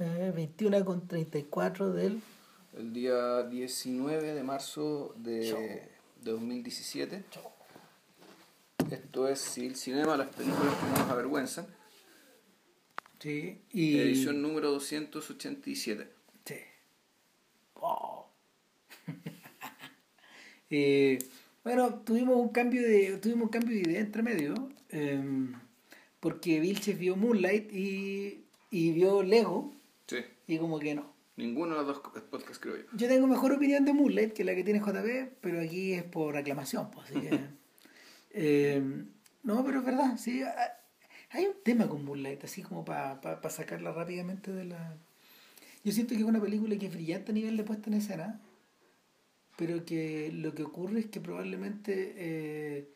Eh, 21 con 34 del... El día 19 de marzo de, de 2017. Esto es Civil Cinema, las películas que nos avergüenzan. Sí, y... Edición número 287. Sí. Wow. Eh, bueno, tuvimos un cambio de tuvimos un cambio de idea entre medio, em, porque Vilches vio Moonlight y, y vio Lego, Sí. y como que no. Ninguno de los dos podcasts creo yo. Yo tengo mejor opinión de Moonlight que la que tiene JP, pero aquí es por aclamación, pues, así que... em, no, pero es verdad, sí. ha- Hay un tema con Moonlight, así como para sacarla rápidamente de la... Yo siento que es una película que es brillante a nivel de puesta en escena, pero que lo que ocurre es que probablemente eh,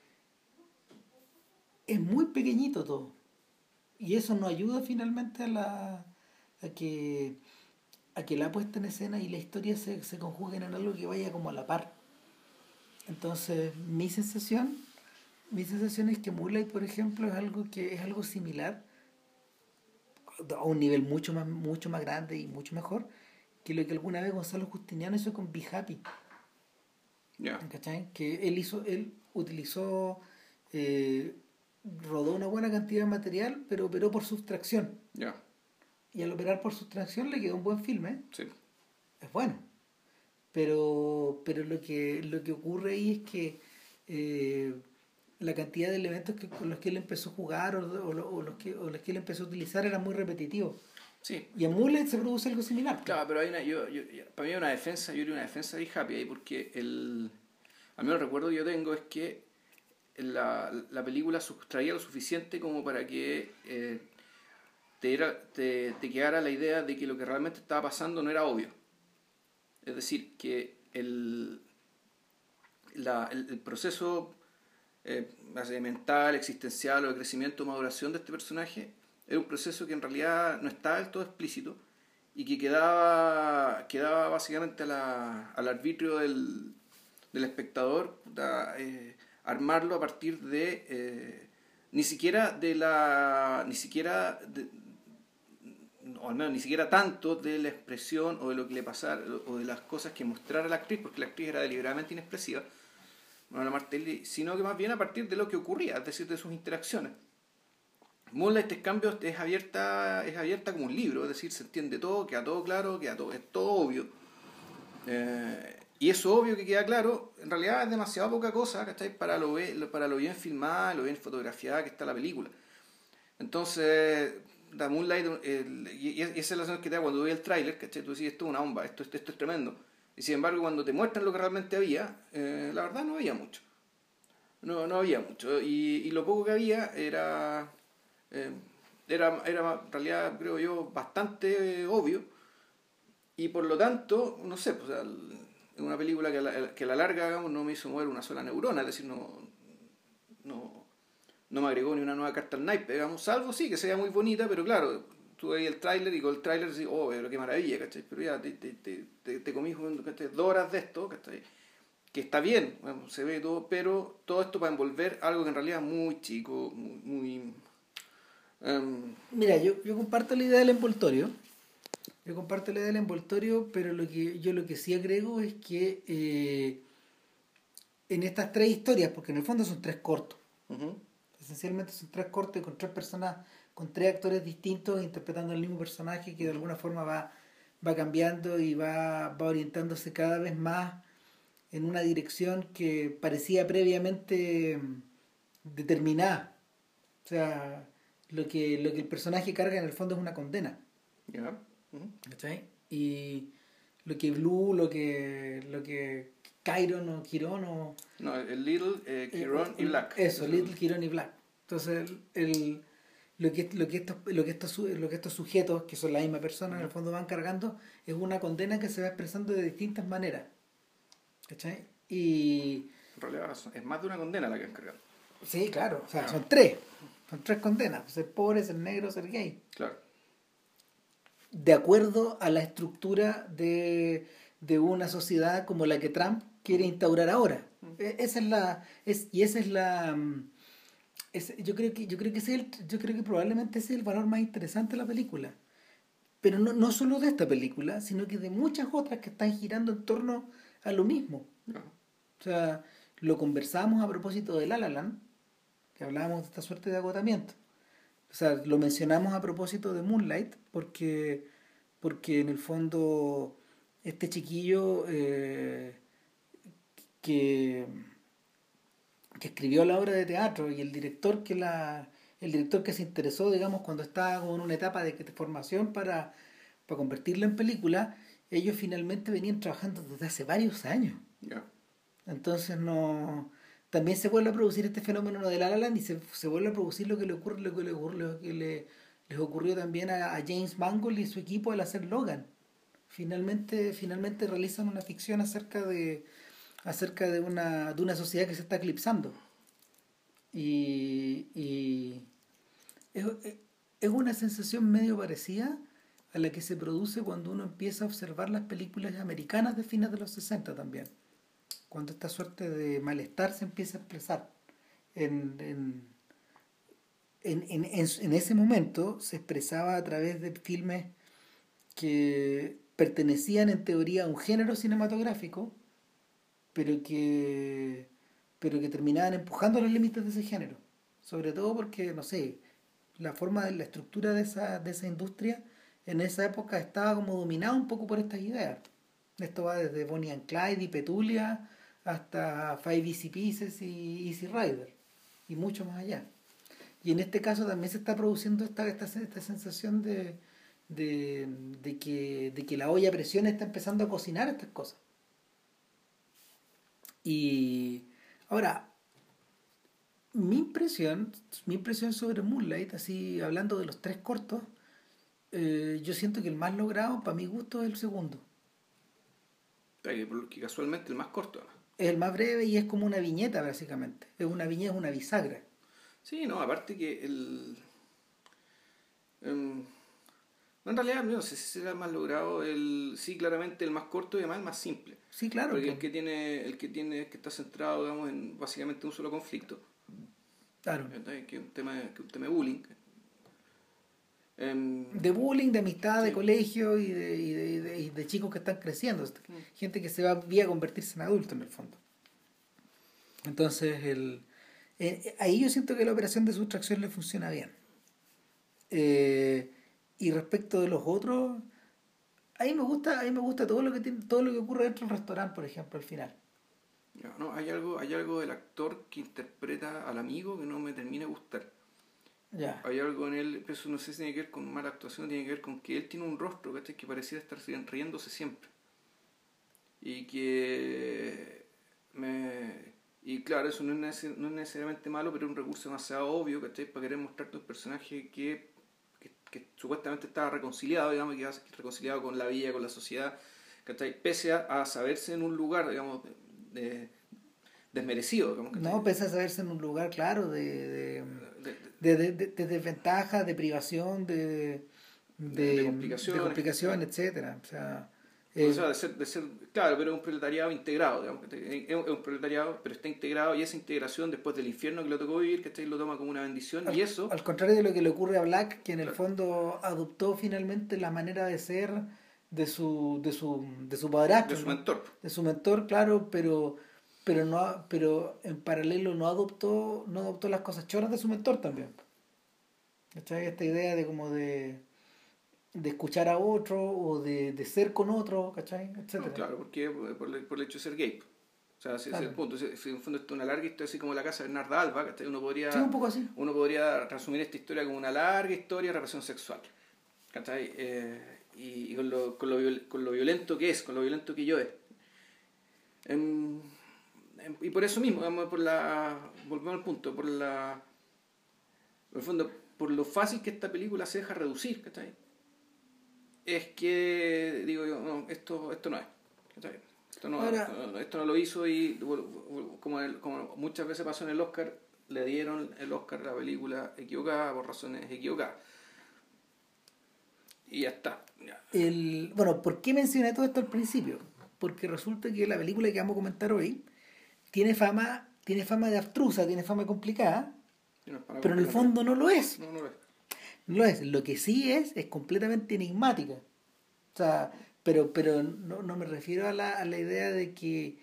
es muy pequeñito todo. Y eso no ayuda finalmente a, la, a, que, a que la puesta en escena y la historia se, se conjuguen en algo que vaya como a la par. Entonces, mi sensación, mi sensación es que Moonlight, por ejemplo, es algo que es algo similar a un nivel mucho más, mucho más grande y mucho mejor que lo que alguna vez Gonzalo Justiniano hizo con Be Happy. Que él hizo, él utilizó, eh, rodó una buena cantidad de material, pero operó por sustracción. Y al operar por sustracción le quedó un buen filme, Sí. es bueno. Pero, pero lo que lo que ocurre ahí es que eh, la cantidad de elementos que, con los que él empezó a jugar o, o o los que, o los que él empezó a utilizar eran muy repetitivos. Sí. Y en Mullet se produce algo similar. Claro, pero hay una, yo, yo, yo- para mí hay una defensa, yo diría una defensa de Happy ahí, porque el, al menos el recuerdo que yo tengo es que la, la película sustraía lo suficiente como para que eh, te, diera- te, quedara la idea de que lo que realmente estaba pasando no era obvio. Es decir, que el, el, proceso eh, mental, existencial o de crecimiento o maduración de este personaje era un proceso que en realidad no estaba del todo explícito y que quedaba, quedaba básicamente a la- al arbitrio del, del espectador eh, armarlo a partir de eh, ni siquiera de la ni siquiera o al menos ni siquiera tanto de la expresión o de lo que le pasara o de las cosas que mostrara la actriz porque la actriz era deliberadamente inexpresiva sino que más bien a partir de lo que ocurría, es decir, de sus interacciones. Moonlight, en cambio, es abierta, es abierta como un libro, es decir, se entiende todo, queda todo claro, queda todo, es todo obvio. Eh, y eso obvio que queda claro, en realidad es demasiado poca cosa, ¿cachai? Para lo, para lo bien filmada, lo bien fotografiada que está la película. Entonces, da Moonlight, el- y, esa es la sensación que te da cuando ves el tráiler, ¿cachai? Tú decís, esto es una bomba, esto, esto, esto es tremendo. Y sin embargo, cuando te muestran lo que realmente había, eh, la verdad no había mucho. No, no había mucho. Y, y lo poco que había era, eh, era, era, en realidad, creo yo, bastante eh, obvio. Y por lo tanto, no sé, pues, o una película que a la, que a la larga digamos, no me hizo mover una sola neurona, es decir, no, no, no me agregó ni una nueva carta al naipe, digamos, salvo sí, que sea muy bonita, pero claro, tú veis el tráiler y con el tráiler decís, oh, pero qué maravilla, ¿cachai? Pero ya te, te, te, te, dos horas de esto, ¿cachai? Que está bien, bueno, se ve todo, pero todo esto para envolver algo que en realidad es muy chico, muy... muy em, Mira, yo, yo comparto la idea del envoltorio. Yo comparto la idea del envoltorio, pero lo que yo lo que sí agrego es que eh, en estas tres historias, porque en el fondo son tres cortos, esencialmente son tres cortos con tres personas, con tres actores distintos interpretando el mismo personaje que de alguna forma va, va cambiando y va, va orientándose cada vez más en una dirección que parecía previamente mm, determinada. O sea, lo que, lo que el personaje carga en el fondo es una condena. ya, ujú. ¿cachai? Y lo que Blue, lo que, lo que Kyron o Quirón o... No, el Little, eh, y Eh, Black. Eso, Little Quirón y Black. Entonces, el, lo, que, lo, que estos, lo, que estos, lo que estos sujetos, que son la misma persona, en el fondo van cargando, es una condena que se va expresando de distintas maneras. ¿Cachai? Y... En realidad es más de una condena la que han cargado. Sí, claro. O sea, son tres. Son tres condenas. Ser pobre, ser negro, ser gay. Claro. de acuerdo a la estructura de, de una sociedad como la que Trump quiere instaurar ahora. E- Esa es la es, y esa es la yo creo que yo creo que ese es el- yo creo que probablemente ese es el valor más interesante de la película. pero no, no solo de esta película, sino que de muchas otras que están girando en torno a lo mismo. O sea, lo conversamos a propósito de La La Land, que hablábamos de esta suerte de agotamiento. O sea, lo mencionamos a propósito de Moonlight, porque, porque en el fondo este chiquillo eh, que, que escribió la obra de teatro y el director que la el director que se interesó, digamos, cuando estaba en una etapa de, formación para, para convertirlo en película, ellos finalmente venían trabajando desde hace varios años. Entonces no también se vuelve a producir este fenómeno de La La Land y se, se vuelve a producir lo que le ocurre, lo que le ocurre, lo que le, les ocurrió también a, James Mangold y su equipo al hacer Logan. Finalmente, finalmente realizan una ficción acerca de acerca de una, de una sociedad que se está eclipsando. Y, y es, es una sensación medio parecida a la que se produce cuando uno empieza a observar las películas americanas de fines de los 60 también. Cuando esta suerte de malestar se empieza a expresar. En, en, en, en, ese momento se expresaba a través de filmes que pertenecían en teoría a un género cinematográfico, pero que pero que terminaban empujando los límites de ese género. Sobre todo porque, no sé, la forma de la estructura de esa, de esa industria en esa época estaba como dominada un poco por estas ideas. Esto va desde Bonnie and Clyde y Petulia hasta Five Easy Pieces y Easy Rider y mucho más allá. Y en este caso también se está produciendo esta, esta, esta sensación de, de, de, que, de que la olla a presión está empezando a cocinar estas cosas. Y, Ahora, mi impresión, mi impresión sobre Moonlight, así hablando de los tres cortos, eh, yo siento que el más logrado, para mi gusto, es el segundo. Que casualmente el más corto. Es el más breve y es como una viñeta, básicamente. Es una viñeta, es una bisagra. Sí, no, aparte que el. Em, en realidad, no sé si será el más logrado. El, sí, claramente el más corto y además el más simple. Sí, claro. Porque el que tiene, el que tiene, que está centrado, digamos, en básicamente un solo conflicto. Claro. Que es un tema, que un tema de bullying. Em, de bullying, de amistad, de colegio y de, y de, y de, chicos que están creciendo. Mm. Gente que se va a convertirse en adulto en el fondo. Entonces, el, eh, ahí yo siento que la operación de sustracción le funciona bien. Eh, y respecto de los otros, a mí me gusta, a mí me gusta todo lo que tiene, todo lo que ocurre dentro del restaurante, por ejemplo, al final. No, hay algo, hay algo del actor que interpreta al amigo que no me termina de gustar. Ya. Hay algo en él, eso no sé si tiene que ver con mala actuación, tiene que ver con que él tiene un rostro que pareciera estar riéndose siempre. Y que me y claro, eso no es, no es necesariamente malo, pero es un recurso demasiado obvio, ¿cachai? Para querer mostrarte un personaje que que supuestamente estaba reconciliado, digamos, que iba reconciliado con la vida, con la sociedad, Pese a, saberse en un lugar, digamos, de, desmerecido. no, pese a saberse en un lugar, claro, de, de, de desventaja, de privación, de, de, complicación, complicación etcétera. O sea, eh, de ser, de ser, claro, pero es un proletariado integrado, digamos, es un proletariado, pero está integrado y esa integración después del infierno que lo tocó vivir, que lo toma como una bendición y eso... Al contrario de lo que le ocurre a Black, que en el fondo adoptó finalmente la manera de ser de su, de su, de su padrastro. De su mentor. De su mentor, claro, pero pero no pero en paralelo no adoptó no adoptó las cosas choras de su mentor también. Esta idea de como de de escuchar a otro o de, de ser con otro, ¿cachai? Etcétera. claro, porque por, el, hecho de ser gay. O sea, ese es el punto. Si, en fondo esto es una larga historia, así como la casa de Bernarda Alba, ¿cachai? Uno podría, sí, un poco así. Uno podría resumir esta historia como una larga historia de represión sexual. ¿cachai? Eh, y, con, lo, con, lo, con lo violento que es, con lo violento que yo es. Em, em, y por eso mismo, vamos por la, volvemos al punto, por la, por el fondo, por lo fácil que esta película se deja reducir, ¿cachai? Es que digo yo, no, esto, esto no es. Esto no, esto no lo hizo y como, como muchas veces pasó en el Oscar, le dieron el Oscar a la película equivocada por razones equivocadas. Y ya está. El, bueno, ¿por qué mencioné todo esto al principio? Porque resulta que la película que vamos a comentar hoy tiene fama, tiene fama de abstrusa, tiene fama complicada, pero en el fondo no lo es. No, no lo es No lo es. Lo que sí es, es completamente enigmática. O sea, pero, pero no, no me refiero a la, a la idea de que,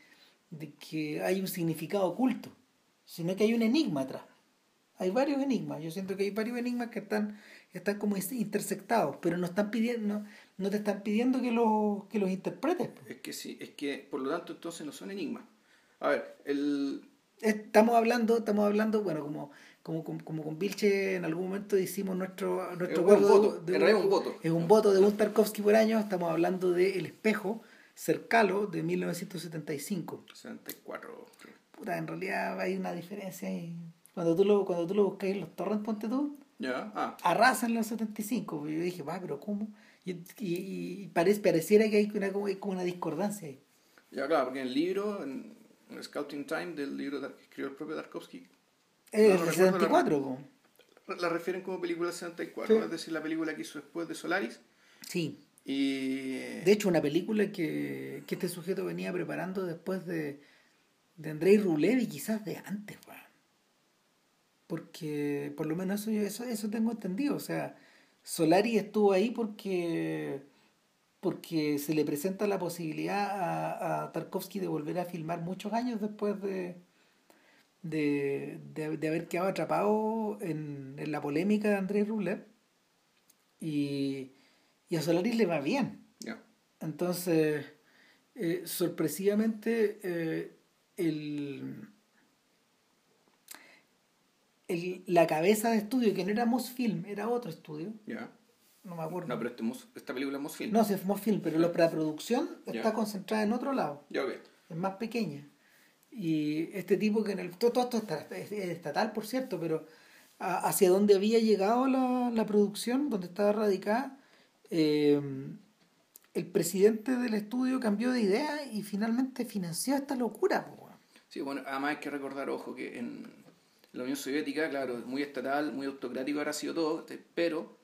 de que hay un significado oculto, sino que hay un enigma atrás. Hay varios enigmas. Yo siento que hay varios enigmas que están, están como intersectados, pero no están pidiendo, no, no te están pidiendo que los, que los interpretes. Es que sí, es que por lo tanto entonces no son enigmas. A ver, el... Estamos hablando, estamos hablando, bueno, como, como, como, con Vilche en algún momento hicimos nuestro, nuestro es un voto, de, un voto. Es un voto de un Tarkovsky por año, estamos hablando de El Espejo, Cercalo, de 1975. 64. Puta, en realidad hay una diferencia ahí. Cuando tú lo, cuando tú lo buscas en los torrents, ponte tú, ya ah. arrasan los 75. Y yo dije, va, pero ¿cómo? Y, y, parece, pareciera que hay una, como, una discordancia ahí. Ya, claro, porque en el libro, en, el Scouting Time del libro que escribió el propio Tarkovsky. Es el 74, la, la, refieren como película 74, es decir, la película que hizo después de Solaris. Sí. Y... De hecho, una película que, que este sujeto venía preparando después de, de Andrei Rublev y quizás de antes, porque por lo menos eso, eso, eso tengo entendido. O sea, Solari estuvo ahí porque porque se le presenta la posibilidad a, a Tarkovsky de volver a filmar muchos años después de, de, de, haber quedado atrapado en, en, la polémica de Andrés Rublev y, y, a Solari le va bien. Entonces, eh, sorpresivamente, eh, el, el, la cabeza de estudio, que no era Mosfilm, era otro estudio. Ya. No me acuerdo. No, pero este, esta película es Mosfilm. No, es Mosfilm, pero la producción está concentrada en otro lado. Ya, Es más pequeña. Y este tipo que en el... Todo, esto es estatal, por cierto, pero hacia dónde había llegado la, la producción, donde estaba radicada, eh, el presidente del estudio cambió de idea y finalmente financió esta locura. Sí, bueno, además hay que recordar, ojo, que en, la Unión Soviética, claro, muy estatal, muy autocrático habrá sido todo, pero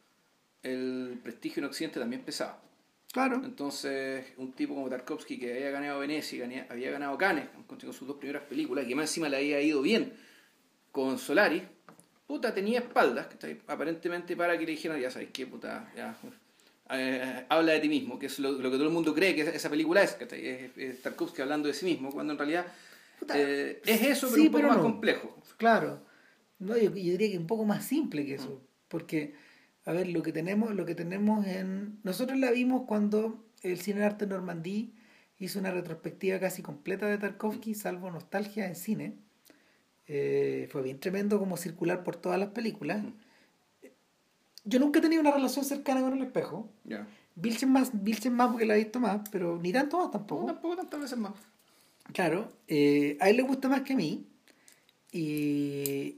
el prestigio en Occidente también pesaba. Claro. Entonces, un tipo como Tarkovsky que había ganado Venecia, había ganado Cannes con sus dos primeras películas, y que más encima le había ido bien con Solaris, puta, tenía espaldas, aparentemente para que le dijeran, ya sabes qué, puta, ya, eh, habla de ti mismo, que es lo, que todo el mundo cree que esa película es, es, Tarkovsky hablando de sí mismo, cuando en realidad eh, es eso, pero un poco más complejo. Claro. No, yo, diría que un poco más simple que eso. Mm. Porque, a ver, lo que tenemos, lo que tenemos en. Nosotros la vimos cuando el Cine Arte Normandí hizo una retrospectiva casi completa de Tarkovsky, salvo nostalgia en cine. Eh, fue bien tremendo como circular por todas las películas. Mm. Yo nunca he tenido una relación cercana con el espejo. Yeah. Vilchen más, Vilchen más porque la he visto más, pero ni tanto más tampoco. tampoco tantas veces más. Claro, eh, a él le gusta más que a mí. Y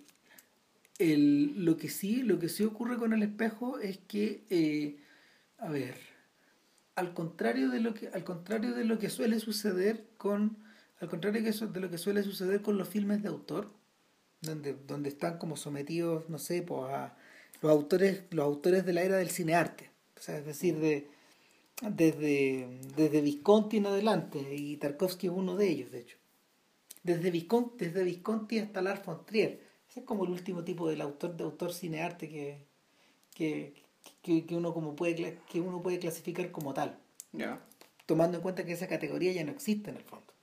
lo que sí, lo que sí ocurre con el espejo es que, eh, a ver, al contrario de lo que, al contrario de lo que suele suceder con, al contrario de lo que suele suceder con los filmes de autor, donde, donde están como sometidos, no sé, pues a los autores, los autores de la era del cinearte, o sea, es decir, de desde, desde Visconti en adelante, y Tarkovsky es uno de ellos, de hecho. Desde Visconti, desde Visconti hasta Lars von Trier. Ese es como el último tipo del autor de autor cinearte que, que, que, que uno como puede que uno puede clasificar como tal. Tomando en cuenta que esa categoría ya no existe en el fondo.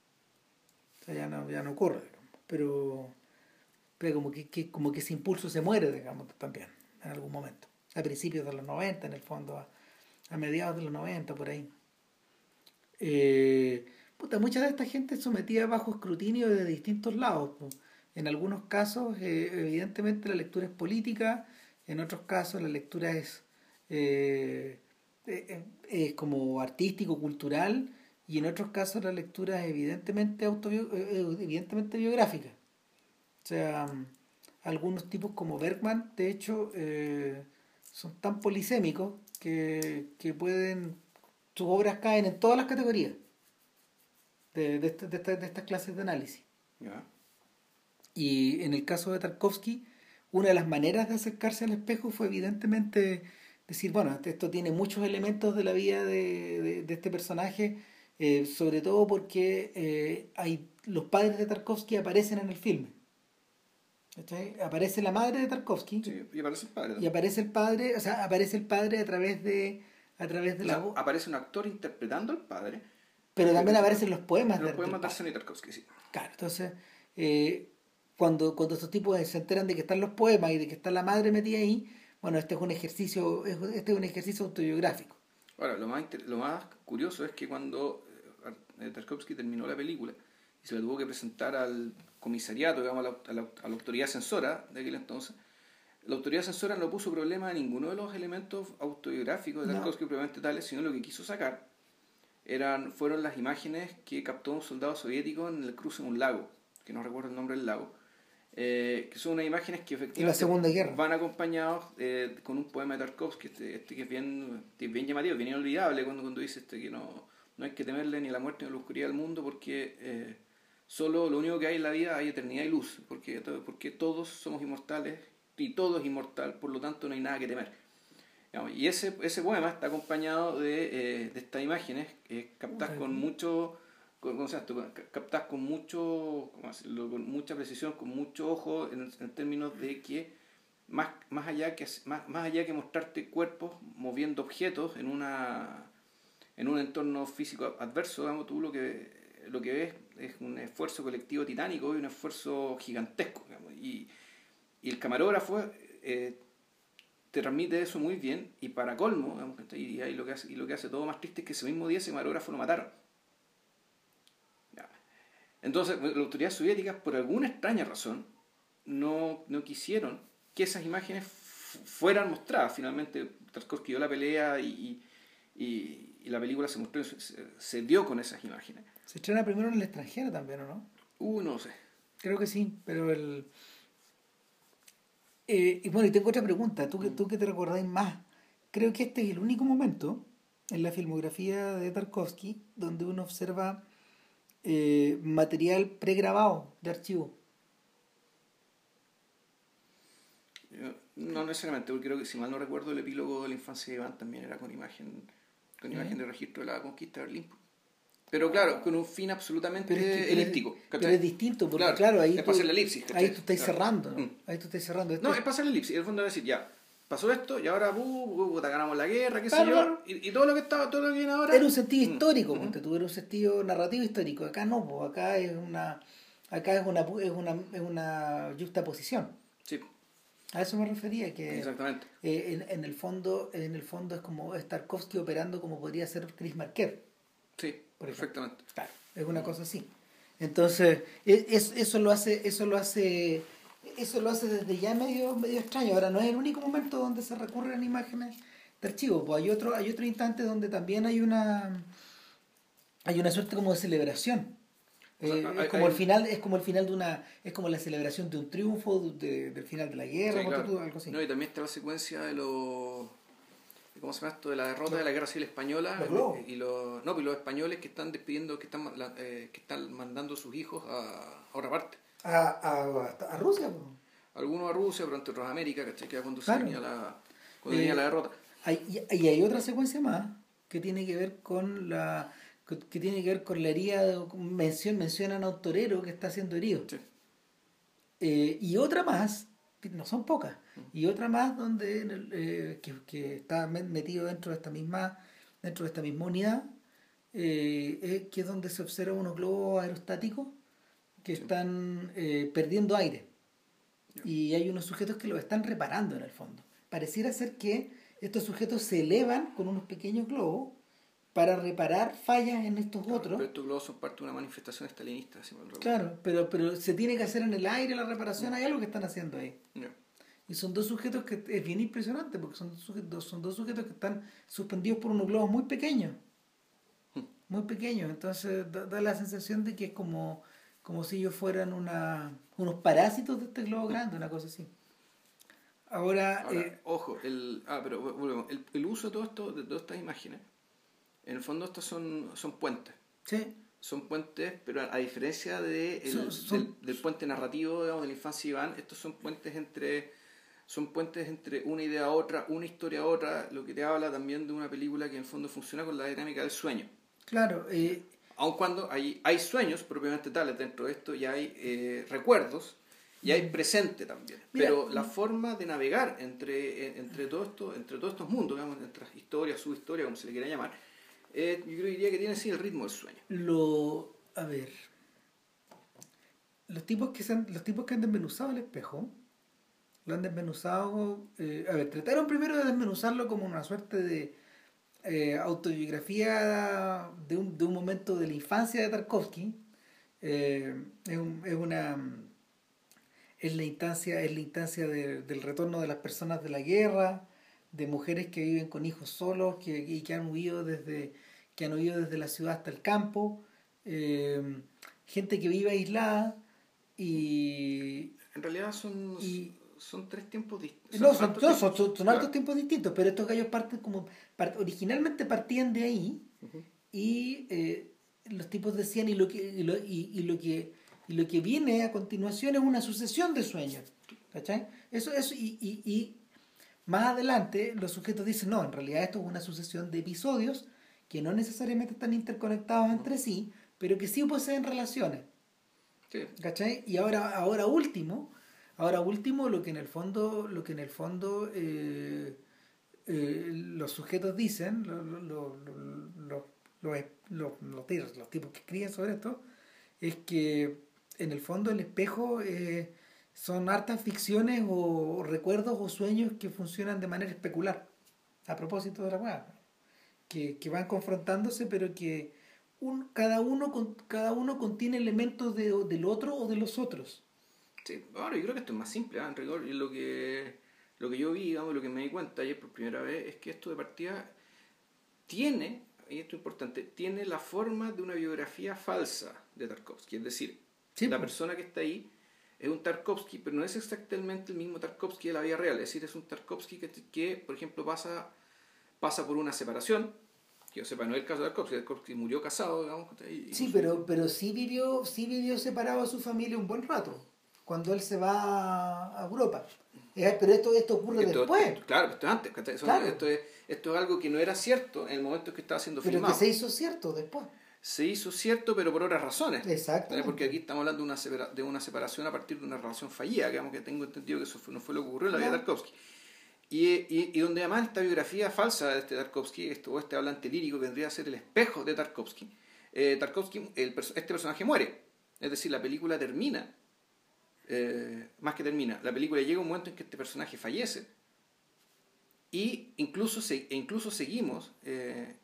O sea, ya no, ya no ocurre, Pero, pero como que, que, como que ese impulso se muere, digamos, también, en algún momento. A principios de los 90, en el fondo, a mediados de los 90, por ahí. Eh, puta, mucha de esta gente sometida bajo escrutinio de distintos lados. En algunos casos, eh, evidentemente, la lectura es política, en otros casos, la lectura es, eh, es como artístico, cultural, y en otros casos, la lectura es evidentemente, evidentemente biográfica. O sea, algunos tipos como Bergman, de hecho, son tan polisémicos que, pueden, sus obras caen en todas las categorías de, de estas clases de análisis. Y en el caso de Tarkovsky, una de las maneras de acercarse al espejo fue evidentemente decir, bueno, esto tiene muchos elementos de la vida de, de este personaje, eh, sobre todo porque eh, hay, los padres de Tarkovsky aparecen en el filme. Aparece la madre de Tarkovsky Sí, y aparece el padre. y aparece el padre, o sea, aparece el padre a través de a través de O la voz, aparece un actor interpretando al padre. pero también aparecen los poemas Los de, podemos del matar Sonny Tarkovsky, sí. Claro, entonces, eh, cuando, cuando estos tipos se enteran de que están los poemas y de que está la madre metida ahí, bueno, este es un ejercicio, es- este es un ejercicio autobiográfico. Ahora, lo más, lo más curioso es que cuando eh, Tarkovsky terminó la película y se la tuvo que presentar al comisariato, digamos, a la, a la- a la autoridad censora de aquel entonces, la autoridad censora no puso problema a ninguno de los elementos autobiográficos de No. Tarkovsky propiamente tales, sino lo que quiso sacar eran, fueron las imágenes que captó un soldado soviético en el cruce de un lago, que no recuerdo el nombre del lago, eh, que son unas imágenes que efectivamente Segunda Guerra. van acompañados eh, con un poema de Tarkovsky, este, este que es bien, bien llamativo, bien inolvidable cuando, cuando dice este, que no, no hay que temerle ni a la muerte ni a la oscuridad del mundo porque eh, solo lo único que hay en la vida hay eternidad y luz, porque, porque todos somos inmortales y todo es inmortal, por lo tanto no hay nada que temer. Y ese, ese poema está acompañado de, eh, de estas imágenes eh, captadas con mucho con, ¿cómo se llama esto? Con- mucho con mucha precisión con mucho ojo en, en términos de que más, más allá que más, más allá que mostrarte cuerpos moviendo objetos en una en un entorno físico adverso digamos, tú lo que lo que ves es un esfuerzo colectivo titánico y un esfuerzo gigantesco y, y el camarógrafo eh, te transmite eso muy bien y para colmo digamos, y, y lo que hace, y lo que hace todo más triste es que ese mismo día ese camarógrafo lo mataron. Entonces las autoridades soviéticas por alguna extraña razón no, no quisieron que esas imágenes fu- fueran mostradas. Finalmente Tarkovsky dio la pelea y, y, y- y la película se mostró se, se dio con esas imágenes. Se estrena primero en el extranjero también, ¿o no? uh no sé. Creo que sí, pero el... Eh, y bueno, y tengo otra pregunta, tú que, tú que te recordáis más, creo que este es el único momento en la filmografía de Tarkovsky donde uno observa eh, material pregrabado de archivo. No necesariamente porque creo que si mal no recuerdo el epílogo de la infancia de Iván también era con imagen con imagen de registro de la conquista de Berlín pero claro con un fin absolutamente Pero es, que- pero es- elíptico pero es distinto, porque Claro, claro, ahí, es tú, elipsis, ¿cachai? ahí tú estás Claro. cerrando, ¿no? Mm. ahí tú estás cerrando. Esto No, es- es pasar la elipsis. En el fondo es decir, ya, pasó esto y ahora, uh, puta, ganamos la guerra, qué sé Claro, yo. claro. Y, y todo lo que estaba, todo lo que viene ahora. Era un sentido Mm, histórico, mm. ponte tú, era un sentido narrativo histórico. Acá no, pues, acá es una acá es una es una es una juxtaposición. Sí, A eso me refería que exactamente. eh, en, en el fondo en el fondo es como es Tarkovsky operando como podría ser Chris Marquette. Sí, perfectamente. Claro, es una cosa así. Entonces, e- es- eso lo hace eso lo hace eso lo hace desde ya medio medio extraño. Ahora no es el único momento donde se recurren imágenes de archivo, pues hay otro hay otro instante donde también hay una hay una suerte como de celebración. O sea, Eh, hay- es como hay- el final es como el final de una es como la celebración de un triunfo de- del final de la guerra Sí, ponte claro. tú, algo así No, y también está la secuencia de los. ¿Cómo se llama esto? De la derrota de la guerra civil española. Globos. y los, no, pues los españoles que están despidiendo, que están, eh, que están mandando a sus hijos a, a otra parte. A, a, a Rusia. Algunos a Rusia, pero entre otros a América, ¿cachai? Que cuando se Claro. venía la, cuando Eh, venía la derrota. Hay, y y hay otra secuencia más que tiene que ver con la que, que tiene que ver con la herida de- mención, mencionan a un torero que está siendo herido Sí. Eh, y otra más que no son pocas y otra más donde eh, que, que está me- metido dentro de esta misma dentro de esta misma unidad eh, eh, que es donde se observan unos globos aerostáticos que están eh, perdiendo aire y hay unos sujetos que lo están reparando en el fondo. Pareciera ser que estos sujetos se elevan con unos pequeños globos para reparar fallas en estos otros. Pero estos globos son parte de una manifestación estalinista, si. Claro, pero, pero se tiene que hacer en el aire la reparación, hay algo que están haciendo ahí. Y son dos sujetos que es bien impresionante porque son, sujetos, son dos sujetos que están suspendidos por unos globos muy pequeños. Muy pequeños. Entonces da, da la sensación de que es como, como si ellos fueran una, unos parásitos de este globo grande, una cosa así. Ahora, Ahora, eh, ojo, el, ah, pero vol- volvemos. El, el uso de todo esto, de todas estas imágenes, en el fondo estos son, son puentes. sí, Son puentes, pero a, a diferencia de el- Son- son- del, del puente narrativo digamos, de la infancia Iván, estos son puentes entre son puentes entre una idea a otra, una historia a otra, lo que te habla también de una película que en el fondo funciona con la dinámica del sueño. claro, eh, Aun cuando hay, hay sueños propiamente tales dentro de esto y hay eh, recuerdos, y hay presente también. Pero la forma de navegar entre, entre, todo esto, entre todos estos mundos, digamos, entre historia, subhistoria, como se le quiera llamar, eh, yo diría que tiene sí el ritmo del sueño. Lo, a ver, los tipos que, han, los tipos que han desmenuzado el espejo, lo han desmenuzado, eh, a ver, trataron primero de desmenuzarlo como una suerte de eh, autobiografía de un, de un momento de la infancia de Tarkovsky. es, es una es la instancia, es la instancia del retorno de las personas de la guerra, de mujeres que viven con hijos solos que, y que han huido desde, que han huido desde la ciudad hasta el campo, eh, gente que vive aislada y... En realidad son, son tres tiempos distintos. No, son, son, altos tiempos distintos, pero estos gallos parten como... originalmente partían de ahí y eh, los tipos decían y lo que, y lo, y lo que y lo que viene a continuación es una sucesión de sueños. ¿Cachai? Eso, eso, y, y, y más adelante los sujetos dicen, no, en realidad esto es una sucesión de episodios que no necesariamente están interconectados entre sí, pero que sí poseen relaciones. ¿Cachai? Y ahora, ahora último, ahora último, lo que en el fondo, lo que en el fondo eh, eh, los sujetos dicen, los tipos que escriben sobre esto, es que en el fondo el espejo eh, son hartas ficciones o, recuerdos o sueños que funcionan de manera especular, a propósito de la weá, que, que, van confrontándose, pero que un, cada, uno, cada uno contiene elementos de, del otro o de los otros. Sí, ahora yo creo que esto es más simple, ¿eh? en rigor, y lo que, lo que yo vi, digamos, lo que me di cuenta ayer por primera vez, es que esto de partida tiene, y esto es importante, tiene la forma de una biografía falsa de Tarkovsky, es decir, la persona que está ahí es un Tarkovsky, pero no es exactamente el mismo Tarkovsky de la vida real. Es decir, es un Tarkovsky que, que por ejemplo, pasa, pasa por una separación. Que yo sepa, no es el caso de Tarkovsky. Tarkovsky murió casado, digamos. sí, pero, pero sí, vivió, sí vivió separado a su familia un buen rato. Cuando él se va a Europa. Pero esto, esto ocurre después. claro, esto es antes. Esto, es, esto es algo que no era cierto en el momento que estaba siendo filmado. Pero que se hizo cierto después se hizo cierto, pero por otras razones. Exacto. Porque aquí estamos hablando de una, de una separación a partir de una relación fallida, que, que tengo entendido que eso no fue lo que ocurrió en la vida de Tarkovsky. Y, y, y, donde además esta biografía falsa de este Tarkovsky, esto, o este hablante lírico que vendría a ser el espejo de Tarkovsky, eh, Tarkovsky el, este personaje muere. Es decir, la película termina, eh, más que termina, la película llega un momento en que este personaje fallece. Y incluso, e incluso seguimos eh,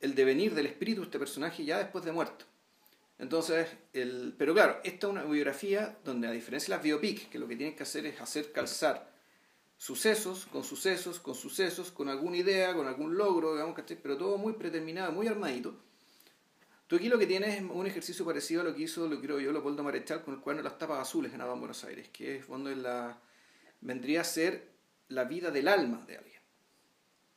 el devenir del espíritu de este personaje ya después de muerto. Entonces, el, pero claro, esta es una biografía donde a diferencia de las biopics, que lo que tienen que hacer es hacer calzar sucesos con sucesos, con sucesos, con alguna idea, con algún logro, digamos, pero todo muy predeterminado, muy armadito. Tú aquí lo que tienes es un ejercicio parecido a lo que hizo, lo creo yo, Leopoldo Marechal con el cuaderno de las tapas azules en Adán Buenos Aires, que es cuando la, vendría a ser la vida del alma de alguien.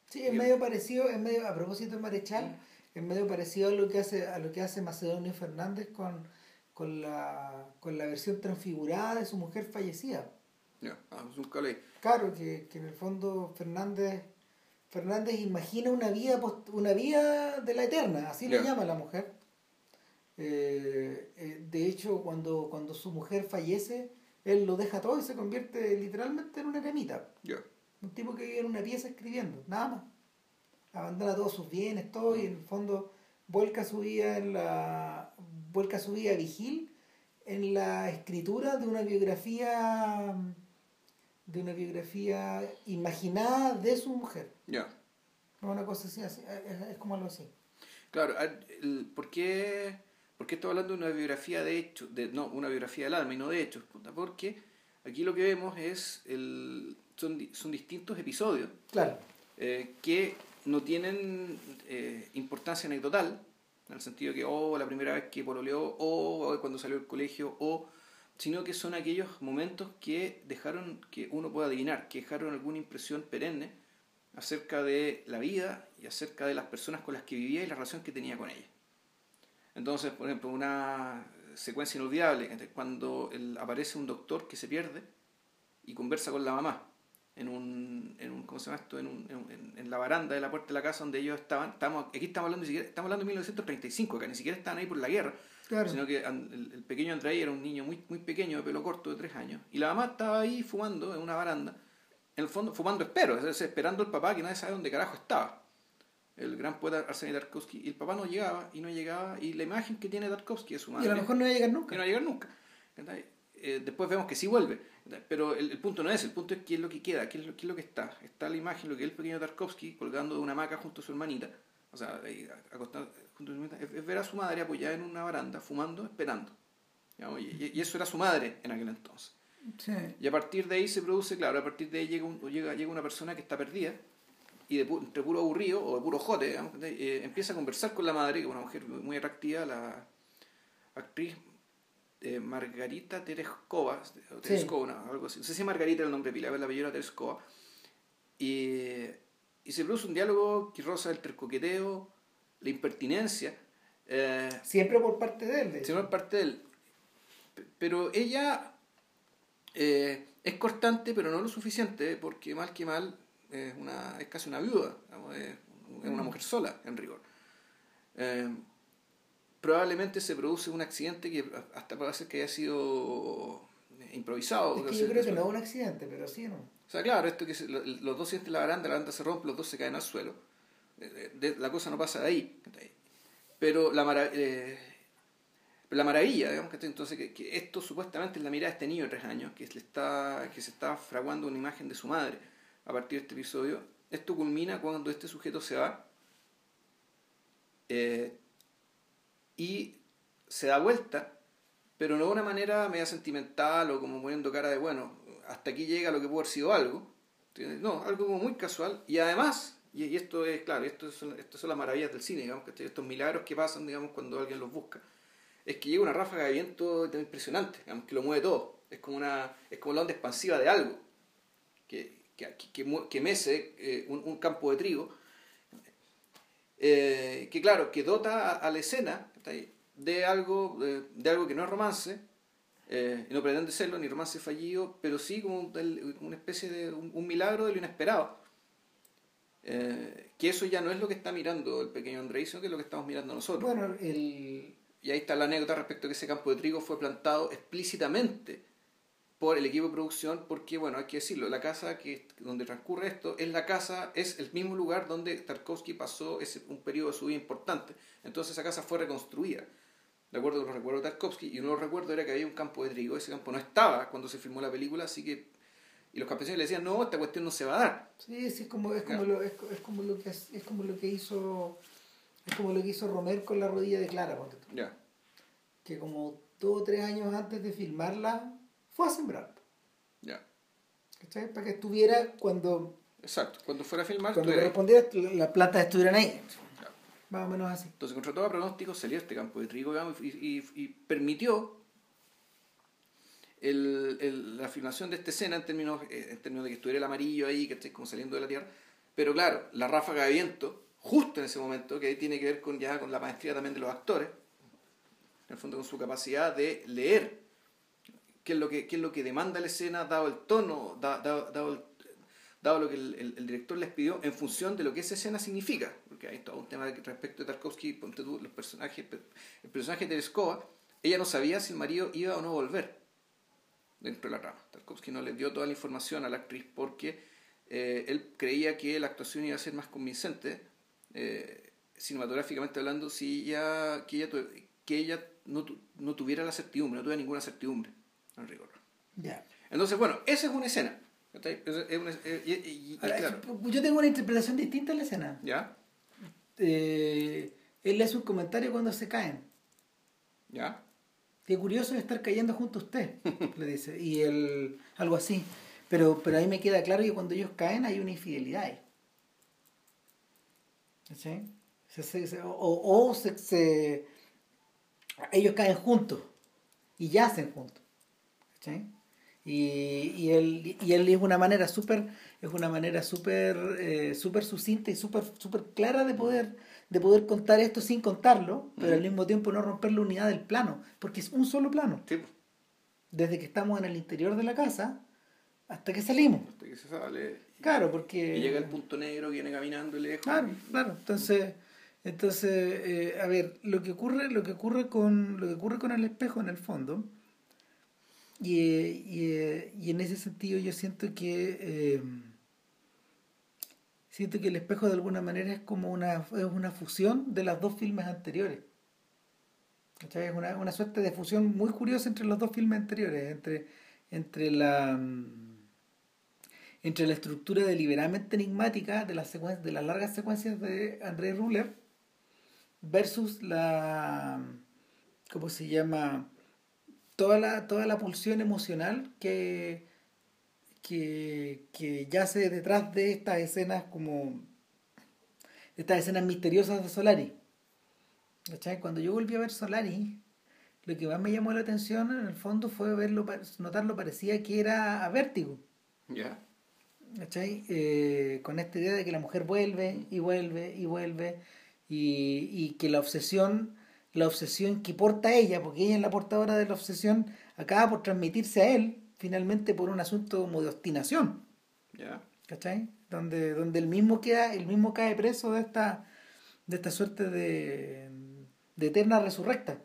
Sí, es medio parecido, es medio, a propósito de Marechal, es medio parecido a lo que hace, a lo que hace Macedonio Fernández con, con, la, con la versión transfigurada de su mujer fallecida. Ya, ah, es un Claro, que, que, en el fondo Fernández Fernández imagina una vida una vida de la eterna, así le llama la mujer. Eh, eh, de hecho, cuando, cuando su mujer fallece, él lo deja todo y se convierte literalmente en una camita. Un tipo que vive en una pieza escribiendo, nada más. Abandona todos sus bienes, todo, y en el fondo vuelca su vida en la. vuelca su vida vigil en la escritura de una biografía de una biografía imaginada de su mujer. Ya. Una cosa así, es, como algo así. Claro, ¿por qué, ¿por qué estoy hablando de una biografía de hechos? De, no, una biografía del alma y no de hechos. Porque aquí lo que vemos es el, son, distintos episodios eh, que no tienen eh, importancia anecdotal, en el sentido que, oh, la primera vez que pololeó, o oh, cuando salió del colegio, o sino que son aquellos momentos que dejaron, que uno puede adivinar, que dejaron alguna impresión perenne acerca de la vida y acerca de las personas con las que vivía y la relación que tenía con ellas. Entonces, por ejemplo, una secuencia inolvidable, cuando aparece un doctor que se pierde y conversa con la mamá en un, en un ¿cómo se llama esto? En, un, en, en, la baranda de la puerta de la casa donde ellos estaban. Estamos, aquí estamos hablando, estamos hablando de 1935, que ni siquiera estaban ahí por la guerra. Claro. Sino que el, el pequeño Andrei era un niño muy, muy pequeño, de pelo corto, de tres años. Y la mamá estaba ahí fumando en una baranda. En el fondo, fumando espero, es decir, esperando al papá que nadie sabe dónde carajo estaba. El gran poeta Arseny Tarkovsky. Y el papá no llegaba y no llegaba. Y la imagen que tiene Tarkovsky de su Y madre a lo mejor no va a llegar nunca. no va a llegar nunca. Eh, después vemos que sí vuelve. Pero el, el punto no es, el punto es qué es lo que queda, qué es lo, qué es lo que está. Está la imagen, lo que es el pequeño Tarkovsky colgando de una hamaca junto a su hermanita. O sea, acostado junto a su hermanita. Es, es ver a su madre apoyada en una baranda, fumando, esperando. Y, y eso era su madre en aquel entonces. Sí. Y a partir de ahí se produce, claro, a partir de ahí llega, un- llega, llega una persona que está perdida y de, pu- entre puro aburrido o de puro jote, digamos, eh, empieza a conversar con la madre, que es una mujer muy atractiva, la actriz eh, Margarita Tereskova, o Sí. Tereskova, no, algo así. No sé si Margarita era el nombre pila, pero la apellido Tereskova. Y, y se produce un diálogo que roza el coqueteo, la impertinencia, eh, Siempre por parte de él. de. Siempre es parte de él. Pero ella eh, es cortante, pero no lo suficiente, porque mal que mal es, una, es casi una viuda, digamos, es, una Mm. mujer sola, en rigor. Eh, probablemente se produce un accidente que hasta puede ser que haya sido improvisado. Es que yo creo que no es un accidente, pero sí, ¿no? o sea, claro, esto que se- lo- los dos sienten la baranda, la baranda se rompe, los dos se caen al suelo. Eh, de- la cosa no pasa de ahí. Pero la, mara- eh, la maravilla, digamos, ¿cachai? entonces que, esto supuestamente es la mirada de este niño de tres años, que, le está, que se está fraguando una imagen de su madre a partir de este episodio. Esto culmina cuando este sujeto se va eh, y se da vuelta, pero no de una manera media sentimental o como poniendo cara de, bueno, hasta aquí llega lo que pudo haber sido algo. No, algo como muy casual. Y además, y, esto es, claro, esto son, son las maravillas del cine, digamos, que estos milagros que pasan, digamos, cuando alguien los busca, es que llega una ráfaga de viento impresionante, que lo mueve todo. Es como una es como la onda expansiva de algo que, que, que, que mece eh, un, un campo de trigo. Eh, que claro, que dota a, la escena de algo, de algo que no es romance, eh, y no pretende serlo, ni romance fallido, pero sí como una especie de un, milagro de lo inesperado. Eh, que eso ya no es lo que está mirando el pequeño Andrei, sino que es lo que estamos mirando nosotros. Bueno, el, Y ahí está la anécdota respecto a que ese campo de trigo fue plantado explícitamente por el equipo de producción, porque, bueno, hay que decirlo, la casa que, donde transcurre esto es la casa, es el mismo lugar donde Tarkovsky pasó ese, un periodo de su vida importante. Entonces esa casa fue reconstruida, de acuerdo con los recuerdos de Tarkovsky, y uno de los recuerdos era que había un campo de trigo, ese campo no estaba cuando se filmó la película, así que... Y los campesinos le decían, no, esta cuestión no se va a dar. sí, sí, es como, es como, lo, es, es como lo que es como lo que hizo es como lo que hizo Romer con la rodilla de Clara, ponte tú. Ya, que como dos o tres años antes de filmarla fue a sembrar. ya, ¿cachai? Para que estuviera cuando, exacto. Cuando fuera a filmar, cuando correspondiera las plantas estuvieran ahí. Más o menos así. Entonces, contra todo pronóstico, salió este campo de trigo digamos, y, y- y permitió el- el- la filmación de esta escena en términos, eh, en términos de que estuviera el amarillo ahí, que esté como saliendo de la tierra. Pero claro, la ráfaga de viento, justo en ese momento, que tiene que ver con ya con la maestría también de los actores, en el fondo con su capacidad de leer qué es lo que, qué es lo que demanda la escena, dado el tono, da- da- dado, dado lo que el, el- director les pidió en función de lo que esa escena significa. Porque hay todo un tema respecto de Tarkovsky, ponte tú, los personajes, el personaje de Tereskova, ella no sabía si el marido iba o no a volver dentro de la trama. Tarkovsky no le dio toda la información a la actriz porque eh, él creía que la actuación iba a ser más convincente, eh, cinematográficamente hablando, si ella, que ella, que ella no, tu- no tuviera la certidumbre, no tuviera ninguna certidumbre, en rigor. Ya. Entonces, bueno, esa es una escena. Es- es una- y- y- y- Ahora, claro, Yo tengo una interpretación distinta en la escena. ¿Ya? Eh, él le hace un comentario cuando se caen. ¿Ya? Qué curioso es estar cayendo junto a usted, le dice. Y él, algo así. Pero, pero ahí me queda claro que cuando ellos caen hay una infidelidad ahí. ¿Sí? Se- se- se- o o se, se- ellos caen juntos y yacen juntos. ¿Sí? Y, y él y él es una manera súper es una manera súper eh, súper sucinta y súper súper clara de poder de poder contar esto sin contarlo pero al mismo tiempo no romper la unidad del plano porque es un solo plano Sí, desde que estamos en el interior de la casa hasta que salimos hasta que se sale. Claro porque Y llega el punto negro, viene caminando y lejos. claro claro entonces Entonces, eh, a ver, lo que ocurre, lo que ocurre con, lo que ocurre con el espejo en el fondo, y, y, y en ese sentido yo siento que eh, siento que el espejo de alguna manera es como una, es una fusión de las dos filmes anteriores. ¿Cachai? Es una, una suerte de fusión muy curiosa entre los dos filmes anteriores, entre, entre la entre la estructura deliberadamente enigmática de las, de las largas secuencias de André Ruller versus la ¿cómo se llama? toda la, toda la pulsión emocional que, que, que yace detrás de estas escenas como estas escenas misteriosas de Solari. Cuando yo volví a ver Solari, lo que más me llamó la atención en el fondo fue verlo, notarlo, parecía que era a vértigo. Ya. Eh, con esta idea de que la mujer vuelve y vuelve y vuelve y, y que la obsesión la obsesión que porta ella, porque ella es la portadora de la obsesión, acaba por transmitirse a él, finalmente por un asunto como de obstinación. Yeah. ¿Cachai? Donde, donde el mismo queda, el mismo cae preso de esta, de esta suerte de, de eterna resurrecta.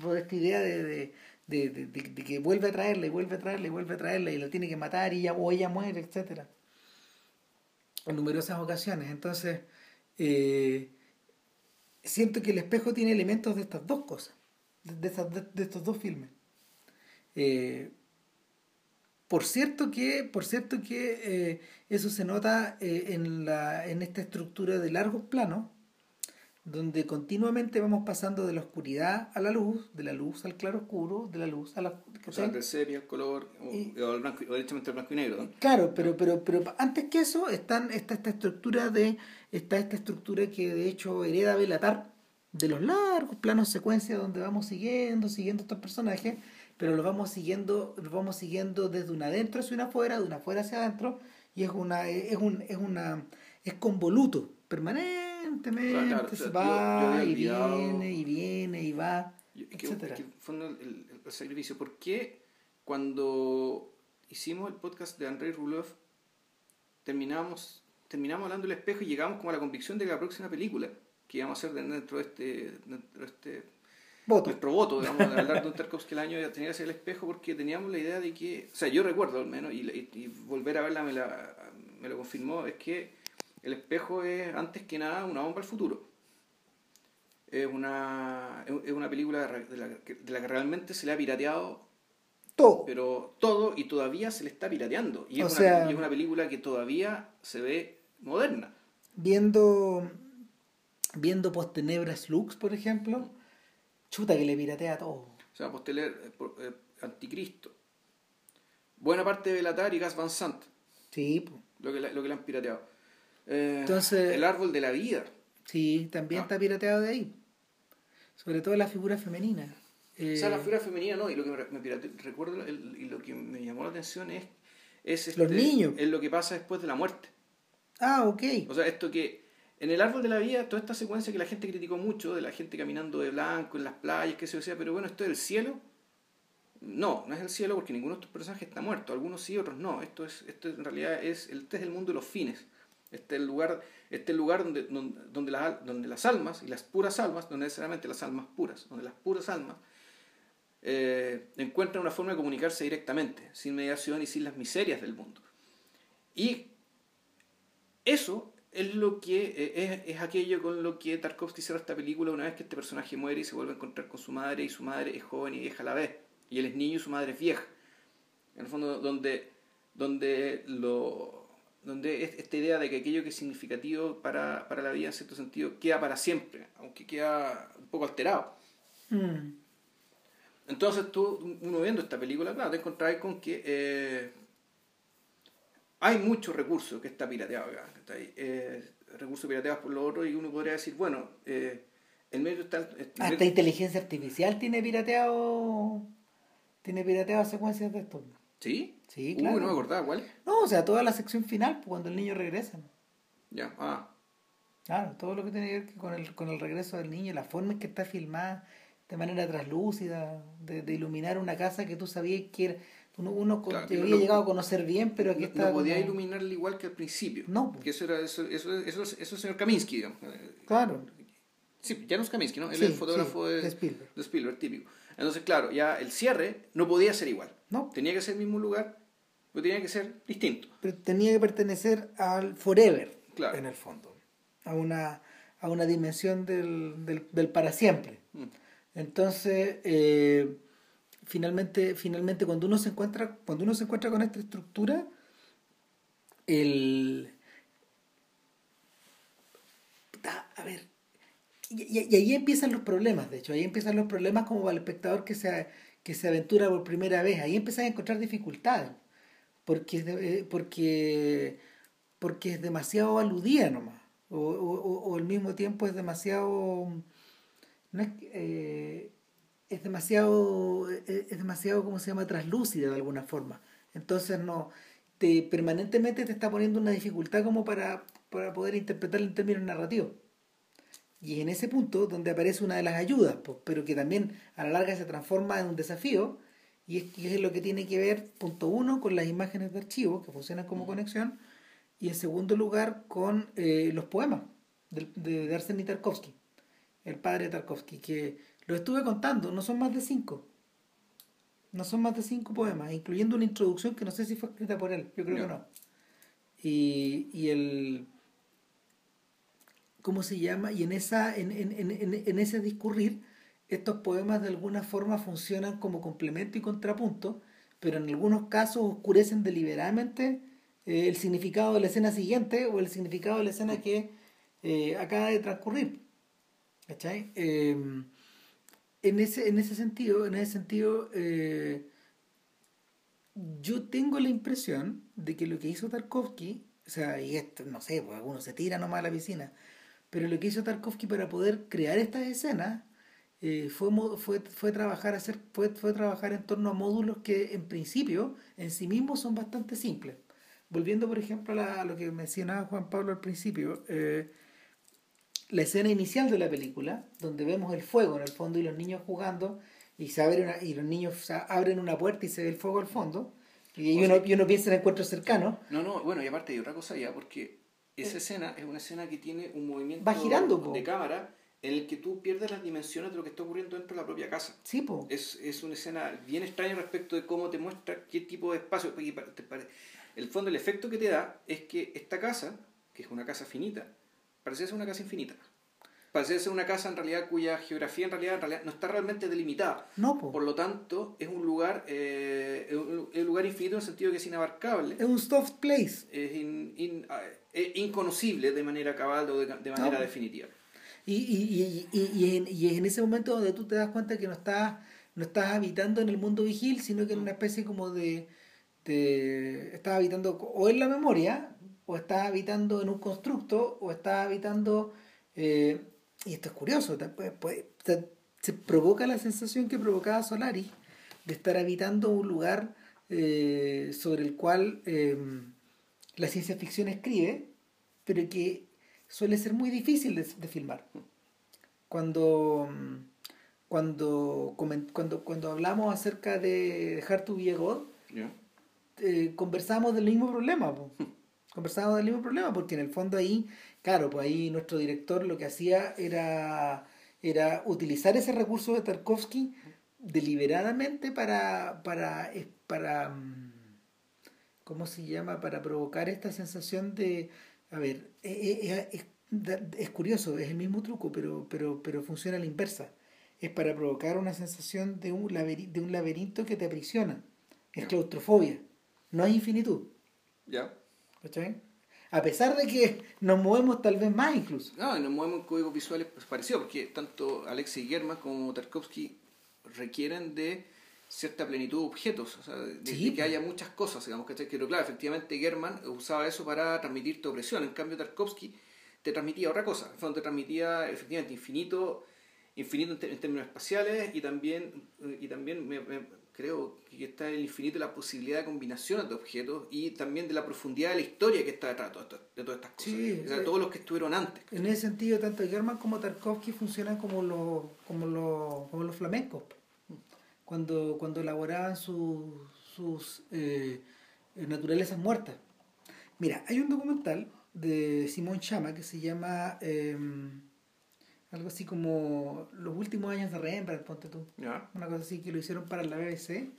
Por esta idea de, de, de, de, que vuelve a traerla y vuelve a traerla y vuelve a traerla y la tiene que matar y ella, o ella muere, etcétera En numerosas ocasiones. Entonces, eh, siento que el espejo tiene elementos de estas dos cosas, de, de, estos dos filmes. Eh, por cierto que, por cierto que eh, eso se nota en, la, en esta estructura de largos planos, donde continuamente vamos pasando de la oscuridad a la luz, de la luz al claro oscuro, de la luz a la... O sea, del sepia al color, o, y, o, al blanco, o directamente al blanco y negro. Claro, pero, pero, pero antes que eso están, está esta estructura de... Está esta estructura que de hecho hereda Belatar, de los largos planos secuencia donde vamos siguiendo, siguiendo estos personajes, pero los vamos siguiendo, los vamos siguiendo desde un adentro hacia una afuera, de una afuera hacia adentro, y es una, es un, es una, es convoluto, permanentemente, se va y viene y viene y va, etcétera. fue el, el, sacrificio. ¿Por qué cuando hicimos el podcast de Andrei Rulov terminamos, terminamos hablando del espejo y llegamos como a la convicción de que la próxima película que íbamos a hacer dentro de este, dentro de este voto. nuestro voto, digamos, de hablar de Tarkovsky el año tenía que ser el espejo porque teníamos la idea de que, o sea, yo recuerdo al menos, y, y, volver a verla me, la, me lo confirmó, es que el espejo es antes que nada una bomba al futuro. Es una, es una película de la, de la que realmente se le ha pirateado todo. Pero todo y todavía se le está pirateando. Y es, una, sea, y es una película que todavía se ve moderna. Viendo viendo Postenebras Lux, por ejemplo, chuta que le piratea todo. O sea, Posteler, eh, eh, Anticristo. Buena parte de Belatar y Gas Van Sant. Sí. Lo que, lo que le han pirateado. Eh, Entonces, el árbol de la vida. Sí, también ah. está pirateado de ahí. Sobre todo la figura femenina. Eh, o sea, la figura femenina no, y lo que me, me recuerdo el, y lo que me llamó la atención es, es este, los niños. Es lo que pasa después de la muerte. Ah, ok. O sea, esto que en el árbol de la vida, toda esta secuencia que la gente criticó mucho, de la gente caminando de blanco en las playas, que se decía, pero bueno, esto es el cielo. No, no es el cielo porque ninguno de estos personajes está muerto, algunos sí, otros no. Esto es, esto en realidad es, este es el mundo de los fines. Este es el lugar, este el lugar donde, donde, donde, donde las almas, y las puras almas, no necesariamente las almas puras, donde las puras almas eh, encuentran una forma de comunicarse directamente, sin mediación y sin las miserias del mundo. Y eso es lo que eh, es, es, aquello con lo que Tarkovsky cierra esta película una vez que este personaje muere y se vuelve a encontrar con su madre y su madre es joven y vieja a la vez y él es niño y su madre es vieja en el fondo donde donde lo donde esta idea de que aquello que es significativo para, para la vida en cierto sentido queda para siempre aunque queda un poco alterado mm. entonces tú uno viendo esta película claro te encontrás con que eh, hay muchos recursos que está pirateado acá. Está ahí, eh, recursos pirateados por lo otro y uno podría decir, bueno, eh, el medio está... El Hasta medio... inteligencia artificial tiene pirateado tiene pirateado secuencias de esto. ¿Sí? Sí, claro. Uy, no me acordaba, ¿cuál? No, o sea, toda la sección final, pues, cuando el niño regresa. Ya, ah. Claro, todo lo que tiene que ver con el, con el regreso del niño, la forma en que está filmada de manera traslúcida, de, de iluminar una casa que tú sabías que era uno, uno Claro, que que había no- llegado a conocer bien, pero aquí no, está. no podía como- iluminarle igual que al principio. No, po. Que eso era eso, eso, eso, eso es el señor Kaminsky, digamos. Claro. Sí, Janusz Kaminsky, ¿no? Él Sí, es el fotógrafo sí, de, de Spielberg. de Spielberg, típico. Entonces, claro, ya el cierre no podía ser igual. No. Tenía que ser el mismo lugar, pero tenía que ser distinto. Pero tenía que pertenecer al forever, Claro. en el fondo. A una, a una dimensión del, del, del para siempre. Mm. Entonces, eh, finalmente, finalmente cuando uno se encuentra, cuando uno se encuentra con esta estructura, el a ver, y, ahí empiezan los problemas, de hecho, ahí empiezan los problemas como para el espectador que se, que se aventura por primera vez, ahí empiezan a encontrar dificultades, porque eh, porque, porque es demasiado aludida nomás, o, o, o- al mismo tiempo es demasiado, no es, eh, es demasiado, es, es demasiado, ¿cómo se llama?, traslúcida de alguna forma, entonces no, te permanentemente te está poniendo una dificultad como para, para poder interpretarlo en términos narrativos. Y es en ese punto donde aparece una de las ayudas, pues, pero que también a la larga se transforma en un desafío, y es, y es lo que tiene que ver, punto uno, con las imágenes de archivo, que funcionan como conexión, y en segundo lugar con eh, los poemas de, de, de Arseny Tarkovsky, el padre de Tarkovsky, que lo estuve contando, no son más de cinco. No son más de cinco poemas, incluyendo una introducción que no sé si fue escrita por él, yo creo que no. Y, y el ¿cómo se llama? Y en esa, en, en, en, en- ese discurrir, estos poemas de alguna forma funcionan como complemento y contrapunto, pero en algunos casos oscurecen deliberadamente eh, el significado de la escena siguiente o el significado de la escena que eh, acaba de transcurrir. ¿Cachai? Eh, en ese, en ese sentido, en ese sentido, eh, yo tengo la impresión de que lo que hizo Tarkovsky, o sea, y esto, no sé, pues algunos se tira nomás a la piscina, pero lo que hizo Tarkovsky para poder crear estas escenas eh, fue, fue, fue, trabajar hacer, fue, fue trabajar en torno a módulos que en principio en sí mismos son bastante simples. Volviendo, por ejemplo, a, la- a lo que mencionaba Juan Pablo al principio, eh, la escena inicial de la película, donde vemos el fuego en el fondo y los niños jugando, y se abre una- y los niños abren una puerta y se ve el fuego al fondo, y, uno, y uno piensa en encuentros cercanos, No, no, bueno, y aparte hay otra cosa ya, porque esa escena es una escena que tiene un movimiento Va girando, po. de cámara en el que tú pierdes las dimensiones de lo que está ocurriendo dentro de la propia casa. sí, po. Es, es una escena bien extraña respecto de cómo te muestra qué tipo de espacio. El fondo, el efecto que te da es que esta casa, que es una casa finita, parece ser una casa infinita. Parece ser una casa en realidad cuya geografía en realidad, en realidad no está realmente delimitada. No, po. Por lo tanto, es un lugar, eh, es un lugar infinito en el sentido que es inabarcable. Es un soft place. Es in- in- ah, es inconocible de manera cabal o de, de manera No. definitiva. Y, y, y, y, y en, y es en ese momento donde tú te das cuenta que no estás, no estás habitando en el mundo vigil, sino que en una especie como de, de... Estás habitando o en la memoria, o estás habitando en un constructo, o estás habitando... eh, y esto es curioso, pues, pues, se provoca la sensación que provocaba Solaris de estar habitando un lugar eh, sobre el cual eh, la ciencia ficción escribe, pero que suele ser muy difícil de, de filmar. Cuando, cuando, cuando, cuando hablamos acerca de Hard to Be a God, ¿ya? eh, conversamos del mismo problema. po. Conversamos del mismo problema, porque en el fondo ahí, claro, pues ahí nuestro director lo que hacía era, era utilizar ese recurso de Tarkovsky deliberadamente para, para, es- para, mm, ¿cómo se llama? Para provocar esta sensación de, a ver, eh, eh, es, da- es curioso, es el mismo truco, pero, pero, pero funciona a la inversa. Es para provocar una sensación de un, de un laberinto que te aprisiona. Es claustrofobia. No hay infinitud. ¿Ya? ¿cachai? A pesar de que nos movemos tal vez más incluso. No, y nos movemos en códigos visuales pues, parecidos, porque tanto Alexei German como Tarkovsky requieren de cierta plenitud de objetos, o sea, de, que pues. haya muchas cosas, digamos, ¿cachai? Pero claro, efectivamente German usaba eso para transmitirte opresión, en cambio Tarkovsky te transmitía otra cosa, en fondo te transmitía efectivamente infinito, infinito en, en términos espaciales y también, eh, y también me, me- creo que está el infinito la posibilidad de combinaciones de objetos y también de la profundidad de la historia que está detrás de, todo de todas estas cosas, Sí, o sea, eh, todos los que estuvieron antes. En ese sentido, tanto German como Tarkovsky funcionan como los, como los, como los flamencos. Cuando, cuando elaboraban sus sus eh, naturalezas muertas. Mira, hay un documental de Simón Chama que se llama em, algo así como Los últimos años de Rembrandt, ponte tú. Una cosa así que lo hicieron para la BBC,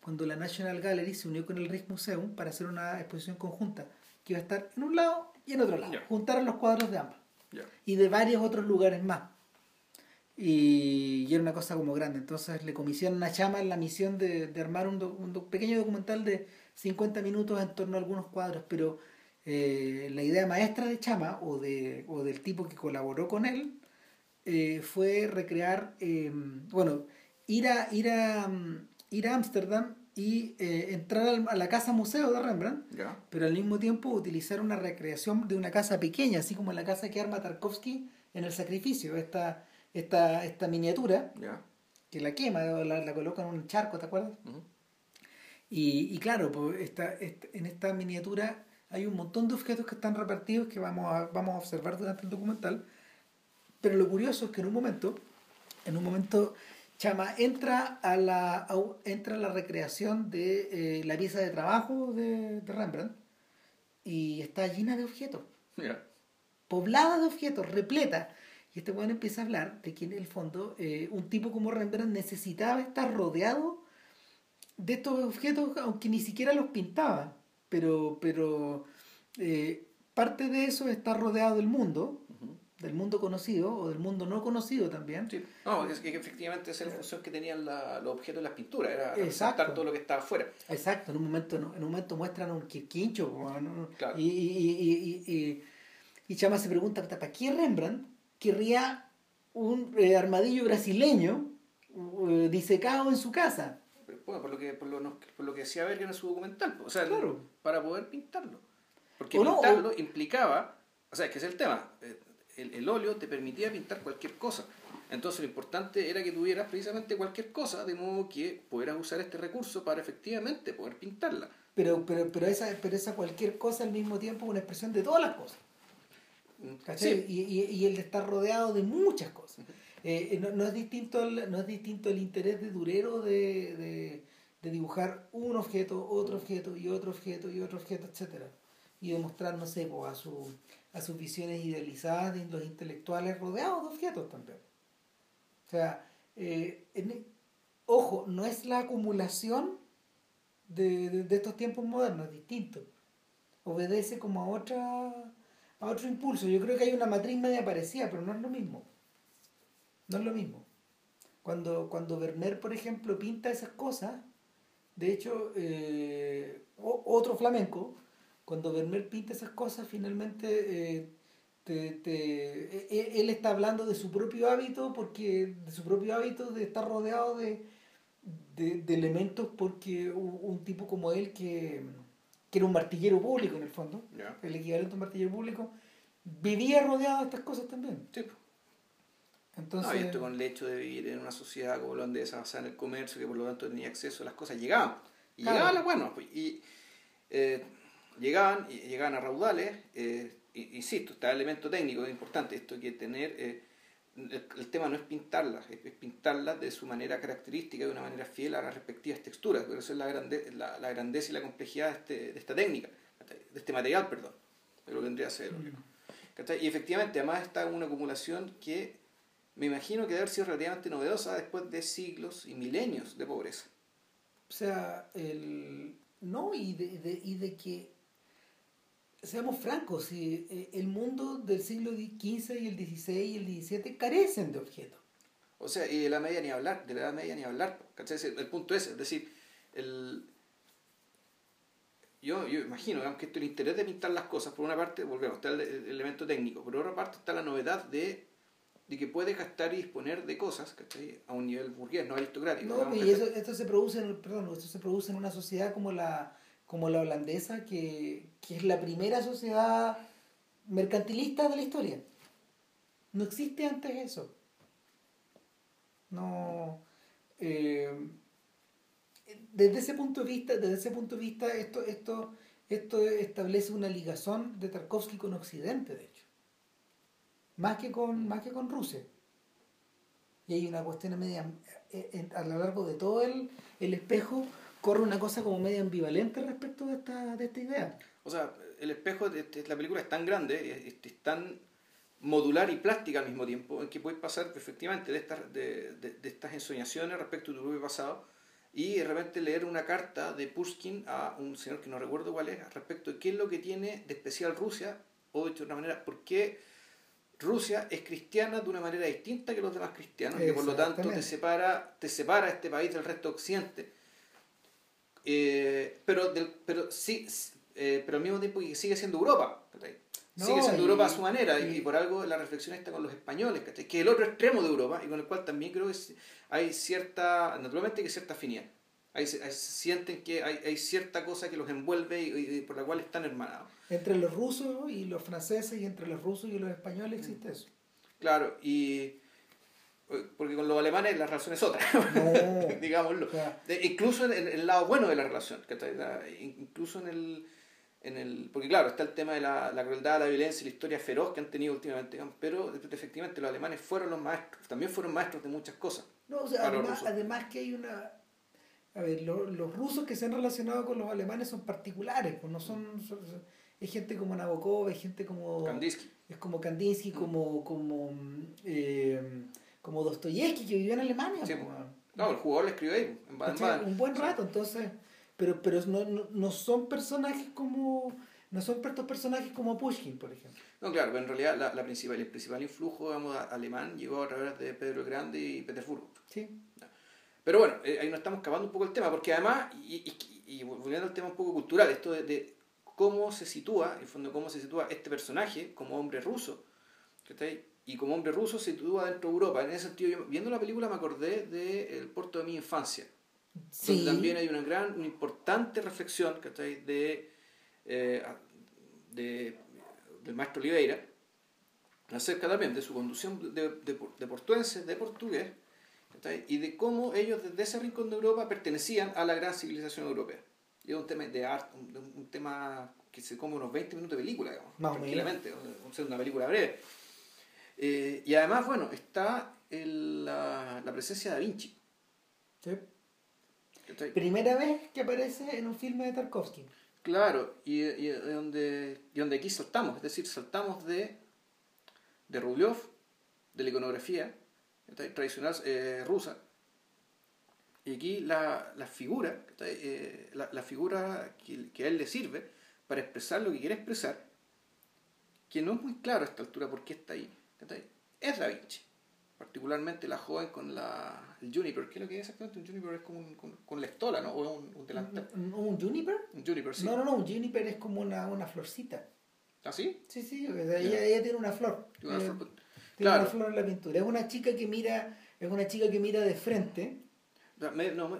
cuando la National Gallery se unió con el Rijksmuseum para hacer una exposición conjunta, que iba a estar en un lado y en otro lado. Juntaron los cuadros de ambas. Y de varios otros lugares más. Y, era una cosa como grande. Entonces le comisionan a Chama la misión de, armar un, un pequeño documental de 50 minutos en torno a algunos cuadros, pero eh, la idea maestra de Chama o, de, o del tipo que colaboró con él eh, fue recrear, eh, bueno, ir a ir a ir a Ámsterdam y entrar a la casa museo de Rembrandt, pero al mismo tiempo utilizar una recreación de una casa pequeña, así como la casa que arma Tarkovsky en El Sacrificio, esta, esta, esta miniatura, que la quema, la, la, coloca en un charco, ¿te acuerdas? y, y, claro, pues esta, en esta miniatura hay un montón de objetos que están repartidos que vamos a, vamos a observar durante el documental. Pero lo curioso es que en un momento, en un momento, Chama entra a la, entra a la recreación de eh, la pieza de trabajo de, Rembrandt y está llena de objetos. Poblada de objetos, repleta. Y este bueno empieza a hablar de que en el fondo eh, un tipo como Rembrandt necesitaba estar rodeado de estos objetos, aunque ni siquiera los pintaba pero, pero eh, parte de eso está rodeado del mundo, del mundo conocido o del mundo no conocido también. Sí. No, es que efectivamente esa es la función que tenían los objetos de las pinturas, era resaltar todo lo que estaba afuera. Exacto, en un momento, en un momento muestran un quirquincho y, y, y, y, Chama se pregunta, ¿para qué Rembrandt querría un eh, armadillo brasileño uh, disecado en su casa? bueno, por lo que, por lo, por lo que decía Berger en su documental, o sea, para poder pintarlo. Porque pintarlo implicaba, o sea, es que es el tema, eh, el, el, óleo te permitía pintar cualquier cosa. Entonces lo importante era que tuvieras precisamente cualquier cosa, de modo que pudieras usar este recurso para efectivamente poder pintarla. Pero, pero, pero, esa, pero esa cualquier cosa al mismo tiempo es una expresión de todas las cosas. Mm, y, y, y, el de estar rodeado de muchas cosas. Eh, no, es distinto el, no es distinto el interés de Durero de, dibujar un objeto, otro objeto y otro objeto y otro objeto, etc. Y demostrar, no sé, a, su, a sus visiones idealizadas de los intelectuales rodeados de objetos también. O sea, eh, ojo, no es la acumulación de, estos tiempos modernos, es distinto. Obedece como a otra a otro impulso. Yo creo que hay una matriz media parecida, pero no es lo mismo. No es lo mismo. Cuando, cuando Werner, por ejemplo, pinta esas cosas, de hecho, eh, otro flamenco, cuando Werner pinta esas cosas, finalmente eh, te, te, e, e, él está hablando de su propio hábito, porque de su propio hábito de estar rodeado de, de, elementos, porque un, tipo como él, que, que, era un martillero público en el fondo, el equivalente a un martillero público, vivía rodeado de estas cosas también. Sí. Entonces, no, y esto con el hecho de vivir en una sociedad como la holandesa basada en el comercio, que por lo tanto tenía acceso a las cosas, llegaban. Y llegaban las buenas, pues, y eh, llegaban, llegaban a raudales, eh, insisto, está el elemento técnico es importante, esto hay que tener, eh, el, tema no es pintarlas, es, pintarlas de su manera característica, de una manera fiel a las respectivas texturas, pero eso es la, grande, la, la grandeza y la complejidad de, este, de esta técnica, de este material, perdón, de lo que vendría a ser. Y efectivamente, además está una acumulación que me imagino que debe haber sido relativamente novedosa después de siglos y milenios de pobreza. O sea, el, no, y de, de, y de que, seamos francos, eh, el mundo del siglo XV y el XVI y el XVII carecen de objetos. O sea, y de la media ni hablar, de la edad media ni hablar. El punto es, es decir, el, yo, yo imagino, aunque esto el interés de pintar las cosas, por una parte, volvemos, está el, el elemento técnico, por otra parte está la novedad de de que puede gastar y disponer de cosas ¿cachai? a un nivel burgués, no aristocrático. No, y eso, esto, se produce en, perdón, esto se produce en una sociedad como la, como la holandesa, que, que es la primera sociedad mercantilista de la historia. No existe antes eso. No. Eh, desde ese punto de vista, desde ese punto de vista, esto, esto, esto establece una ligazón de Tarkovsky con Occidente, de hecho más que con, más que con Rusia. Y hay una cuestión media eh, a lo largo de todo el, el espejo corre una cosa como medio ambivalente respecto de esta, de esta idea. O sea, el espejo de, la película es tan grande, es, es tan modular y plástica al mismo tiempo, en que puedes pasar efectivamente de estas, de, de, de estas ensoñaciones respecto a tu propio pasado y de repente leer una carta de Pushkin a un señor que no recuerdo cuál es, respecto de qué es lo que tiene de especial Rusia, o dicho de otra manera, por qué Rusia es cristiana de una manera distinta que los demás cristianos, que por lo tanto te separa, te separa este país del resto occidente. Eh, pero, del, pero, sí, eh, pero al mismo tiempo sigue siendo Europa. No, sigue siendo Europa a su manera y, y, por algo la reflexión está con los españoles, que es el otro extremo de Europa y con el cual también creo que hay cierta, naturalmente que cierta afinidad. Hay, hay, sienten que hay, hay, cierta cosa que los envuelve y, y, por la cual están hermanados. Entre los rusos y los franceses y entre los rusos y los españoles existe eso. Claro, y porque con los alemanes la relación es otra, no, digámoslo. Incluso en, en, el lado bueno de la relación, incluso en el en el, porque claro, está el tema de la, la crueldad, la violencia y la historia feroz que han tenido últimamente, pero efectivamente los alemanes fueron los maestros, también fueron maestros de muchas cosas. No, o sea, además, además, que hay una... A ver, lo, los rusos que se han relacionado con los alemanes son particulares, pues no son... son es gente como Nabokov, es gente como... Kandinsky. Es como Kandinsky, mm. como, como, eh, como Dostoyevsky, que vivió en Alemania. Sí, pues. No, el jugador le escribió ahí, en. Un buen rato, entonces pero, pero no, no, no son personajes como no son estos personajes como Pushkin, por ejemplo. No, claro, pero en realidad la, la principal, el principal influjo digamos, alemán llegó a través de Pedro el Grande y Petersburgo. Sí. Pero bueno, eh, ahí nos estamos acabando un poco el tema, porque además, y, y, y volviendo al tema un poco cultural, esto de, de, cómo se sitúa, en el fondo, cómo se sitúa este personaje como hombre ruso, y como hombre ruso se sitúa dentro de Europa. En ese sentido, yo, viendo la película me acordé del de Porto de mi infancia Sí. también hay una gran, una importante reflexión de, eh, de, del maestro Oliveira acerca también de su conducción de, de, de portuense, de portugués, y de cómo ellos desde ese rincón de Europa pertenecían a la gran civilización europea. Y es un tema de arte, un, un, tema que se come unos 20 minutos de película, digamos, Más tranquilamente, una película breve. Eh, y además, bueno, está el, la, la presencia de Da Vinci. Sí. Primera vez que aparece en un filme de Tarkovsky. Claro, y, y, donde, y donde aquí saltamos, es decir, saltamos de, de Rubliov, de la iconografía tradicional eh, rusa, y aquí la, la figura, eh, la, la, figura que, que, a él le sirve para expresar lo que quiere expresar, que no es muy claro a esta altura por qué está ahí, es Da Vinci particularmente la joven con la, el juniper. ¿Qué es lo que es exactamente? Un juniper es como un, con, con la estola, ¿no? O es un, un delantal. ¿Un, ¿Un, juniper? Un juniper, sí. No, no, no, un juniper es como una, una florcita. ¿Ah, sí? Sí, sí, ella, ella tiene una flor. Tiene una, eh, flor. Tiene claro. una flor en la pintura. Es una chica que mira, es una chica que mira de frente. No, no, no, no,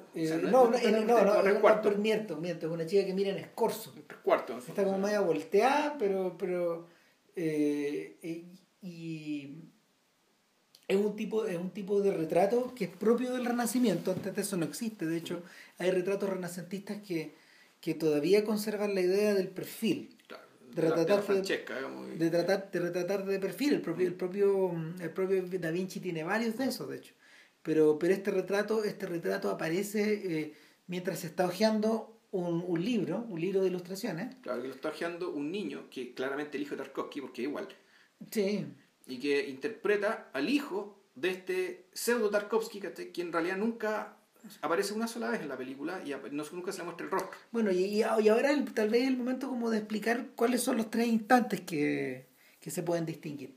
miento, miento, es una chica que mira en escorzo. Cuarto. Está como media volteada, pero, pero eh, y es un tipo es un tipo de retrato que es propio del renacimiento antes de eso no existe de hecho hay retratos renacentistas que, que todavía conservan la idea del perfil. De retratar de, de, tratar de retratar de perfil el propio el propio el propio Da Vinci tiene varios de esos de hecho. Pero pero este retrato este retrato aparece eh, mientras se está hojeando un, un, libro un libro de ilustraciones. Claro que lo está hojeando un niño que claramente el hijo de Tarkovsky porque igual sí y que interpreta al hijo de este pseudo Tarkovsky, que en realidad nunca aparece una sola vez en la película y nunca se le muestra el rostro. Bueno, y, y ahora el, tal vez es el momento como de explicar cuáles son los tres instantes que, que se pueden distinguir.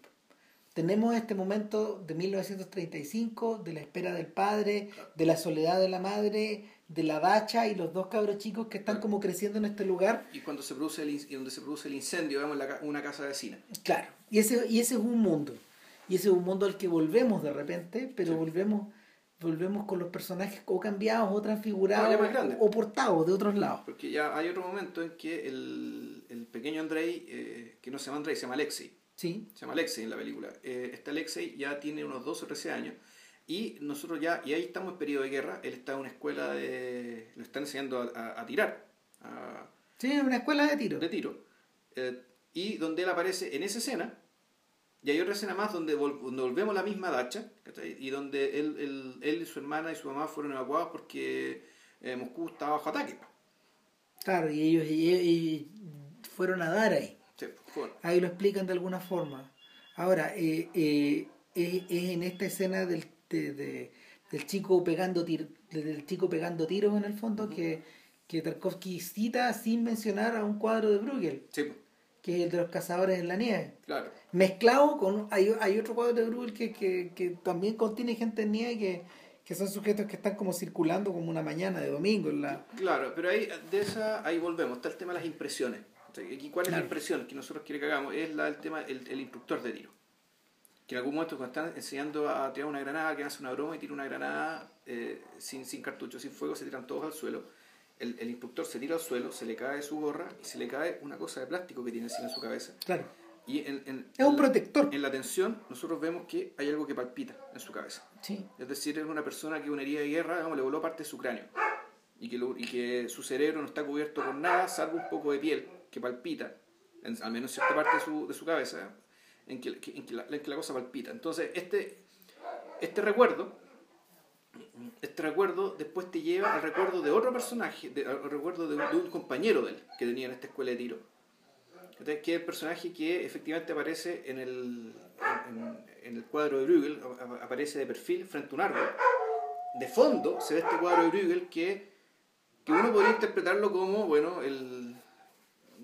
Tenemos este momento de 1935, de la espera del padre, de la soledad de la madre, de la dacha y los dos cabros chicos que están como creciendo en este lugar. Y cuando se produce el, y donde se produce el incendio, vemos la, una casa vecina. Claro, y ese, y ese es un mundo. Y ese es un mundo al que volvemos de repente, pero sí. volvemos volvemos con los personajes o cambiados o transfigurados no, o, o, portados de otros lados. Porque ya hay otro momento en que el, el pequeño Andrei, eh, que no se llama Andrei, se llama Alexei. Sí. Se llama Alexei en la película. Eh, este Alexei ya tiene unos 12 o 13 años y nosotros ya, y ahí estamos en periodo de guerra, él está en una escuela de... lo están enseñando a, a, a tirar. A, sí, una escuela de tiro. De tiro. Eh, y donde él aparece en esa escena, y hay otra escena más donde, vol donde volvemos a la misma dacha, y donde él, él, él, y su hermana y su mamá fueron evacuados porque eh, Moscú estaba bajo ataque. Claro, y ellos y, y fueron a dar ahí. Sí, fueron. Ahí lo explican de alguna forma. Ahora, eh, eh, es en esta escena del, de- de- del chico pegando tir- del chico pegando tiros en el fondo que, que Tarkovsky cita sin mencionar a un cuadro de Bruegel, Sí, que es el de los cazadores en la nieve. claro. Mezclado con... Hay, hay otro cuadro de Bruegel que, que, que también contiene gente en nieve que, que son sujetos que están como circulando como una mañana de domingo en la... Claro, pero ahí, de esa, ahí volvemos. Está el tema de las impresiones. Aquí, ¿Cuál es la impresión que nosotros quiere que hagamos? Es la, el tema el, el instructor de tiro. Que en algún momento cuando están enseñando a tirar una granada, que hace una broma y tira una granada eh, sin, sin cartucho, sin fuego, se tiran todos al suelo. El, el instructor se tira al suelo, se le cae su gorra y se le cae una cosa de plástico que tiene encima en su cabeza. Claro. Y en, en- Es un protector. En la tensión, nosotros vemos que hay algo que palpita en su cabeza. Sí. Es decir, es una persona que una herida de guerra digamos, le voló parte de su cráneo y que, lo- y que su cerebro no está cubierto con nada, salvo un poco de piel que palpita, en- al menos en cierta parte de su, de su cabeza, en que, la, que la cosa palpita. Entonces, este, este recuerdo, este recuerdo después te lleva al recuerdo de otro personaje, de- al recuerdo de un, compañero de él que tenía en esta escuela de tiro. Que es el personaje que efectivamente aparece en el, en, el cuadro de Bruegel, aparece de perfil frente a un árbol. De fondo se ve este cuadro de Bruegel que, que uno podría interpretarlo como, bueno, el,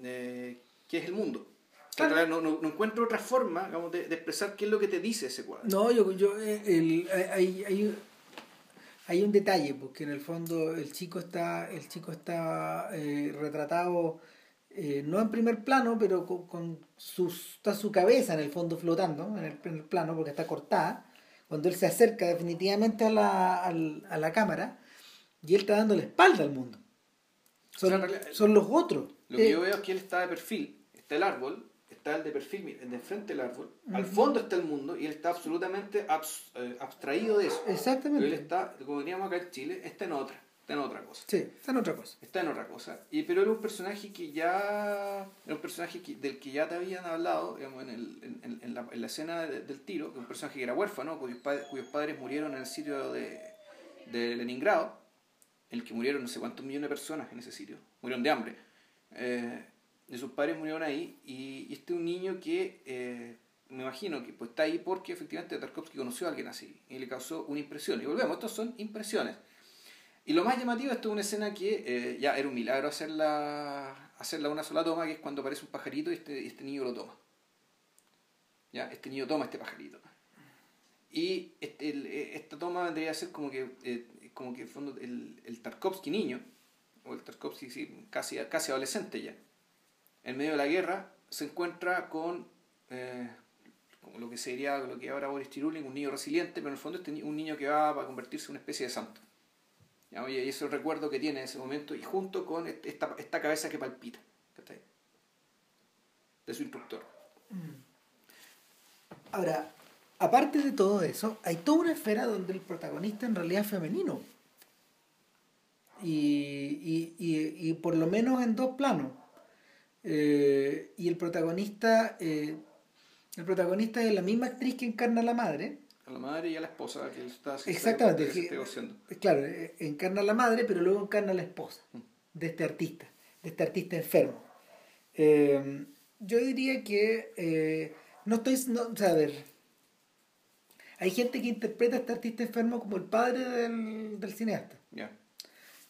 eh, que es el mundo. Claro. no, no, no encuentro otra forma digamos, de, de expresar qué es lo que te dice ese cuadro. No, yo, yo eh, el, hay, hay, hay un detalle, porque en el fondo el chico está, el chico está eh, retratado eh, no en primer plano, pero con, con está su cabeza en el fondo flotando en el, en el plano, porque está cortada. Cuando él se acerca definitivamente a la, al- a la cámara, y él está dando la espalda al mundo. Son, O sea, en realidad, son los otros. Lo que Eh, yo veo es que él está de perfil, está el árbol, está el de perfil, de frente del árbol, al fondo está el mundo y él está absolutamente abs- eh, abstraído de eso. Pero él Exactamente. está, como diríamos acá en Chile, está en otra, está en otra cosa. Sí, está en otra cosa. Está en otra cosa. Y, pero era un personaje que ya. Era un personaje que- del que ya te habían hablado digamos, en, el- en- en- en la, en la escena de- del tiro, que un personaje que era huérfano, cuyos, padres, cuyos padres murieron en el sitio de, de Leningrado, en el que murieron no sé cuántos millones de personas en ese sitio. Murieron de hambre. Eh, y sus padres murieron ahí. Y, este es un niño que. eh, me imagino que pues, está ahí porque efectivamente Tarkovsky conoció a alguien así y le causó una impresión. Y volvemos, estos son impresiones. Y lo más llamativo, esto es una escena que eh, ya era un milagro hacerla, hacerla una sola toma, que es cuando aparece un pajarito y este, este niño lo toma. Ya, este niño toma este pajarito. Y este, eh, esta toma vendría a ser como que, como que fondo el, el Tarkovsky niño, o el Tarkovsky casi, casi adolescente ya, en medio de la guerra se encuentra con eh, lo que sería lo que ahora Boris Tiruling, un niño resiliente, pero en el fondo este ni- un niño que va a convertirse en una especie de santo. Y ese es el recuerdo que tiene en ese momento, y junto con este- esta, cabeza que palpita, de su instructor. Ahora, aparte de todo eso, hay toda una esfera donde el protagonista en realidad es femenino. Y, y, y por lo menos en dos planos. Eh, y el protagonista, eh, el protagonista es la misma actriz que encarna a la madre. A la madre y a la esposa que está se Exactamente. que negociando. claro, eh, encarna a la madre, pero luego encarna a la esposa de este artista, de este artista enfermo. Eh, yo diría que eh, no estoy, no, o sea, a ver, hay gente que interpreta a este artista enfermo como el padre del, del cineasta. Ya.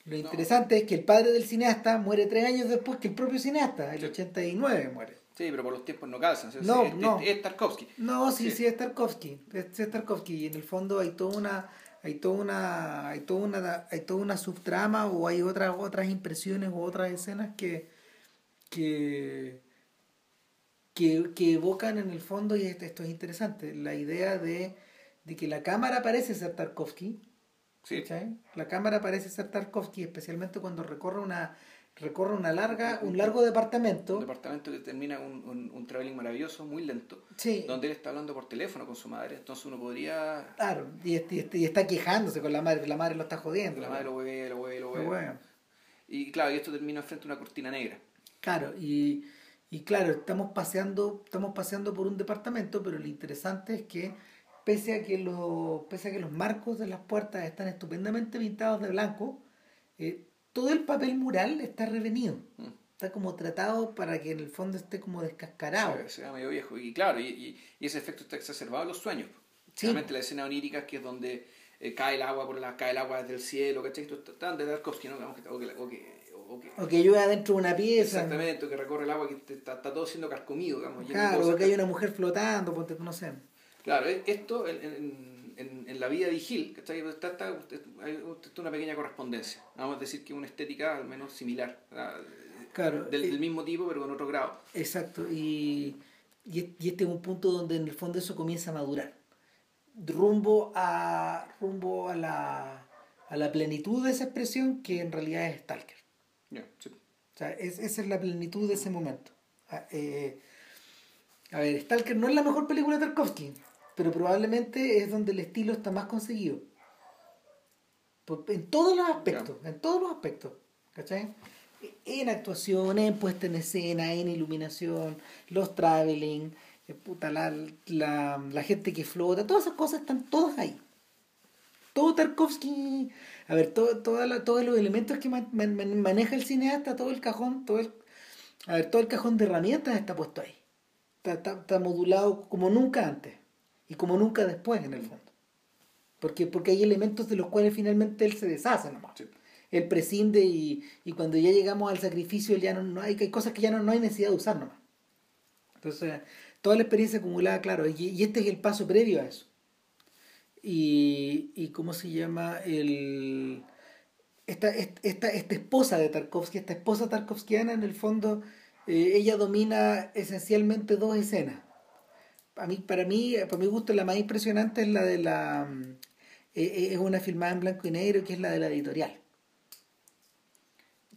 Lo interesante es que el padre del cineasta muere tres años después que el propio cineasta, el Sí. 89 muere. Sí, pero por los tiempos no calzan. No, es, es- Tarkovsky. No, sí, Sí. sí, es Tarkovsky. Es, es Tarkovsky. Y en el fondo hay toda una, hay toda una, hay toda una, hay toda una subtrama o hay otras, otras impresiones o otras escenas que, que, que, que evocan en el fondo, y esto, esto es interesante, la idea de, de que la cámara parece ser Tarkovsky. Sí. ¿cachai? La cámara parece ser Tarkovsky, especialmente cuando recorre una, recorre una larga, un largo departamento. Un departamento que termina un, un, un traveling maravilloso, muy lento, Sí. donde él está hablando por teléfono con su madre. Entonces uno podría. Claro, y, este- y este- y está quejándose con la madre, la madre lo está jodiendo. La madre lo hueve, lo hueve, lo hueve. Y claro, y esto termina frente a una cortina negra. Claro, y, y claro, estamos paseando, estamos paseando por un departamento, pero lo interesante es que pese a que los, pese a que los marcos de las puertas están estupendamente pintados de blanco, eh, todo el papel mural está revenido. Mm. Está como tratado para que en el fondo esté como descascarado. Se, ve medio viejo. Y claro, y, y- y ese efecto está exacerbado en los sueños. Sí. Realmente la escena onírica que es donde eh, cae el agua por la, cae el agua desde el cielo, ¿cachai? Esto está tan de Tarkovsky, ¿no? O que, o que, o que- O que llueve adentro de una pieza. exactamente, o que recorre el agua que está, está todo siendo carcomido, digamos. Claro, porque hay una mujer flotando, ponte no sé. Claro, e- esto en, en, en, en la vida de Gil, ¿cachai? Está, está, hay una pequeña correspondencia. Vamos a decir que una estética al menos similar. ¿verdad? Claro. Del, eh, del mismo tipo, pero con otro grado. Exacto, y, y, es- y este es un punto donde en el fondo eso comienza a madurar. Rumbo a, rumbo a, la, a la plenitud de esa expresión que en realidad es Stalker. Ya, sí. O sea, es- esa es la plenitud de ese momento. Ah, eh, a ver, Stalker no es la mejor película de Tarkovsky, pero probablemente es donde el estilo está más conseguido. En todos los aspectos, en todos los aspectos. ¿Cachai? En actuación, en puesta en escena, en iluminación, los traveling, eh, puta, la, la, la gente que flota, todas esas cosas están todas ahí. Todo Tarkovsky, a ver, todo, la- todos los elementos que man- man- man- maneja el cineasta, todo el cajón, todo el, a ver, todo el cajón de herramientas está puesto ahí. Está, está, está modulado como nunca antes y como nunca después en el fondo. Porque, porque hay elementos de los cuales finalmente él se deshace nomás. Sí. Él prescinde y, y cuando ya llegamos al sacrificio ya no, no hay, hay cosas que ya no, no hay necesidad de usar nomás. Entonces, toda la experiencia acumulada, claro, y, y este es el paso previo a eso. Y, y ¿cómo se llama? El, esta, esta, esta esposa de Tarkovsky, esta esposa tarkovskiana, en el fondo, eh, ella domina esencialmente dos escenas. A mí, para mí, para mi gusto, la más impresionante es la de la... mm, eh, eh, es una filmada en blanco y negro, que es la de la editorial.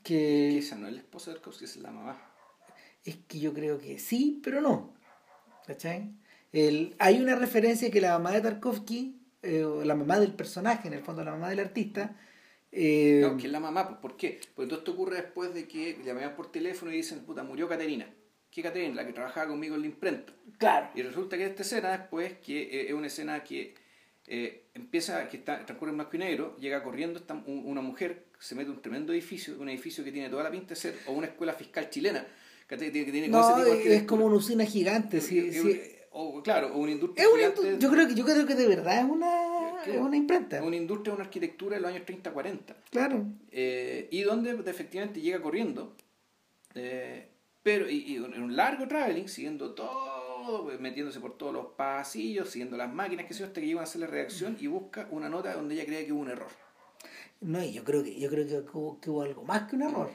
Que Que esa no es la esposa de Tarkovsky, es la mamá. es que yo creo que sí, pero no. ¿Cachai? El, hay una referencia que la mamá de Tarkovsky, eh, o la mamá del personaje, en el fondo la mamá del artista, eh, No, que es la mamá, pues, ¿por qué? Porque todo esto ocurre después de que le llaman por teléfono y dicen, puta, murió Caterina. ¿Qué Caterina? La que trabajaba conmigo en la imprenta. claro, Y resulta que esta escena después, que eh, es una escena que eh, empieza, que está, transcurre en blanco y negro, llega corriendo esta, un- una mujer, se mete en un tremendo edificio, un edificio que tiene toda la pinta de ser, o una escuela fiscal chilena, que tiene, que tiene no, ese tipo de es como una usina gigante. sí, sí. O, claro, o una industria Es una, gigante- yo, creo que, yo creo que de verdad es una, es una imprenta. una industria, una arquitectura de los años 30-40. Claro. Eh, y donde efectivamente llega corriendo, eh, pero y, y en un largo traveling, siguiendo todo, pues, metiéndose por todos los pasillos, siguiendo las máquinas, que sé yo, hasta que llegan a hacer la redacción y busca una nota donde ella cree que hubo un error. No, y yo creo que, yo creo que hubo, que hubo algo más que un error.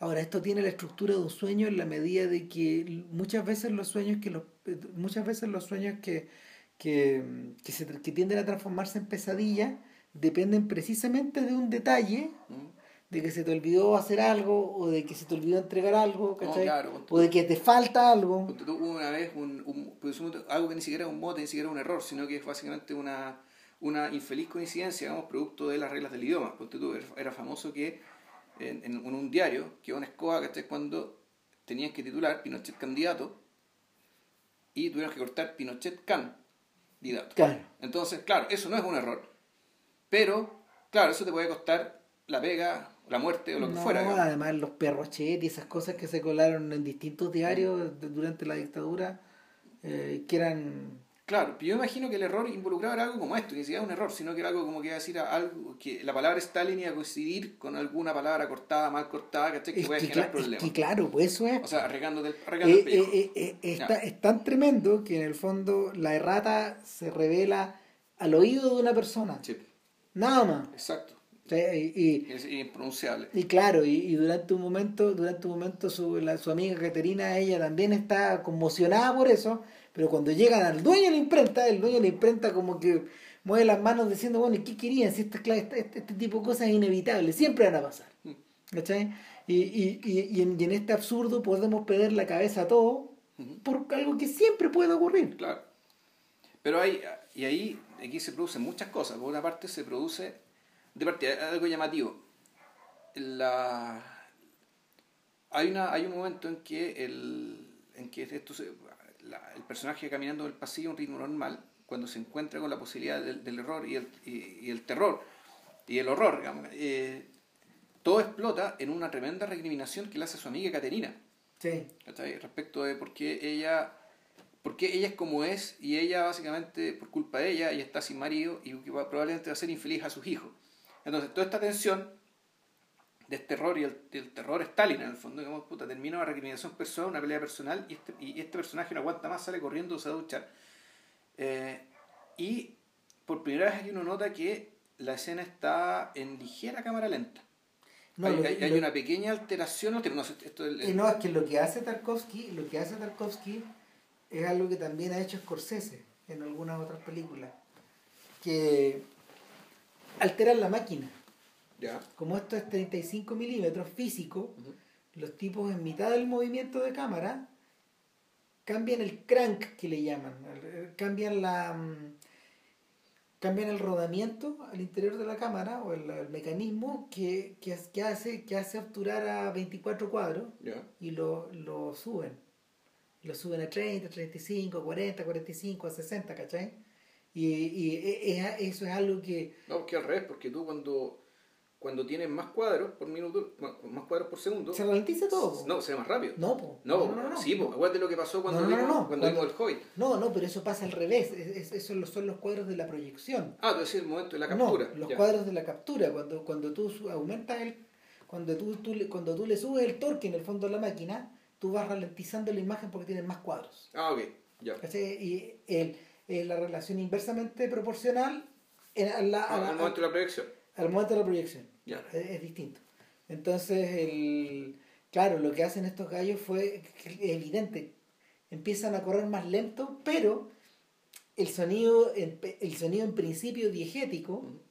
Ahora, esto tiene la estructura de un sueño en la medida de que muchas veces los sueños que los, muchas veces los sueños que, que, que, se, que tienden a transformarse en pesadillas dependen precisamente de un detalle, ¿Mm? De que se te olvidó hacer algo, o de que se te olvidó entregar algo, o de que te falta algo. Tú, una vez un, un- pues, algo que ni siquiera es un mote, ni siquiera es un error, sino que es básicamente una, una infeliz coincidencia, digamos, producto de las reglas del idioma. Ponte tú, era, famoso que en, en un- diario, que una escoba, ¿cachai? Cuando tenían que titular Pinochet candidato y tuvieron que cortar Pinochet candidato. Claro. Entonces, claro, eso no es un error, pero, claro, eso te puede costar la pega, la muerte o lo que No, fuera. digamos. además los perrochet y esas cosas que se colaron en distintos diarios de- durante la dictadura, eh, que eran Claro, pero yo imagino que el error involucrado era algo como esto, que ni siquiera un error, sino que era algo como que iba a decir algo, que la palabra Stalin iba a coincidir con alguna palabra cortada, mal cortada, ¿cachai? Que puede generar problemas. que claro, pues eso es. O sea, el, arreglando Eh, el pellejo. eh, eh, está- es tan tremendo que en el fondo la errata se revela al oído de una persona. Sí, Nada más. exacto. Y, y- Es impronunciable. y claro, y, y durante un momento, durante un momento su, la- su amiga Caterina, ella también está conmocionada por eso, pero cuando llegan al dueño de la imprenta, el dueño de la imprenta como que mueve las manos diciendo, bueno, ¿y qué querían? Si este, este tipo de cosas es inevitable, siempre van a pasar. Mm. ¿Cachai? Y, y, en, y en este absurdo podemos perder la cabeza a todo por algo que siempre puede ocurrir. Claro. Pero hay, y ahí, aquí se producen muchas cosas. Por una parte se produce, de partida, algo llamativo. La, hay, una, hay un momento en que el, en que esto se- la- el personaje caminando en el pasillo a un ritmo normal, cuando se encuentra con la posibilidad del, del error y el, y, y el terror y el horror, digamos, eh, todo explota en una tremenda recriminación que le hace a su amiga Caterina. Sí. Respecto de por qué ella, porque ella es como es y ella básicamente, por culpa de ella, ella está sin marido y probablemente va a ser infeliz a sus hijos. Entonces, toda esta tensión de este terror y el, del terror Stalin, en el fondo, digamos, puta, termina una recriminación personal, una pelea personal y este, y este personaje no aguanta más, sale corriendo, se ducha. Eh, y por primera vez aquí uno nota que la escena está en ligera cámara lenta. No, hay, lo que- hay- hay lo- una pequeña alteración, no, no, esto es- Y no, es que lo que hace Tarkovsky, lo que hace Tarkovsky es algo que también ha hecho Scorsese en algunas otras películas. Que alteran la máquina. Ya. Como esto es 35 milímetros físico, los tipos en mitad del movimiento de cámara cambian el crank que le llaman, el- cambian la mm, cambian el rodamiento al interior de la cámara o el, el mecanismo que, que, es- que hace que hace obturar a 24 cuadros y lo, lo suben. Lo suben a 30, 35, 40, 45, a 60, ¿cachai? Y, y e- e- eso es algo que... No, porque al revés, porque tú cuando, cuando tienes más cuadros por minuto, más, cuadros por segundo, Se ralentiza todo. no, se ve más rápido. No, po. No, no, no, no. sí, acuérdate lo que pasó cuando, vimos, cuando Cuando- vimos el Hobbit. No, no, pero eso pasa al revés. Es- es- Esos son los cuadros de la proyección. Ah, tú decís el momento de la captura. Los ya. cuadros de la captura. Cuando, cuando tú aumentas el. Cuando tú, tú le- cuando tú le subes el torque en el fondo de la máquina, tú vas ralentizando la imagen porque tienes más cuadros. Ah, ok, ya. Y el, el- la relación inversamente proporcional en- la- al momento de la proyección. al momento de la proyección. Ya. Es, es distinto. Entonces, el, claro, lo que hacen estos gallos fue evidente. Empiezan a correr más lento, pero el sonido, el sonido en principio diegético Ujú.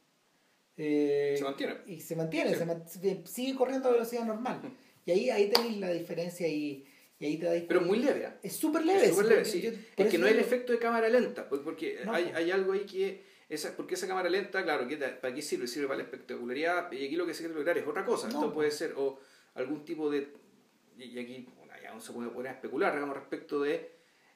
eh, Se mantiene. y se mantiene, Sí. se man- sigue corriendo a velocidad normal. Ujú. Y ahí, ahí tenéis la diferencia y, y ahí te Pero muy leve. ¿ah? Es súper leve. Es súper sí, leve, porque sí. yo- es que no es el efecto de cámara lenta, pues, porque No, hay, hay algo ahí que... Esa, porque esa cámara lenta, claro, ¿qué, ¿para qué sirve? Sirve para la espectacularidad y aquí lo que se quiere lograr es otra cosa. No, Esto puede ser o algún tipo de... Y y aquí bueno, ya no se puede poner a especular, digamos, respecto de,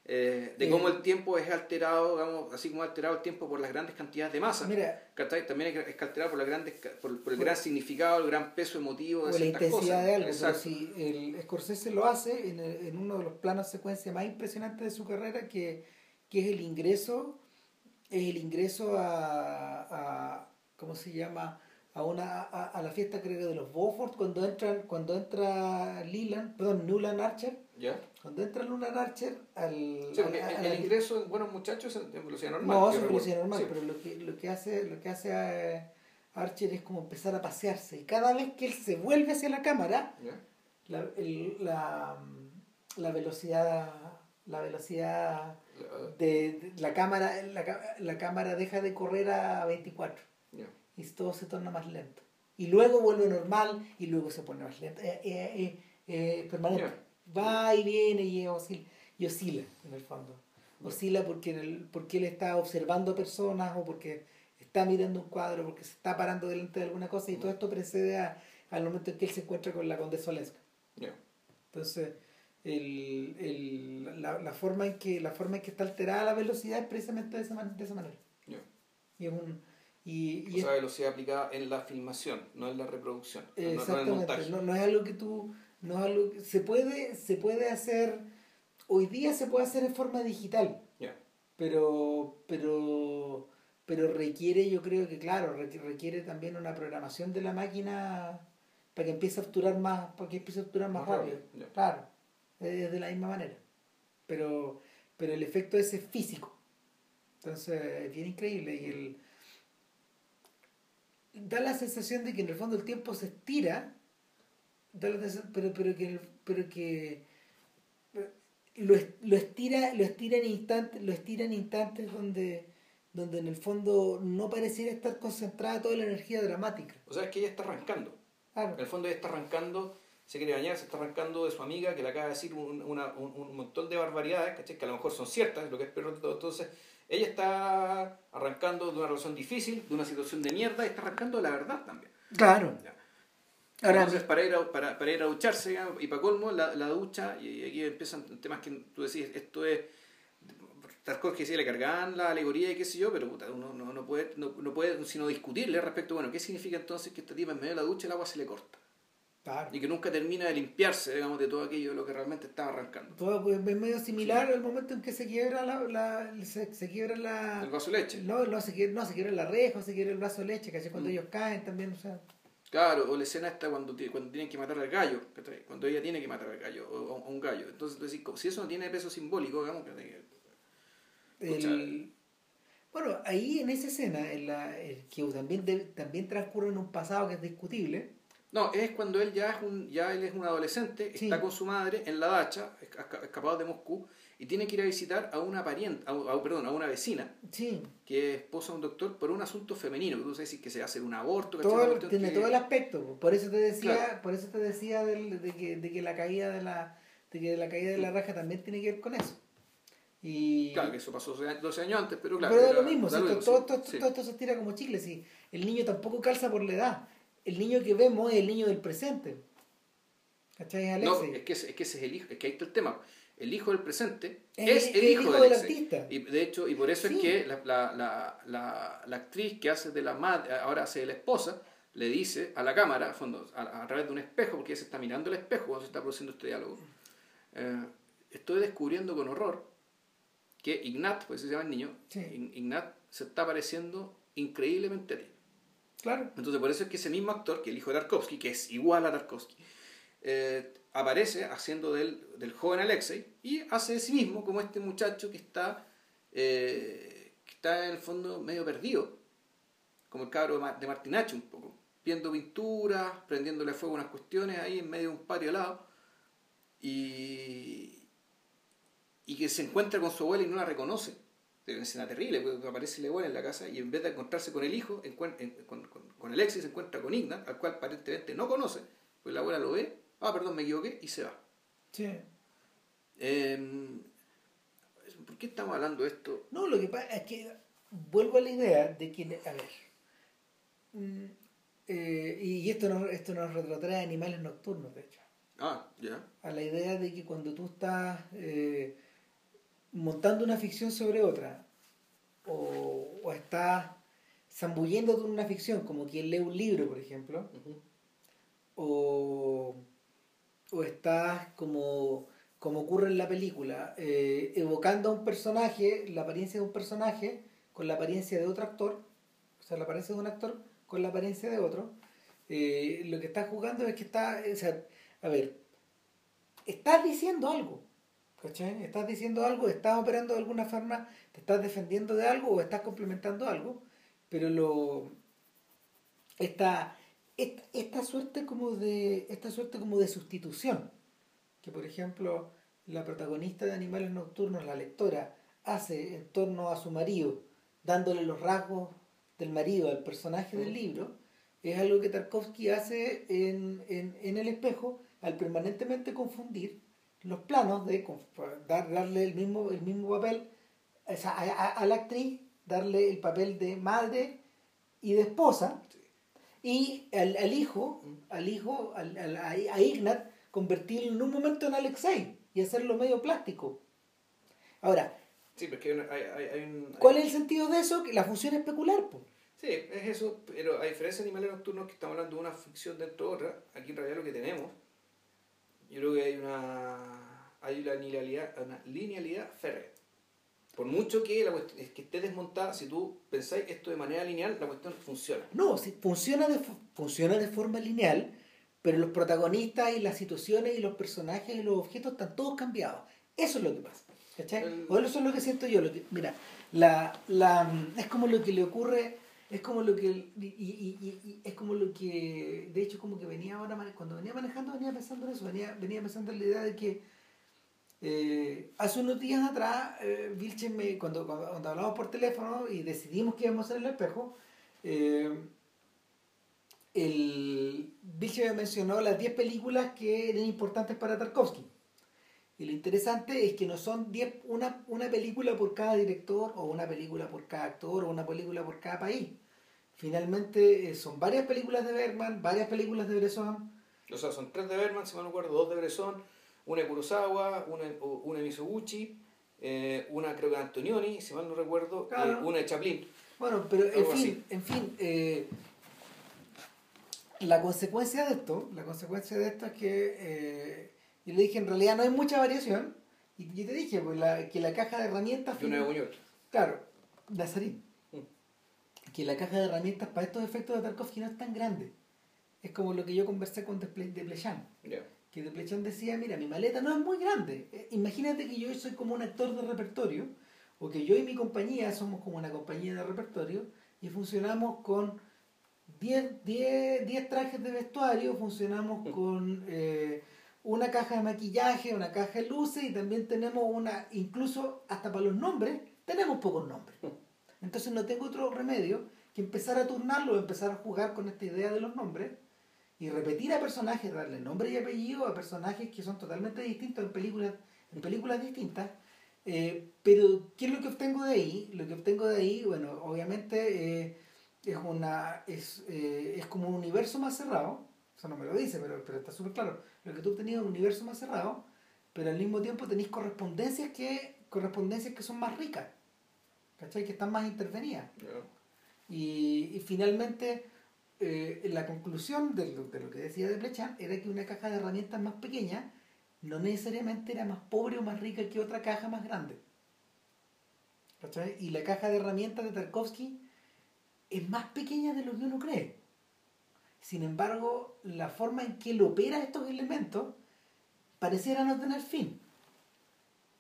eh, de Eh. cómo el tiempo es alterado, digamos, así como alterado el tiempo por las grandes cantidades de masa. Mira. También es alterado por, las grandes, por, por el Por- gran significado, el gran peso emotivo de o la ciertas intensidad cosas. de algo. Exacto. Si el Scorsese lo hace en, el- en uno de los planos secuencia más impresionantes de su carrera, que, que es el ingreso, es el ingreso a, a ¿cómo se llama? a una a, a la fiesta creo de los Beaufort cuando entran, cuando entra Leland, perdón, Newland Archer, ¿Ya? cuando entra Newland Archer al, Sí, el, ingreso en Buenos Muchachos es en velocidad normal. no, es velocidad normal, Sí. pero lo que, lo que hace, lo que hace eh, Archer es como empezar a pasearse. Y cada vez que él se vuelve hacia la cámara, ¿Ya? la, el- la, la velocidad la velocidad de, de- la cámara la, la cámara deja de correr a 24 ya. y todo se torna más lento y luego vuelve normal y luego se pone más lento eh, eh, eh, eh, permanente. Va y viene y oscila, y oscila en el fondo oscila porque, en el- porque él está observando personas o porque está mirando un cuadro porque se está parando delante de alguna cosa y todo esto precede a- al momento en que él se encuentra con la condesa Ya. entonces, el, el, la, la, forma en que, la forma en que está alterada la velocidad es precisamente de esa, man- de esa manera. Y es un. Y, y O es- velocidad aplicada en la filmación, no en la reproducción, no- no, en el exactamente, montaje. no, no es algo que tú. No es algo que- se, puede, se puede hacer. Hoy día se puede hacer en forma digital, pero. pero pero requiere, yo creo que, claro, requ- requiere también una programación de la máquina para que empiece a obturar más, para que empiece a obturar más, Más rápido. rápido. Claro, es de la misma manera. Pero, pero el efecto ese es físico. Entonces, es bien increíble. Y el, da la sensación de que en el fondo el tiempo se estira, da la pero, pero que, pero que lo, lo estira, lo estira en instantes, lo estira en instantes donde, donde en el fondo no pareciera estar concentrada toda la energía dramática. O sea, es que ella está arrancando. Claro. En el fondo ella está arrancando, se quiere bañar, se está arrancando de su amiga que le acaba de decir un, una- un, un montón de barbaridades, ¿cachai? que a lo mejor son ciertas, lo que es peor de todo. Entonces, ella está arrancando de una relación difícil, de una situación de mierda, y está arrancando de la verdad también. Claro. Ya. Ahora, Entonces, para ir, a, para, para ir a ducharse, digamos, y para colmo, la, la ducha, y aquí empiezan temas que tú decís, esto es. Tarkovsky que sí le cargaban la alegoría y qué sé yo, pero puta, uno no, no puede, no, no puede sino discutirle respecto, bueno, ¿qué significa entonces que esta tipa en medio de la ducha el agua se le corta? Y que nunca termina de limpiarse, digamos, de todo aquello de lo que realmente estaba arrancando. Todo pues, es medio similar al momento en que se quiebra la... la se, se, quiebra la... El vaso de leche. No, no, se quiebra, no, se quiebra la reja, se quiebra el vaso de leche, que cuando mm. ellos caen también, o sea... Claro, o la escena está cuando, cuando tienen que matar al gallo, cuando ella tiene que matar al gallo, o, a un gallo. Entonces, si eso no tiene peso simbólico, digamos, que... El... Bueno, ahí en esa escena, en la, que también, también transcurre en un pasado que es discutible, no, es cuando él ya es un, ya él es un adolescente, está con su madre en la dacha, escapado de Moscú, y tiene que ir a visitar a una pariente, a, perdón, a una vecina, sí. que es esposa de un doctor, por un asunto femenino, que tú sabes que se hace un aborto. Todo, tiene todo el aspecto, por eso te decía, por eso te decía de, que, de que la caída de la, de que la caída de la raja también tiene que ver con eso. Y... Claro, que eso pasó 12 años antes, pero claro. Pero es lo mismo, todo, todo, esto se tira como chicle, sí. El niño tampoco calza por la edad el niño que vemos es el niño del presente. ¿Cachai, No, es que, es que ese es el hijo, es que ahí está el tema. El hijo del presente es, el, hijo, del, artista. Y de hecho, y por eso es que la, la, la, la, actriz que hace de la madre, ahora hace de la esposa, le dice a la cámara, a, fondo, a, través de un espejo, porque ella se está mirando el espejo cuando se está produciendo este diálogo, eh, estoy descubriendo con horror que Ignat, pues se llama el niño, Ignat se está pareciendo increíblemente a ti. Claro. Entonces, por eso es que ese mismo actor, que el hijo de Tarkovsky, que es igual a Tarkovsky, eh, aparece haciendo del, del, joven Alexei y hace de sí mismo como este muchacho que está, eh, que está en el fondo medio perdido, como el cabro de Martinacho un poco, viendo pinturas, prendiéndole fuego unas cuestiones ahí en medio de un patio al lado y, y que se encuentra con su abuela y no la reconoce. Una escena terrible, porque aparece León en la casa y en vez de encontrarse con el hijo, con, con, con Alexis se encuentra con Ignat, al cual aparentemente no conoce, pues la abuela lo ve, ah, perdón, me equivoqué, y se va. Sí. Em, ¿Por qué estamos hablando de esto? No, lo que pasa es que vuelvo a la idea de que, a ver, mm, eh, y esto nos, esto nos retrotrae a animales nocturnos, de hecho. Ah, ya. A la idea de que cuando tú estás... Eh, montando una ficción sobre otra, o, o estás zambulléndote en una ficción, como quien lee un libro, por ejemplo, o, o estás como, como ocurre en la película, eh, evocando a un personaje, la apariencia de un personaje, con la apariencia de otro actor, o sea, la apariencia de un actor con la apariencia de otro, eh, lo que estás jugando es que está, o sea, a ver, estás diciendo algo ¿Cachai? Estás diciendo algo, estás operando de alguna forma, te estás defendiendo de algo o estás complementando algo, pero lo esta, esta, suerte como de esta suerte como de sustitución que por ejemplo la protagonista de Animales Nocturnos, la lectora, hace en torno a su marido, dándole los rasgos del marido al personaje del libro, es algo que Tarkovsky hace en, en, en el espejo al permanentemente confundir los planos de darle el mismo, el mismo papel a, la actriz, darle el papel de madre y de esposa, y al, hijo, al hijo, al, a Ignat, convertirlo en un momento en Alexei y hacerlo medio plástico. Ahora, ¿cuál es el sentido de eso? Que la función especular. Pues. Sí, es eso, pero a diferencia de Animales Nocturnos, que estamos hablando de una ficción dentro de otra, aquí en realidad lo que tenemos yo creo que hay una, hay una linealidad, una linealidad férrea. Por mucho que la cuestión, es que esté desmontada, si tú pensáis esto de manera lineal, la cuestión funciona. No, sí, funciona, de, funciona de forma lineal, pero los protagonistas y las situaciones y los personajes y los objetos están todos cambiados. Eso es lo que pasa. ¿Cachai? O eso es lo que siento yo. Lo que, mira, la, la, es como lo que le ocurre es como lo que y, y, es como lo que de hecho como que venía ahora cuando venía manejando venía pensando en eso venía, venía pensando en la idea de que eh, hace unos días atrás eh, Vilchen me, cuando, cuando, hablamos por teléfono y decidimos que íbamos a hacer el espejo eh, el Vilchen me mencionó las 10 películas que eran importantes para Tarkovsky y lo interesante es que no son diez, una, una película por cada director o una película por cada actor o una película por cada país. Finalmente eh, son varias películas de Bergman, varias películas de Bresson. O sea, son tres de Bergman, si mal no acuerdo, dos de Bresson, una de Kurosawa, una, una de Misoguchi, eh, una creo que Antonioni, si mal no recuerdo, y una de Chaplin. Bueno, pero en fin, en fin, la consecuencia de esto, la consecuencia de esto es que eh, yo le dije, en realidad no hay mucha variación. Y yo te dije pues, la, que la caja de herramientas... De una de Claro, Nazarín. Mm. Que la caja de herramientas para estos efectos de Tarkovsky no es tan grande. Es como lo que yo conversé con Desplechan. Yeah. Que Desplechan decía, mira, mi maleta no es muy grande. Eh, imagínate que yo soy como un actor de repertorio, o que yo y mi compañía somos como una compañía de repertorio, y funcionamos con 10, 10, trajes de vestuario, funcionamos mm. con eh, una caja de maquillaje, una caja de luces y también tenemos una, incluso hasta para los nombres, tenemos pocos nombres. Mm. Entonces no tengo otro remedio que empezar a turnarlo, empezar a jugar con esta idea de los nombres y repetir a personajes, darle nombre y apellido a personajes que son totalmente distintos en películas, en películas distintas. Eh, pero, ¿qué es lo que obtengo de ahí? Lo que obtengo de ahí, bueno, obviamente eh, es, una, es, eh, es como un universo más cerrado, eso no me lo dice, pero, pero está súper claro. Lo que tú obtenido es un universo más cerrado, pero al mismo tiempo tenéis correspondencias que, correspondencias que son más ricas, ¿cachai? Que están más intervenidas. Y, y, finalmente, eh, la conclusión de lo, de que decía de Plechan era que una caja de herramientas más pequeña no necesariamente era más pobre o más rica que otra caja más grande. Y la caja de herramientas de Tarkovsky es más pequeña de lo que uno cree. Sin embargo, la forma en que él opera estos elementos pareciera no tener fin.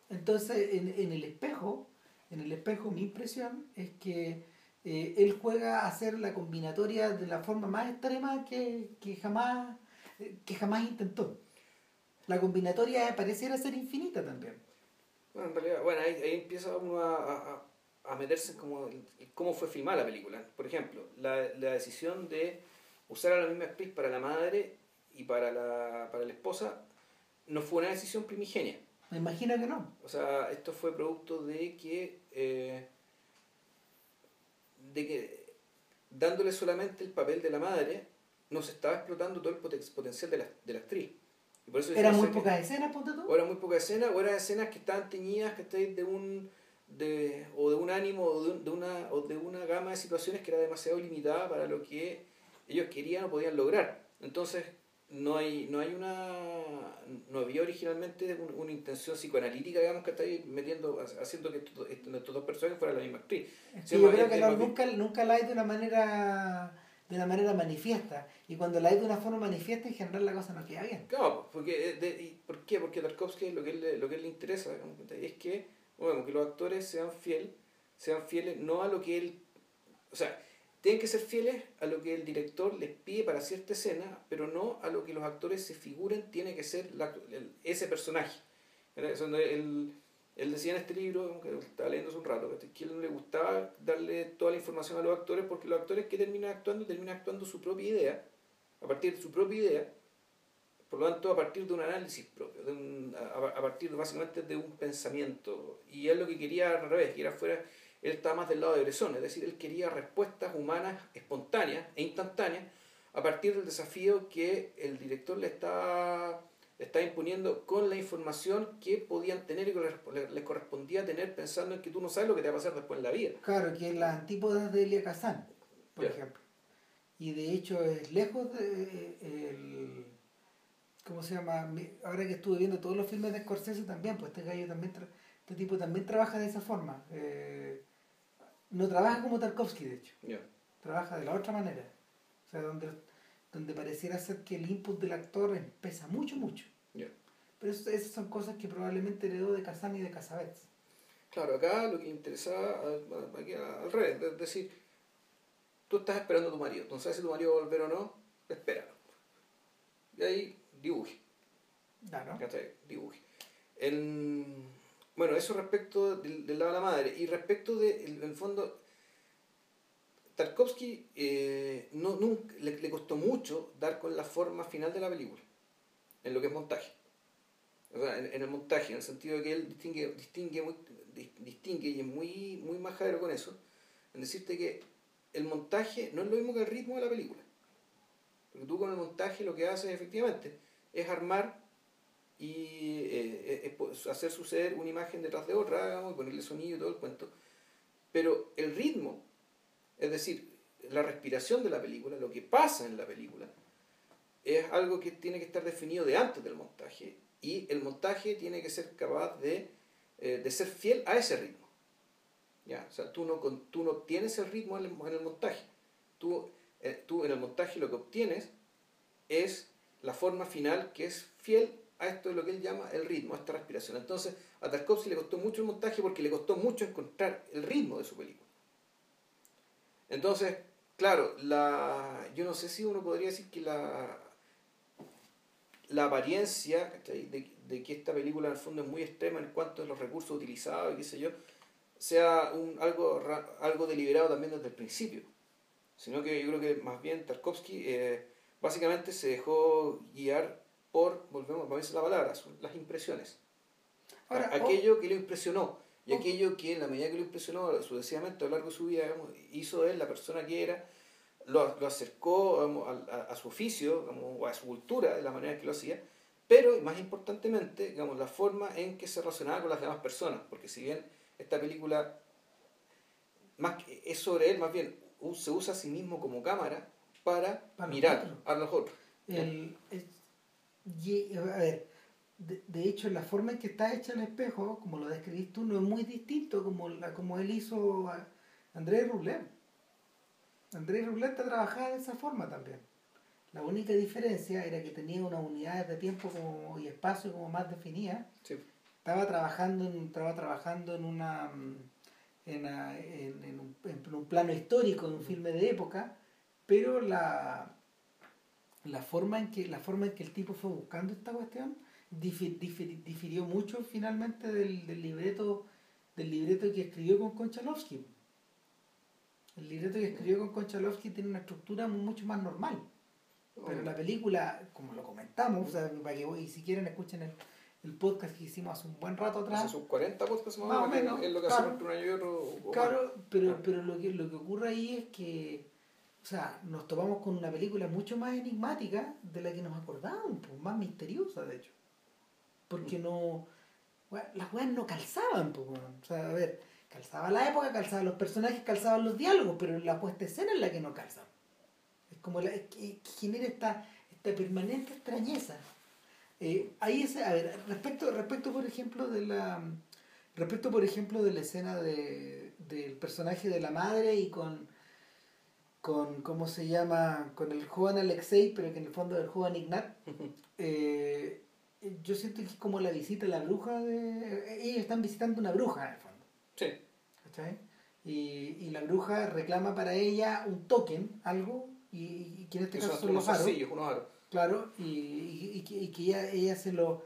Entonces, en, en el espejo, en el espejo mi impresión es que eh, él juega a hacer la combinatoria de la forma más extrema que, que jamás, que jamás intentó. La combinatoria pareciera ser infinita también. Bueno, en realidad, bueno, ahí, ahí empieza uno a, a meterse en cómo, cómo fue filmada la película. Por ejemplo, la, la decisión de usar a la misma actriz para la madre y para la, para la esposa no fue una decisión primigenia. Me imagino que no. O sea, esto fue producto de que, eh, de que dándole solamente el papel de la madre, no se estaba explotando todo el potencial de la, de la actriz. Y por eso ¿Era muy pocas escenas, ponte tú? O eran muy pocas escenas, o eran escenas que estaban teñidas, que estáis de un de, o de un ánimo o de, una, o de una gama de situaciones que era demasiado limitada para lo que ellos querían o podían lograr. Entonces, no hay, no hay una. No había originalmente una intención psicoanalítica, digamos, que está ahí metiendo, haciendo que estos, dos personajes fueran la misma actriz. yo creo que nunca, nunca la hay de una manera de una manera manifiesta. Y cuando la hay de una forma manifiesta, en general la cosa no queda bien. Claro, porque, de, ¿por qué? Porque Tarkovsky lo que, lo que le interesa es que bueno, que los actores sean fieles, sean fieles no a lo que él, o sea, tienen que ser fieles a lo que el director les pide para cierta escena, pero no a lo que los actores se figuren tiene que ser ese personaje. Él, él, decía en este libro, que estaba leyendo hace un rato, que a él no le gustaba darle toda la información a los actores porque los actores que terminan actuando, terminan actuando su propia idea, a partir de su propia idea, por lo tanto, a partir de un análisis propio, de un, a, partir básicamente de un pensamiento. Y él lo que quería al revés, que era fuera, él estaba más del lado de Bresson, es decir, él quería respuestas humanas espontáneas e instantáneas a partir del desafío que el director le está, está imponiendo con la información que podían tener y que les, correspondía tener pensando en que tú no sabes lo que te va a pasar después en la vida. Claro, que es la antípodas de Elia Kazan, por ejemplo. Y de hecho es lejos de... El ¿cómo se llama? Ahora que estuve viendo todos los filmes de Scorsese también, pues este gallo también, este tipo también trabaja de esa forma. Eh, no trabaja como Tarkovsky, de hecho. Trabaja de la otra manera. O sea, donde, donde pareciera ser que el input del actor pesa mucho, mucho. Pero esas son cosas que probablemente heredó de Kazan y de Casabets. Claro, acá lo que interesa al revés, es decir, tú estás esperando a tu marido, no sabes si tu marido va a volver o no, espéralo. Y ahí dibuje. Claro. Dibuje. Bueno, eso respecto del, lado de la madre. Y respecto de, el fondo, Tarkovsky eh, no, nunca, le, costó mucho dar con la forma final de la película, en lo que es montaje. O sea, en, el montaje, en el sentido de que él distingue, distingue, distingue y es muy, muy majadero con eso, en decirte que el montaje no es lo mismo que el ritmo de la película. Porque tú con el montaje lo que haces efectivamente es armar y eh, hacer suceder una imagen detrás de otra, digamos, ponerle sonido y todo el cuento. Pero el ritmo, es decir, la respiración de la película, lo que pasa en la película, es algo que tiene que estar definido de antes del montaje y el montaje tiene que ser capaz de, eh, de ser fiel a ese ritmo. ¿Ya? O sea, tú no, tú no tienes el ritmo en el, en el montaje. Tú, eh, tú en el montaje lo que obtienes es la forma final que es fiel a esto de lo que él llama el ritmo, a esta respiración. Entonces, a Tarkovsky le costó mucho el montaje porque le costó mucho encontrar el ritmo de su película. Entonces, claro, la, yo no sé si uno podría decir que la, la apariencia de, de, que esta película en el fondo es muy extrema en cuanto a los recursos utilizados y qué sé yo, sea un, algo, algo deliberado también desde el principio. Sino que yo creo que más bien Tarkovsky eh, básicamente se dejó guiar por, volvemos a ver la palabra, las impresiones. Ahora, aquello que le impresionó y aquello que en la medida que lo impresionó sucesivamente a lo largo de su vida hizo él la persona que era, lo, lo acercó a, a, su oficio o a su cultura de la manera que lo hacía, pero más importantemente digamos, la forma en que se relacionaba con las demás personas, porque si bien esta película más es sobre él, más bien se usa a sí mismo como cámara para, mirar a los otros. El, a ver, de, hecho, la forma en que está hecha el espejo, como lo describiste tú, no es muy distinto como, la, como él hizo a Andrés Rublev. Andrés Rublev trabajaba de esa forma también. La única diferencia era que tenía unas unidades de tiempo como, y espacio como más definidas. Estaba trabajando en, estaba trabajando en una en, en, un, en, un, plano histórico, en un filme de época, pero la, la, forma en que, la forma en que el tipo fue buscando esta cuestión difirió mucho finalmente del, del, libreto del libreto que escribió con Konchalovsky. El libreto que escribió con Konchalovsky tiene una estructura mucho más normal. Pero la película, como lo comentamos, para que y si quieren escuchen el, el, podcast que hicimos hace un buen rato atrás. Hace 40 podcasts más, o menos. Es lo que claro, hacemos un año y otro. Claro, pero, pero lo, que, lo que ocurre ahí es que o sea, nos topamos con una película mucho más enigmática de la que nos acordábamos, pues, más misteriosa de hecho porque no. las weas no calzaban, pues, o sea, a ver, calzaba la época, calzaban los personajes, calzaban los diálogos, pero la puesta escena es la que no calza. Es como la, que, genera esta, esta permanente extrañeza. Eh, ahí es, a ver, respecto, respecto por ejemplo de la respecto por ejemplo de la escena de, del personaje de la madre y con con cómo se llama con el joven Alexei pero que en el fondo es el joven Ignat eh, yo siento que es como la visita a la bruja de... Ellos están visitando una bruja en el fondo. Sí. ¿Cachai? Y, y la bruja reclama para ella un token, algo, y, que en este caso son los aros. Claro, y, y, y, que ella, ella se lo...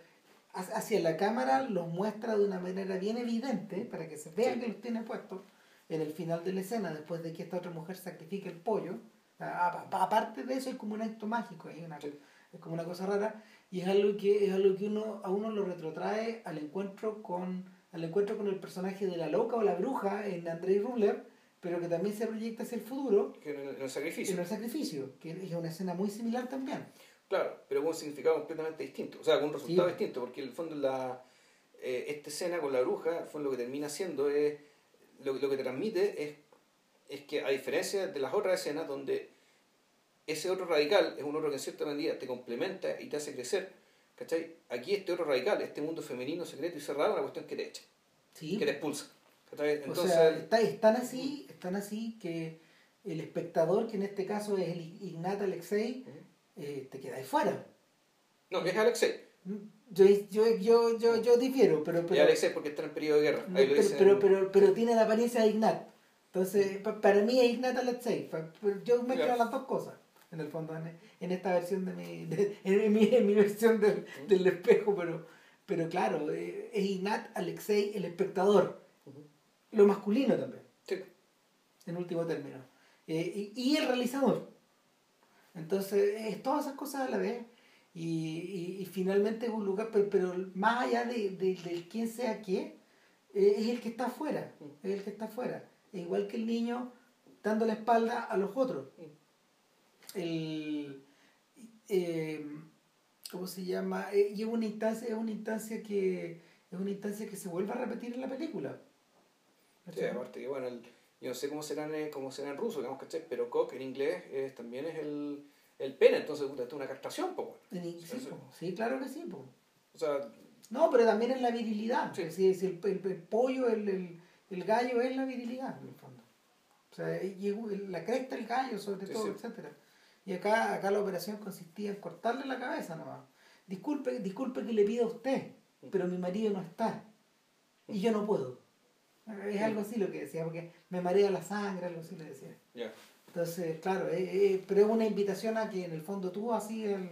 Hacia la cámara los muestra de una manera bien evidente para que se vean que los tiene puestos en el final de la escena, después de que esta otra mujer sacrifique el pollo. Aparte de eso, es como un acto mágico, hay una, es como una cosa rara y es algo que es algo que uno a uno lo retrotrae al encuentro con al encuentro con el personaje de la loca o la bruja en Andrei Rublev pero que también se proyecta hacia el futuro en el, sacrificio. en el sacrificio que es una escena muy similar también. Claro pero con un significado completamente distinto o sea con un resultado distinto porque en el fondo la eh, esta escena con la bruja fue lo que termina siendo es lo, lo que transmite es es que a diferencia de las otras escenas donde ese otro radical es un otro que en cierta medida te complementa y te hace crecer. ¿Cachai? Aquí este otro radical, este mundo femenino, secreto y cerrado, es una cuestión que te echa, que te expulsa. Entonces, o sea, está, están así, están así que el espectador, que en este caso es el Ignat Alexei, eh, te queda ahí fuera. No, es Alexei. Yo, yo, yo, yo, yo difiero, pero... pero Alexei porque está en periodo de guerra. pero, pero, pero, tiene la apariencia de Ignat. Entonces, para mí es Ignat Alexei. Yo me creo las dos cosas en el fondo, en, esta versión de mi, en, mi, en mi versión del, del, espejo, pero, pero claro, eh, es Ignat Alexei el espectador, lo masculino también, en último término, eh, y, el realizador. Entonces, es todas esas cosas a la vez. Y, y, finalmente es un lugar, pero, pero más allá de, de, quién sea qué, eh, es el que está afuera, es el que está afuera. igual que el niño dando la espalda a los otros el eh, ¿cómo se llama? Eh, y es una instancia, es una instancia que es una instancia que se vuelve a repetir en la película. Sí, aparte que bueno, yo no sé cómo será en, cómo será en ruso, digamos, ¿cachai? Pero Kok en inglés también es el, el pene, entonces es una castración, po. Sí, po. Sí, claro que sí, po. O sea, No, pero también es la virilidad. Sí. Si el, el- el pollo, el, el, gallo es la virilidad, en el fondo. O sea, la cresta del gallo, sobre todo, etcétera. Y acá, acá la operación consistía en cortarle la cabeza nomás. Disculpe, disculpe que le pida a usted, pero mi marido no está. Y yo no puedo. Es algo así lo que decía, porque me marea la sangre, algo así le decía. ya. Entonces, claro, eh, eh, pero es una invitación a que en el fondo tú así el,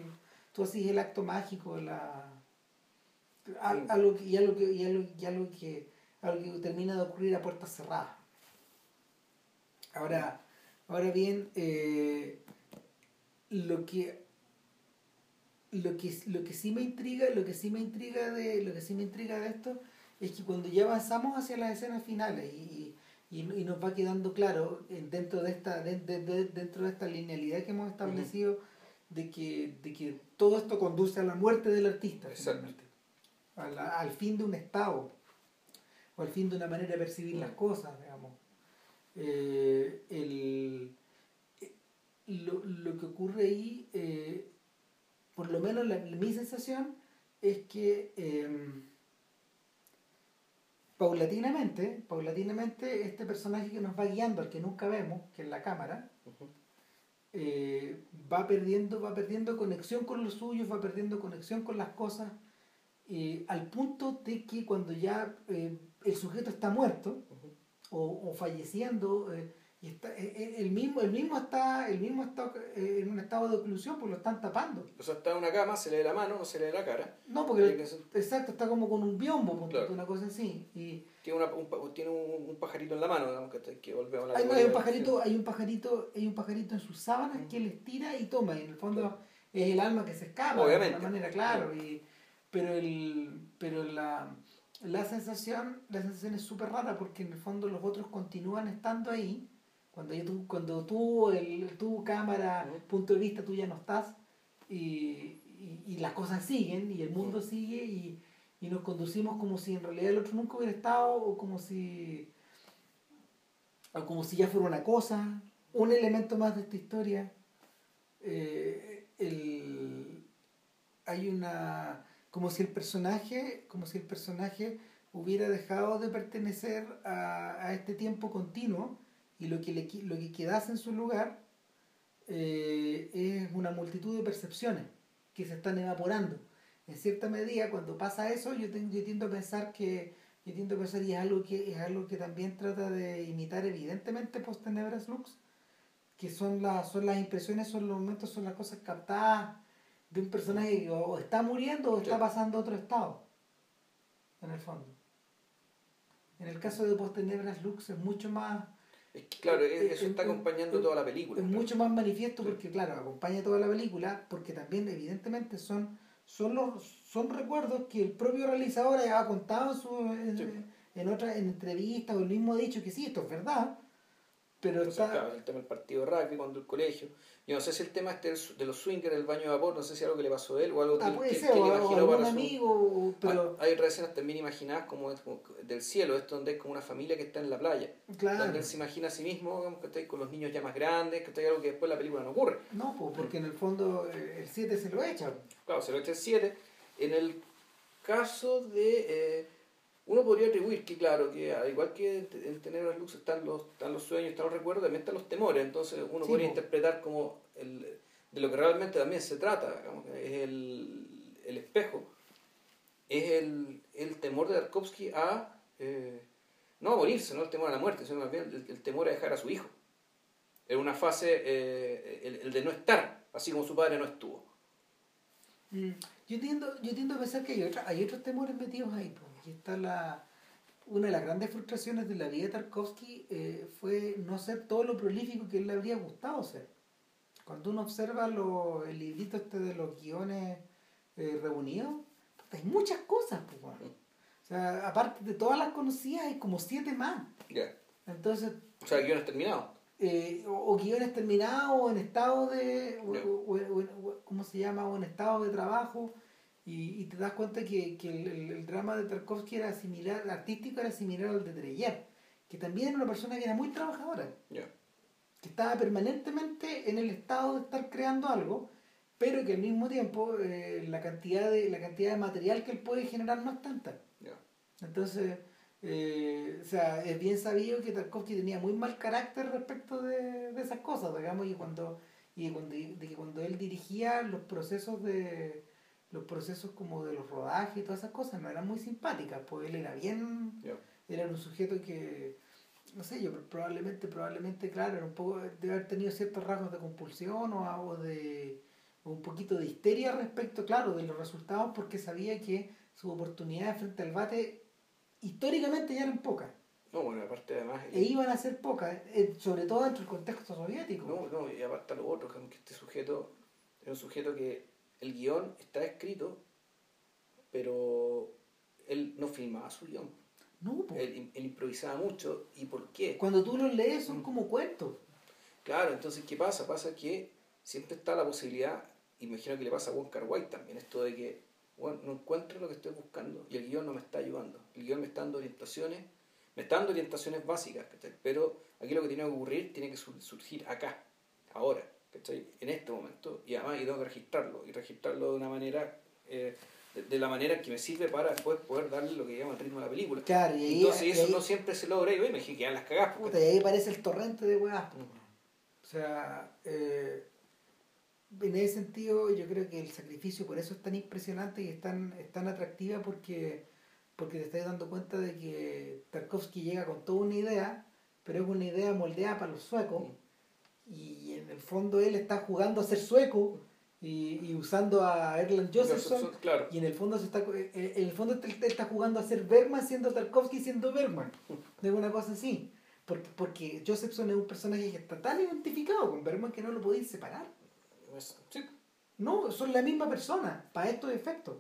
tú así el acto mágico, la, al- Sí. algo que, y algo que, y algo, y algo que, algo que termina de ocurrir a puertas cerradas. Ahora, ahora bien, eh, lo que lo que lo que sí me intriga, lo que sí me intriga de lo que sí me intriga de esto es que cuando ya avanzamos hacia las escenas finales y, y, y nos va quedando claro eh, dentro de esta de- de- de- dentro de esta linealidad que hemos establecido de que de que todo esto conduce a la muerte del artista Exacto. finalmente. A la- al fin de un estado o al fin de una manera de percibir las cosas digamos Eh, el, eh, lo, lo que ocurre ahí eh, por lo menos la- mi sensación es que em, paulatinamente, paulatinamente este personaje que nos va guiando, al que nunca vemos, que es la cámara, eh, va perdiendo, va perdiendo conexión con los suyos, va perdiendo conexión con las cosas, eh, al punto de que cuando ya eh, el sujeto está muerto o, o falleciendo, eh, y está, eh, eh, el mismo, el mismo está, el mismo está eh, en un estado de oclusión, pues lo están tapando. O sea, está en una cama, se le ve la mano, no se le ve la cara. No, porque exacto, está como con un biombo, Claro. tú, una cosa así. Y Tiene, una- un, tiene un, un pajarito en la mano, digamos, que, que volvemos a la hay, hay un pajarito, hay un pajarito, hay un pajarito en sus sábanas que él estira y toma, y en el fondo es el alma que se escapa Obviamente. de alguna manera, claro. Y, pero el, pero la, la sensación, la sensación es súper rara porque en el fondo los otros continúan estando ahí. Cuando yo tú, cuando tú, el, tu cámara, Ujú. punto de vista, tú ya no estás, y, y, y las cosas siguen, y el mundo sigue, y, y nos conducimos como si en realidad el otro nunca hubiera estado, o como si o como si ya fuera una cosa, un elemento más de esta historia. Eh, el- hay una como si el personaje, como si el personaje hubiera dejado de pertenecer a, a este tiempo continuo y lo que le lo que quedase en su lugar eh, es una multitud de percepciones que se están evaporando. En cierta medida, cuando pasa eso, yo, ten- yo tiendo a pensar que yo tiendo a pensar y es algo que es algo que también trata de imitar evidentemente post tenebras lux que son las son las impresiones son los momentos son las cosas captadas de un personaje que o está muriendo o está pasando a otro estado en el fondo en el caso de post tenebras lux es mucho más Es que, claro, Eh, eso está acompañando toda la película. es claro. mucho más manifiesto porque claro acompaña toda la película porque también evidentemente son son los son recuerdos que el propio realizador ha contado en, su, en, Sí. en otras en entrevistas o él mismo ha dicho que sí esto es verdad pero Entonces, está claro, el tema del partido de rugby, cuando el colegio. Yo no sé si el tema este de los swingers, el baño de vapor, no sé si algo que le pasó a él o algo que, ah, puede que- ser que o, él imaginó para su- amigo pero Hay, otras escenas también imaginadas como, como del cielo, esto donde es como una familia que está en la playa. claro Donde él se imagina a sí mismo, digamos, que está ahí con los niños ya más grandes, que está ahí algo que después la película no ocurre. no pues, porque en el fondo eh, el 7 se lo echa Claro, se lo echa el 7. En el caso de. eh, uno podría atribuir que, claro, que al igual que en tener las luces están los, están los sueños, están los recuerdos, también están los temores. Entonces uno Sí, podría po. interpretar como el, de lo que realmente también se trata, digamos, es el, el espejo, es el, el temor de Tarkovsky a. eh, no a morirse, no el temor a la muerte, sino más bien el, el temor a dejar a su hijo. En una fase, eh, el, el de no estar, así como su padre no estuvo. Mm, Yo tiendo, yo tiendo a pensar que hay, otra, hay otros temores metidos ahí. pues, Y está la, una de las grandes frustraciones de la vida de Tarkovsky eh, fue no ser todo lo prolífico que él le habría gustado ser. Cuando uno observa lo, el librito este de los guiones eh, reunidos, hay muchas cosas. Pues, bueno. O sea, aparte de todas las conocidas, hay como siete más. Ya. Entonces, O sea, el guion es terminado. eh, o, o guiones terminados o en estado de o, o- ¿cómo se llama? o en estado de trabajo y, y te das cuenta que, que el, el- el drama de Tarkovsky era similar el artístico era similar al de Dreyer que también era una persona que era muy trabajadora Ya. que estaba permanentemente en el estado de estar creando algo, pero que al mismo tiempo eh, la, cantidad de, la cantidad de material que él puede generar no es tanta. Entonces, eh, o sea, es bien sabido que Tarkovsky tenía muy mal carácter respecto de, de esas cosas, digamos, y cuando, y cuando, de que cuando él dirigía los procesos de los procesos como de los rodajes y todas esas cosas no eran muy simpáticas, pues él era bien, era un sujeto que, no sé, yo probablemente, probablemente, claro, era un poco, debe haber tenido ciertos rasgos de compulsión o, algo de un poquito de histeria respecto, claro, de los resultados porque sabía que sus oportunidades frente al bate históricamente ya eran pocas. No, bueno, aparte además... E iban a ser pocas, eh, sobre todo dentro del contexto soviético. No, no, y aparte lo otro, que este sujeto es un sujeto que el guion está escrito, pero él no filmaba su guion. No, él, él, improvisaba mucho. ¿Y por qué? Cuando tú los lees son mm. como cuentos. Claro, entonces, ¿qué pasa? Pasa que siempre está la posibilidad, imagino que le pasa a Wong Kar Wai también, esto de que bueno, no encuentro lo que estoy buscando y el guion no me está ayudando. El guion me está dando orientaciones, me está dando orientaciones básicas, pero aquí lo que tiene que ocurrir tiene que surgir acá, ahora. En este momento, y además yo tengo que registrarlo, y registrarlo de una manera, eh, de, la manera que me sirve para después poder darle lo que llama el ritmo a la película. Claro, y Entonces eso no siempre se logra, y me dije que las cagas. y ahí parece el torrente de weas. O sea, eh, en ese sentido yo creo que el sacrificio por eso es tan impresionante y es tan, es tan atractiva porque, porque te estás dando cuenta de que Tarkovsky llega con toda una idea, pero es una idea moldeada para los suecos y en el fondo él está jugando a ser sueco y, usando a Erland Josephson y en el fondo se está eh, eh, en el fondo él está jugando a ser Bergman siendo Tarkovsky siendo Bergman. De una cosa así. Porque, porque Josephson es un personaje que está tan identificado con Bergman que no lo podéis separar. No, son la misma persona para estos efectos.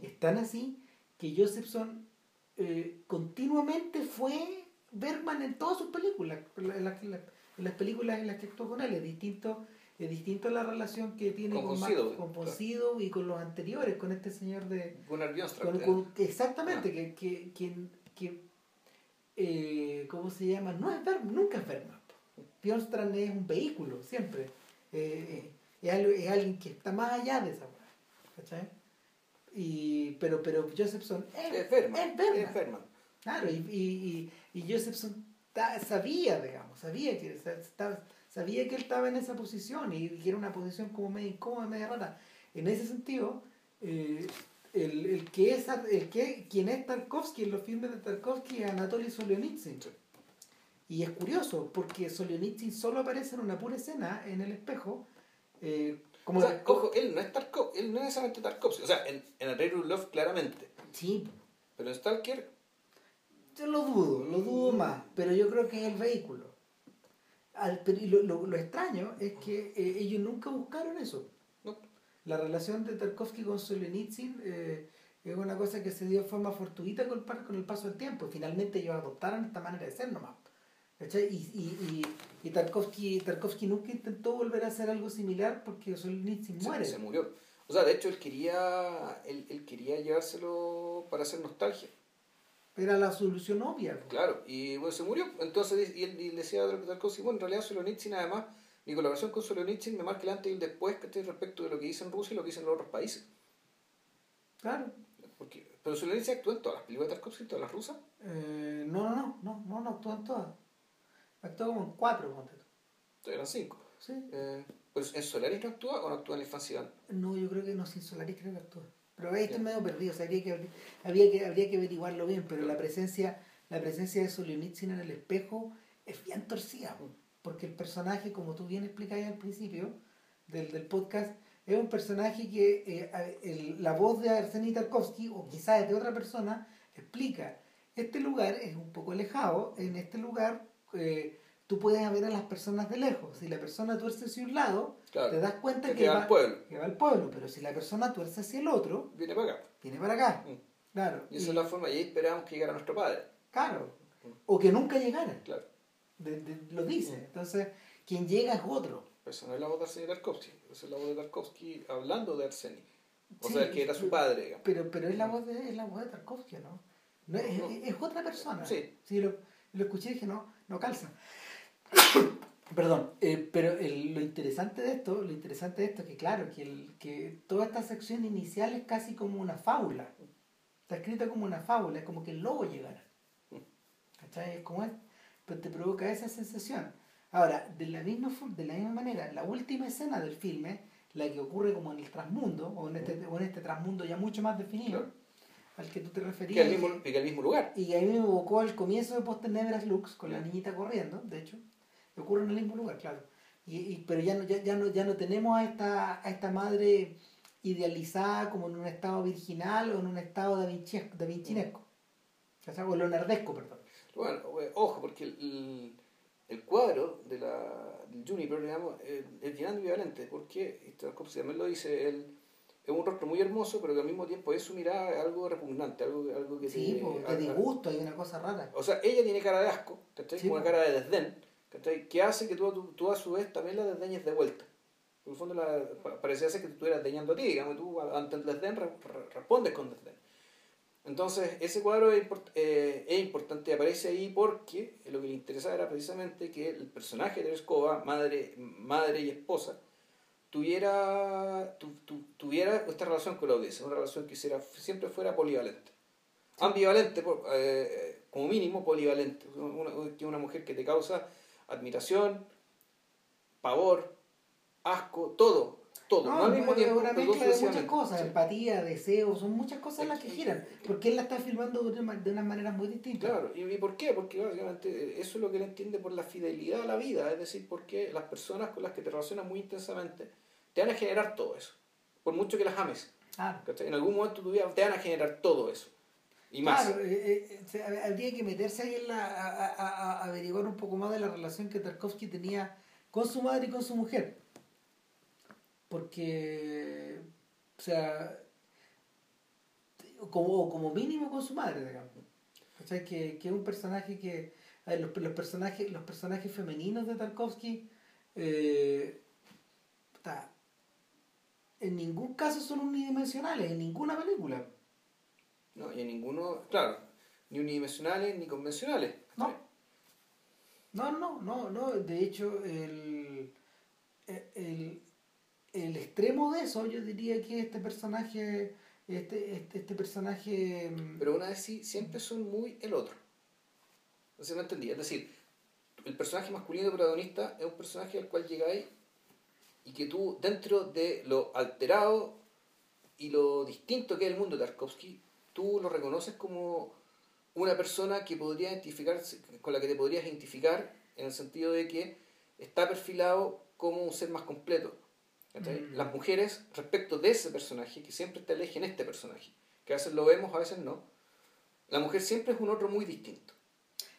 Es tan así que Josephson eh, continuamente fue Bergman en todas sus películas en las películas en las que actuó con él. Es distinto, es distinto la relación que tiene con, con y con los anteriores, con este señor de... Gunnar exactamente, que, que, que, que eh, ¿cómo se llama? No es nunca es Bergman. Björnstrand es un vehículo, siempre. Eh, es, alguien que está más allá de esa ¿cachai? Y, pero, pero Josephson es, Bergman. Claro, y, y, y, y Josephson sabía, digamos, sabía que, sabía que él estaba en esa posición y que era una posición como medio incómoda, media rara. En ese sentido, eh, el, el, que es, el que, quien es Tarkovsky en los filmes de Tarkovsky es Anatoly Solzhenitsyn. Y es curioso, porque Solzhenitsyn solo aparece en una pura escena en el espejo. Eh, como ojo, él no es Tarkovsky, él no es necesariamente Tarkovsky. O sea, en, en Love claramente. Sí. Pero en Stalker yo lo dudo, lo dudo más, pero yo creo que es el vehículo. Al, y lo, lo, lo, extraño es que eh, ellos nunca buscaron eso. La relación de Tarkovsky con Solzhenitsyn eh, es una cosa que se dio de forma fortuita con el, con el paso del tiempo. Finalmente ellos adoptaron esta manera de ser nomás. Y, y, y, y Tarkovsky, Tarkovsky nunca intentó volver a hacer algo similar porque Solzhenitsyn muere. Se, se, murió. O sea, de hecho él quería, él, él quería llevárselo para hacer nostalgia. Era la solución obvia. Claro, y bueno, se murió. Entonces, y él, y decía tal cosa, bueno, en realidad Solonitsyn además, mi colaboración con Solonitsyn me marca el antes y el después respecto de lo que dice en Rusia y lo que dicen los otros países. Claro. Porque, pero Solonitsyn actuó en todas las películas de Tarkovsky, en todas las rusas. Eh, no, no, no, no, no, no actuó en todas. Actuó como en cuatro, Entonces eran cinco. Sí. Eh, pues, ¿En Solaris no actúa o no actúa en la infancia? No, yo creo que no, sin Solaris creo que actúa. Pero ahí estoy medio perdido, o sea, habría que, habría que, habría que averiguarlo bien, pero la presencia, la presencia de Solzhenitsyn en el espejo es bien torcida, porque el personaje, como tú bien explicabas al principio del, del podcast, es un personaje que eh, la voz de Arseny Tarkovsky, o quizás de otra persona, explica, este lugar es un poco alejado, en este lugar... Eh, tú puedes ver a las personas de lejos. Si la persona tuerce hacia un lado, te das cuenta que, va, al pueblo. que va al pueblo. Pero si la persona tuerce hacia el otro, viene para acá. Viene para acá. Mm. Claro. Y esa es la forma, y ahí esperamos que llegara nuestro padre. Claro. Mm. O que nunca llegara. Claro. lo dice. Mm. Entonces, quien llega es otro. Esa no es la voz de Arseny Tarkovsky. Esa es la voz de Tarkovsky hablando de Arseny. O sea, que era su padre. Pero, pero es, la voz de, es la voz de Tarkovsky, ¿no? no, es, es, otra persona. Sí. Si lo, lo escuché y dije, no, no calza. Perdón, eh, pero el- lo interesante de esto, lo interesante de esto es que claro, que, el, que toda esta sección inicial es casi como una fábula. Está escrita como una fábula, es como que el lobo llegara. ¿Cachai? Es como es, pero te provoca esa sensación. Ahora, de la misma de la misma manera, la última escena del filme, la que ocurre como en el transmundo, o en este, o en este transmundo ya mucho más definido, Claro. al que tú te Que referías. al mismo, que al mismo lugar. Y a mí me evocó el comienzo de Poster Never's Lux, con la niñita corriendo, de hecho. Ocurre en el mismo lugar, claro. Y, y- pero ya no, ya, ya, no, ya no tenemos a esta, a esta madre idealizada como en un estado virginal o en un estado da, Vinci, da vincinesco. O sea, o leonardesco, perdón. Bueno, eh, ojo, porque el, el, cuadro de la, del Juniper, digamos, eh, es bien ambivalente, porque, Tarkovsky también lo dice, él es un rostro muy hermoso, pero que al mismo tiempo es su mirada es algo repugnante, algo, algo que Sí, de a- disgusto, hay una cosa rara. O sea, ella tiene cara de asco, ¿cachai? Sí, Como una cara de desdén, ¿cachai? Que hace que tú, tú, tú a su vez también la desdeñes de vuelta. En el fondo la, pa- parecía ser que tú estuvieras desdeñando a ti, digamos, y tú ante el desdén re- re- respondes con desdén. Entonces, ese cuadro es, import- eh, es importante, aparece ahí porque lo que le interesaba era precisamente que el personaje de Escoba, madre, madre y esposa, tuviera, tu- tu- tuviera esta relación con la audiencia, una relación que será- siempre fuera polivalente. Ambivalente, por- eh, como mínimo polivalente. Una, una mujer que te causa admiración, pavor, asco, todo. Todo. No, al mismo tiempo, una mezcla de muchas cosas, Sí. empatía, deseo, son muchas cosas las que giran. Porque él la está filmando de, una, de unas maneras muy distintas. Claro, ¿y por qué? Porque básicamente eh, eso es lo que él entiende por la fidelidad a la vida, es decir, porque las personas con las que te relacionas muy intensamente te van a generar todo eso, por mucho que las ames. ¿cachai? En algún momento de tu vida te van a generar todo eso. Y más. Claro, eh, eh, habría que meterse ahí en la, a, a- a- averiguar un poco más de la relación que Tarkovsky tenía con su madre y con su mujer. Porque, o sea, como, como mínimo con su madre, digamos. ¿Cachai? Que, que es un personaje que, ver, los, los personajes, los personajes femeninos de Tarkovsky, eh, puta, en ningún caso son unidimensionales, en ninguna película. No, y en ninguno, claro, ni unidimensionales ni convencionales. No. No, no, no, no. De hecho, el, el, el extremo de eso, yo diría que este personaje, este, este, este personaje. mm, Pero una vez sí, siempre son muy el otro. No sé si me entendí. Es decir, el personaje masculino protagonista es un personaje al cual llegáis y que tú, dentro de lo alterado y lo distinto que es el mundo de Tarkovsky, tú lo reconoces como una persona que podría identificarse, con la que te podrías identificar en el sentido de que está perfilado como un ser más completo. Mm. Las mujeres, respecto de ese personaje, que siempre te alejen este personaje, que a veces lo vemos, a veces no, la mujer siempre es un otro muy distinto.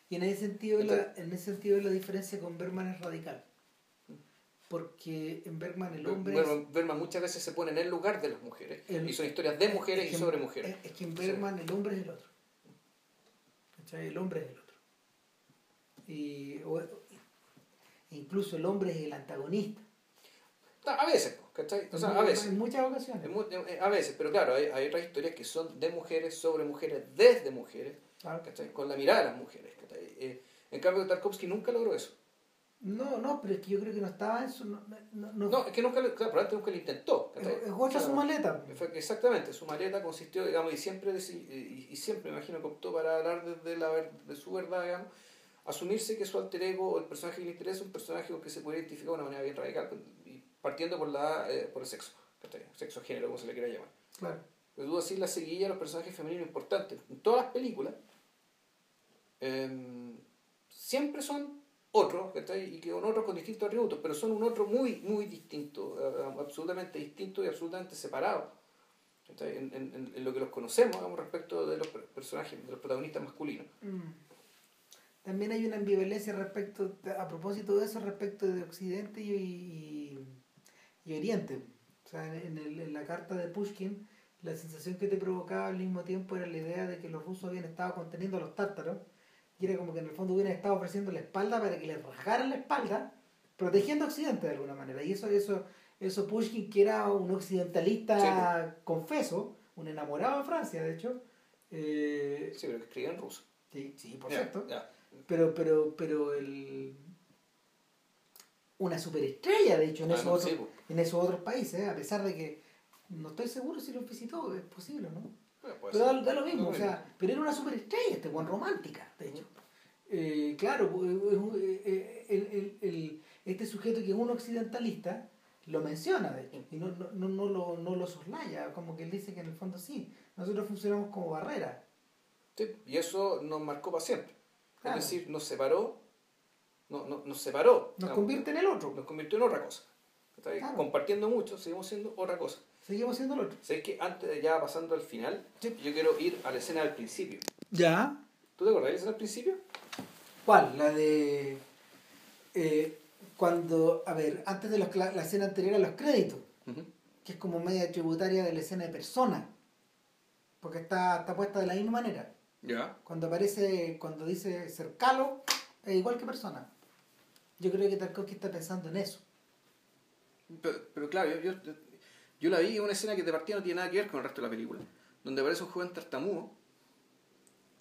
Y en ese sentido, la, en ese sentido la diferencia con Bergman es radical. Porque en Bergman el hombre. es- Bergman, muchas veces se pone en el lugar de las mujeres El- y son historias de mujeres es y sobre mujeres. Es, que en Bergman el hombre es el otro. ¿Cachai? El hombre es el otro. Y, o- incluso el hombre es el antagonista. A veces, ¿cachai? O sea, a veces. En muchas ocasiones. Eh, A veces, pero claro, hay, hay otras historias que son de mujeres, sobre mujeres, desde mujeres, Claro. ¿cachai? Con la mirada de las mujeres, ¿cachai? Eh, en cambio, Tarkovsky nunca logró eso. No, no, pero es que yo creo que no estaba en su. No, no, no- No, es que nunca, lo- claro, probablemente nunca lo intentó. es, es otra su maleta. Exactamente, su maleta consistió, digamos, y siempre, y, y siempre me imagino que optó para hablar desde la, de su verdad, digamos, asumirse que su alter ego o el personaje que le interesa es un personaje con que se puede identificar de una manera bien radical, partiendo por, la, eh, por el sexo, sexo género, como se le quiera llamar. Claro. Pero tú así la seguilla a los personajes femeninos importantes. En todas las películas, em, siempre son otros, ¿cachai? Y que son otros con distintos atributos, pero son un otro muy, muy distinto, eh, absolutamente distinto y absolutamente separado. En, en- en- lo que los conocemos digamos, respecto de los per- personajes, de los protagonistas masculinos. Mm. También hay una ambivalencia respecto, a propósito de eso, respecto de Occidente y, y, y Oriente. O sea, en, el- en la carta de Pushkin, la sensación que te provocaba al mismo tiempo era la idea de que los rusos habían estado conteniendo a los tártaros y era como que en el fondo hubieran estado ofreciendo la espalda para que les rajaran la espalda, protegiendo a Occidente de alguna manera. Y eso, eso, eso Pushkin, que era un occidentalista confeso, un enamorado de Francia, de hecho. eh, Sí, pero que escribían ruso. sí, sí, por cierto. Pero, pero, pero el. una superestrella, de hecho, en, Ah, esos, no, otros, sí, en esos otros países, a pesar de que no estoy seguro si los visitó, es posible, ¿no? Bueno, puede Pero da, da lo mismo, o sea, pero era una superestrella, este Juan romántica, de hecho. Eh, claro, pues, eh, eh, el, el- el- este sujeto que es un occidentalista lo menciona, de hecho, y no, no, no, no lo, no lo soslaya, como que él dice que en el fondo sí, nosotros funcionamos como barrera. Sí, y eso nos marcó para siempre. Claro. Es decir, nos separó, no, no- nos separó. Nos convierte en el otro, nos convirtió en otra cosa. Compartiendo mucho, seguimos siendo otra cosa. seguimos siendo el otro. ¿Sabes que antes de ya pasando al final, Sí. yo quiero ir a la escena del principio? Ya. ¿Tú te acordás de la escena del principio? ¿Cuál? La de. eh, cuando. A ver, antes de los, la escena anterior a los créditos, que es como media tributaria de la escena de persona. Porque está, está puesta de la misma manera. Ya. Cuando aparece, cuando dice cercalo, es igual que persona. Yo creo que Tarkovsky está pensando en eso. Pero, pero claro, yo, yo, yo la vi en una escena que de partida no tiene nada que ver con el resto de la película, donde aparece un joven tartamudo,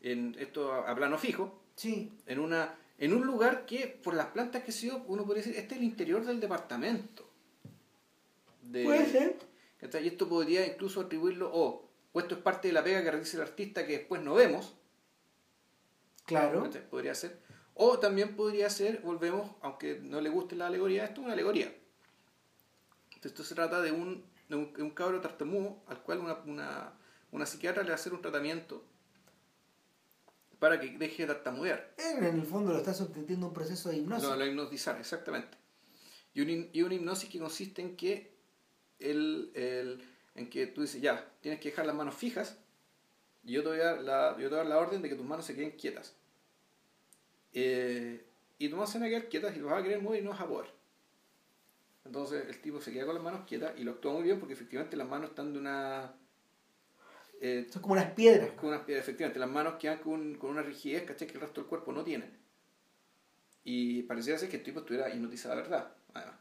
en esto a, a plano fijo, Sí. en una en un lugar que por las plantas que se dio uno podría decir este es el interior del departamento de, Puede ser. ¿cachai? y esto podría incluso atribuirlo o o esto es parte de la pega que realiza el artista que después no vemos Claro. ¿cachai? podría ser o también podría ser volvemos aunque no le guste la alegoría esto es una alegoría esto se trata de un de un, de un cabro tartamudo al cual una, una, una psiquiatra le va a hacer un tratamiento para que deje de tartamudear en el fondo lo está sometiendo a un proceso de hipnosis. No, la hipnotizar, exactamente. Y, un, hin- y una hipnosis que consiste en que el, el- en que tú dices, ya, tienes que dejar las manos fijas y yo te voy a dar la, yo te voy a dar la orden de que tus manos se queden quietas. Eh, y tus manos se van a quedar quietas y los vas a querer mover y no vas a poder. Entonces el tipo se queda con las manos quietas y lo actúa muy bien porque efectivamente las manos están de una... eh, Son como unas piedras. con unas piedras, efectivamente, las manos quedan con, con una rigidez, ¿cachai? Que el resto del cuerpo no tiene. Y parecía ser que el tipo estuviera hipnotizado, verdad.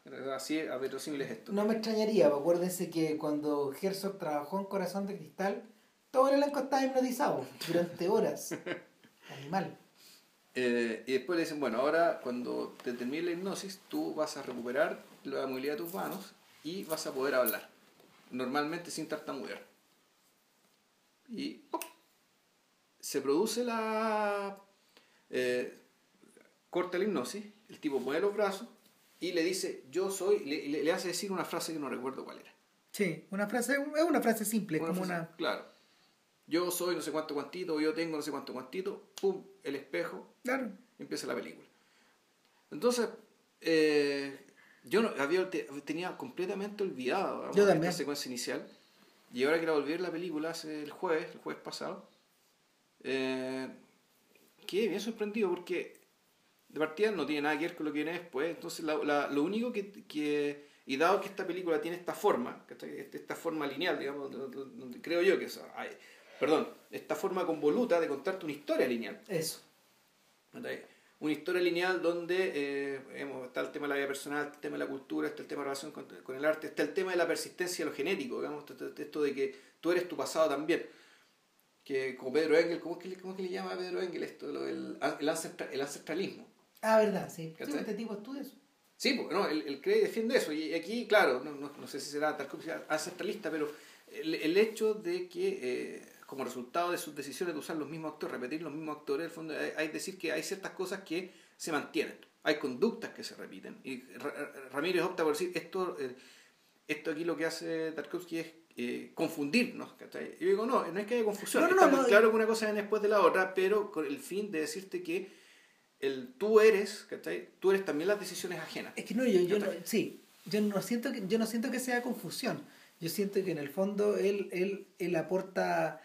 Era así a verosímil es esto. No me extrañaría, acuérdense que cuando Herzog trabajó en Corazón de Cristal, todo el elenco estaba hipnotizado durante horas. Animal. Eh, y después le dicen, bueno, ahora cuando te termine la hipnosis, tú vas a recuperar la movilidad de tus manos y vas a poder hablar. Normalmente sin tartamudear. Y ¡pop! se produce la... eh, corta la hipnosis, el tipo pone los brazos y le dice, yo soy, le, le- le hace decir una frase que no recuerdo cuál era. Sí, una frase, es una frase simple, Una como frase- una. Claro. Yo soy no sé cuánto cuantito, yo tengo no sé cuánto cuantito, pum, el espejo, Claro. empieza la película. Entonces, eh, yo no, había, te- tenía completamente olvidado digamos, Yo esta secuencia inicial. Y ahora que la volví a ver la película hace el jueves, el jueves pasado, eh, quedé bien sorprendido porque de partida no tiene nada que ver con lo que viene después. Entonces, la- la- lo único que, que- Y dado que esta película tiene esta forma. Este- esta forma lineal, digamos, donde, donde creo yo que es. ay, perdón, esta forma convoluta de contarte una historia lineal. Eso. Una historia lineal donde eh, hemos- está el tema de la vida personal, el tema de la cultura, está el tema de la relación con, con el arte, está el tema de la persistencia de lo genético, digamos, esto, de que tú eres tu pasado también. Que como Pedro Engel, ¿cómo es que le, cómo es que le llama a Pedro Engel esto? Lo el, ancestra- el ancestralismo. Ah, verdad, sí. Sí, este tipo estudia eso. Sí, porque no, él, él cree y defiende eso. Y aquí, claro, no, no, no sé si será ancestralista, pero el, el hecho de que, eh, como resultado de sus decisiones de usar los mismos actores, repetir los mismos actores, el fondo hay, hay decir que hay ciertas cosas que se mantienen. Hay conductas que se repiten. Y Ra- Ra- Ramírez opta por decir, esto, eh, esto aquí lo que hace Tarkovsky es eh, confundirnos. ¿cachai? Yo digo, no, no es que haya confusión. No, no, Está claro que una cosa viene después de la otra, pero con el fin de decirte que el tú eres, ¿cachai? Tú eres también las decisiones ajenas. Es que no, yo, yo no, sí, yo no siento que, yo no siento que sea confusión. Yo siento que en el fondo él, él, él aporta,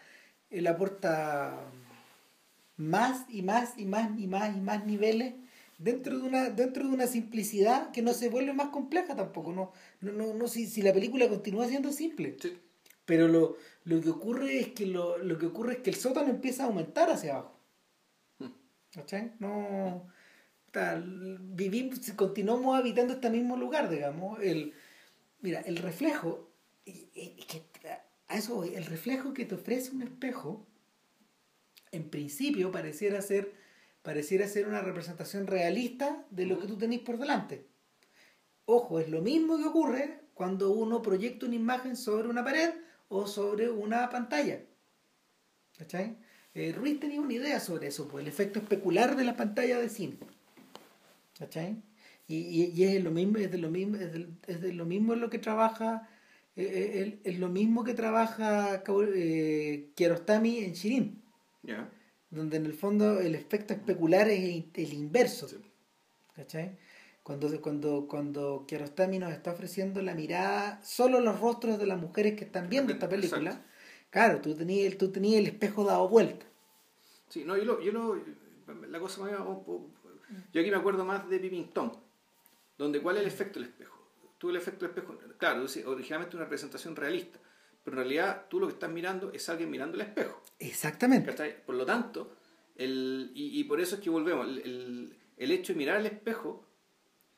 él aporta más y más y más y más y más niveles dentro de una, dentro de una simplicidad que no se vuelve más compleja tampoco. No, no, no, no si, si la película continúa siendo simple. Sí. Pero lo, lo que ocurre es que lo, lo que ocurre es que el sótano empieza a aumentar hacia abajo. Hmm. ¿Cachai? No. Tal, vivimos, continuamos habitando este mismo lugar, digamos. El, mira, el reflejo, y que- a eso voy, el reflejo que te ofrece un espejo, en principio pareciera ser, pareciera ser una representación realista de lo que tú tenés por delante. Ojo, es lo mismo que ocurre cuando uno proyecta una imagen sobre una pared o sobre una pantalla. ¿Cachai? Eh, Ruiz tenía una idea sobre eso, pues el efecto especular de la pantalla de cine. ¿Cachai? Y, y, es lo mismo, es de lo mismo, es de, es de lo mismo en lo que trabaja, eh, es, lo mismo que trabaja eh, Kiarostami en Shirin. Donde en el fondo el efecto especular es el inverso. ¿Cachai? Cuando, cuando, cuando Kiarostami nos está ofreciendo la mirada, solo los rostros de las mujeres que están viendo esta película, claro, tú tenías, tú tenías el espejo dado vuelta. Sí, no, yo lo, yo lo, la cosa más, yo aquí me acuerdo más de Pipington, donde cuál es el efecto del espejo. Tú el efecto espejo, claro, originalmente una representación realista, pero en realidad tú lo que estás mirando es alguien mirando el espejo. Exactamente. Por lo tanto, el, y, y por eso es que volvemos, el, el, el hecho de mirar el espejo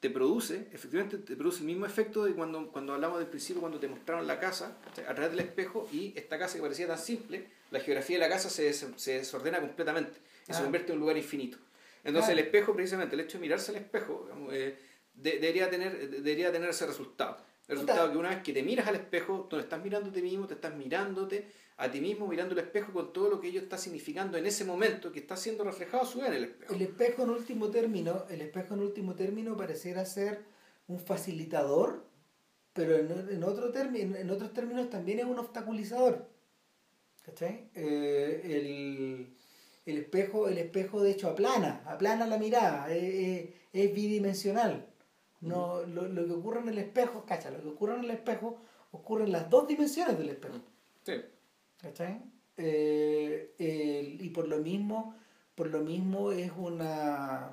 te produce, efectivamente, te produce el mismo efecto de cuando, cuando hablamos del principio, cuando te mostraron la casa a través del espejo y esta casa que parecía tan simple, la geografía de la casa se, se desordena completamente y se ah. convierte en un lugar infinito. Entonces el espejo, precisamente, el hecho de mirarse al espejo, eh, debería, tener, debería tener ese resultado. El resultado que una vez que te miras al espejo, tú no estás mirando a ti mismo, te estás mirándote a ti mismo, mirando el espejo con todo lo que ello está significando en ese momento que está siendo reflejado su en el espejo. El espejo en último término, el espejo en último término pareciera ser un facilitador, pero en, otro término, en otros términos también es un obstaculizador. ¿Cachai? Eh, el, el, espejo, el espejo de hecho aplana, aplana la mirada, es, es bidimensional. No, lo, lo, que ocurre en el espejo, cacha, lo que ocurre en el espejo ocurre en las dos dimensiones del espejo. Sí. ¿Cachai? Eh, y por lo mismo, por lo mismo es una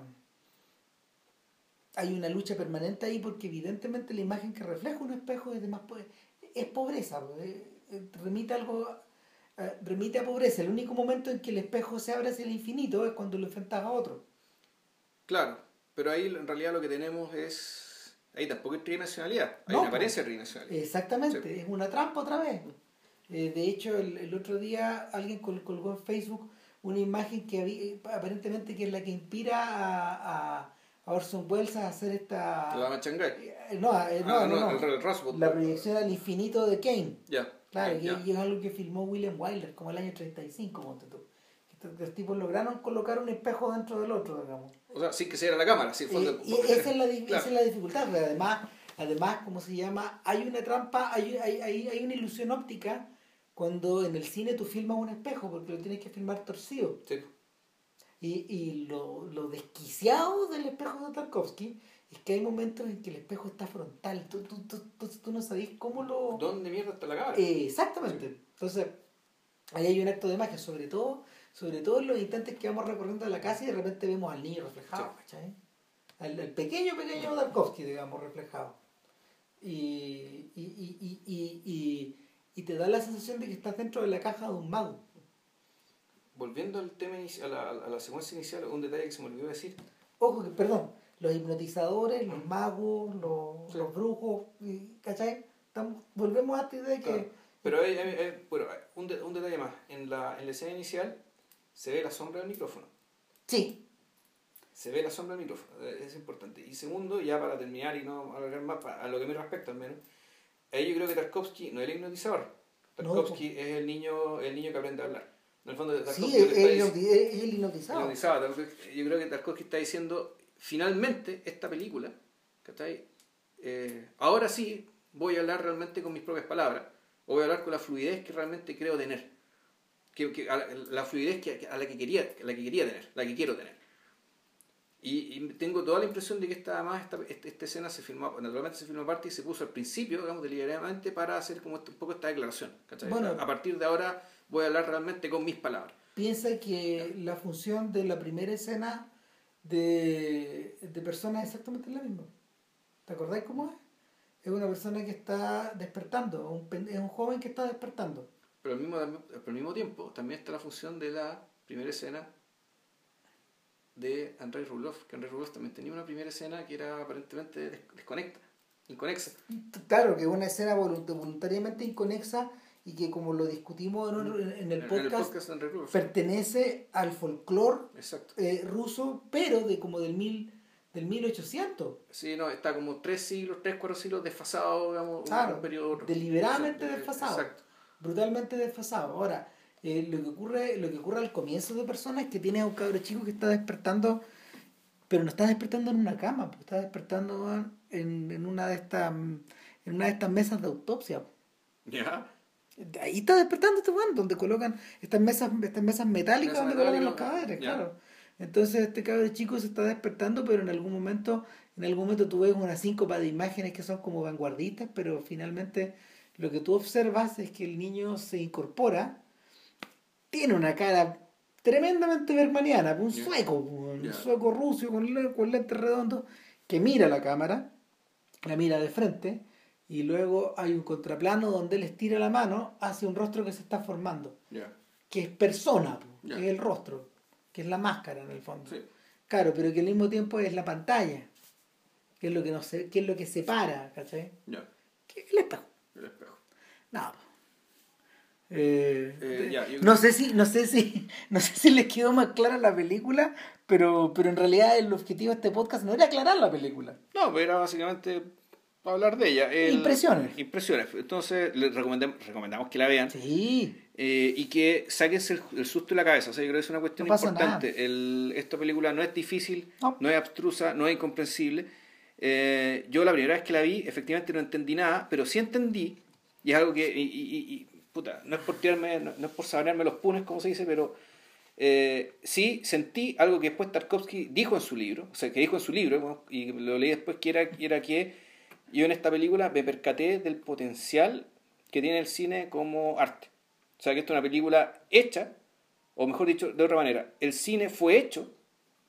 hay una lucha permanente ahí porque evidentemente la imagen que refleja un espejo es de más es pobreza, eh, eh, remite algo remite a pobreza. El único momento en que el espejo se abre hacia el infinito es cuando lo enfrentas a otro. Claro, pero ahí en realidad lo que tenemos es. Ahí tampoco es tridimensionalidad, hay una apariencia de tridimensionalidad. Exactamente, es una trampa otra vez. Eh, de hecho, el, el, otro día alguien colgó en Facebook una imagen que había, aparentemente que es la que inspira a, a, Orson Welles a hacer esta... ¿La Machangai? Eh, no, eh, no, ah, no, no, la proyección al infinito de Kane. Ya. Claro, y, es algo que filmó William Wyler como el año 35, monte tú. Los tipos lograron colocar un espejo dentro del otro, digamos. O sea, sin que se la cámara. Sí, fue y, esa, es la, esa es la dificultad, pero además, además, ¿cómo se llama? Hay una trampa, hay, hay, hay, hay una ilusión óptica cuando en el cine tú filmas un espejo, porque lo tienes que filmar torcido. Sí. Y, y lo, lo, desquiciado del espejo de Tarkovsky es que hay momentos en que el espejo está frontal. Tú, tú, tú, tú no sabes cómo lo... ¿Dónde mierda está la cámara? Eh, exactamente. Entonces, ahí hay un acto de magia, sobre todo, sobre todo en los instantes que vamos recorriendo la casa y de repente vemos al niño reflejado, ¿cachai? Al, pequeño, pequeño Tarkovsky, digamos, reflejado. y, y, y, y y te da la sensación de que estás dentro de la caja de un mago. Volviendo al tema a la, a la secuencia inicial, un detalle que se me olvidó decir. Ojo, que, perdón, los hipnotizadores, los magos, los, los brujos, ¿cachai? Estamos, volvemos a esta idea de que... Pero hay, bueno, un, un, detalle más. En la, en la escena inicial se ve la sombra del micrófono. Sí. Se ve la sombra del micrófono, es importante. Y segundo, ya para terminar y no alargar más, a lo que me respecta al menos, Ahí yo creo que Tarkovsky no es el hipnotizador. Tarkovsky es el niño, el niño que aprende a hablar. En el fondo, Tarkovsky sí, es, el hipnotizado. Yo creo que Tarkovsky está diciendo, finalmente, esta película, ¿cachai? Eh, ahora sí voy a hablar realmente con mis propias palabras, o voy a hablar con la fluidez que realmente creo tener. Que, que la fluidez que, a la que, quería, la que quería tener, la que quiero tener. Y, tengo toda la impresión de que esta, además esta, esta, escena se filmó, naturalmente se filmó aparte y se puso al principio, digamos, deliberadamente para hacer como un poco esta declaración. a partir de ahora voy a hablar realmente con mis palabras. Piensa que la función de la primera escena de, de persona es exactamente la misma. ¿Te acordáis cómo es? Es una persona que está despertando, un, es un joven que está despertando. Pero al mismo, pero al mismo tiempo también está la función de la primera escena de Andrei Rublev, que Andrei Rublev también tenía una primera escena que era aparentemente desconecta, inconexa. Claro, que es una escena voluntariamente inconexa y que como lo discutimos en, el podcast, pertenece al folclore eh, ruso, pero de como del mil del 1800. Sí, no, está como tres siglos, tres, cuatro siglos desfasado, digamos, Claro, un periodo... deliberadamente desfasado. Exacto. Brutalmente desfasado. Ahora, eh, lo, que ocurre, lo que ocurre al comienzo de Persona es que tiene a un cabro chico que está despertando, pero no está despertando en una cama, pues, está despertando en, en una de estas en una de estas mesas de autopsia. ¿Ya? Ahí está despertando este weón, donde colocan estas mesas, estas mesas metálicas donde colocan los cadáveres, claro. Entonces este cabro chico se está despertando, pero en algún momento, en algún momento tú ves una síncopa de imágenes que son como vanguardistas, pero finalmente lo que tú observas es que el niño se incorpora, tiene una cara tremendamente bermaniana, un sueco, un sueco ruso con, con lentes redondos, que mira la cámara, la mira de frente, y luego hay un contraplano donde él estira la mano hacia un rostro que se está formando, que es persona, que es el rostro, que es la máscara en el fondo. Sí. Claro, pero que al mismo tiempo es la pantalla, que es lo que, nos, se- que es lo que separa, ¿cachai? Que es el espejo. El espejo. No. Eh, Eh, ya, yo no sé si no sé si no sé si les quedó más clara la película pero pero en realidad el objetivo de este podcast no era aclarar la película No, pero era básicamente para hablar de ella. El- Impresiones. Impresiones. Entonces, les recomendamos, recomendamos que la vean. sí eh, y que sáquense el, el susto de la cabeza. O sea, yo creo que es una cuestión No pasa importante. El, esta película no es difícil, No. no, es abstrusa, no es incomprensible. Eh, yo la primera vez que la vi, efectivamente no entendí nada, pero sí entendí, y es algo que, y, y- y- puta, no es por tirarme, no, no es por saborearme los punes, como se dice, pero eh, sí sentí algo que después Tarkovsky dijo en su libro, o sea, que dijo en su libro, y lo leí después, que era, que era que yo en esta película me percaté del potencial que tiene el cine como arte. O sea, que esto es una película hecha, o mejor dicho, de otra manera, el cine fue hecho,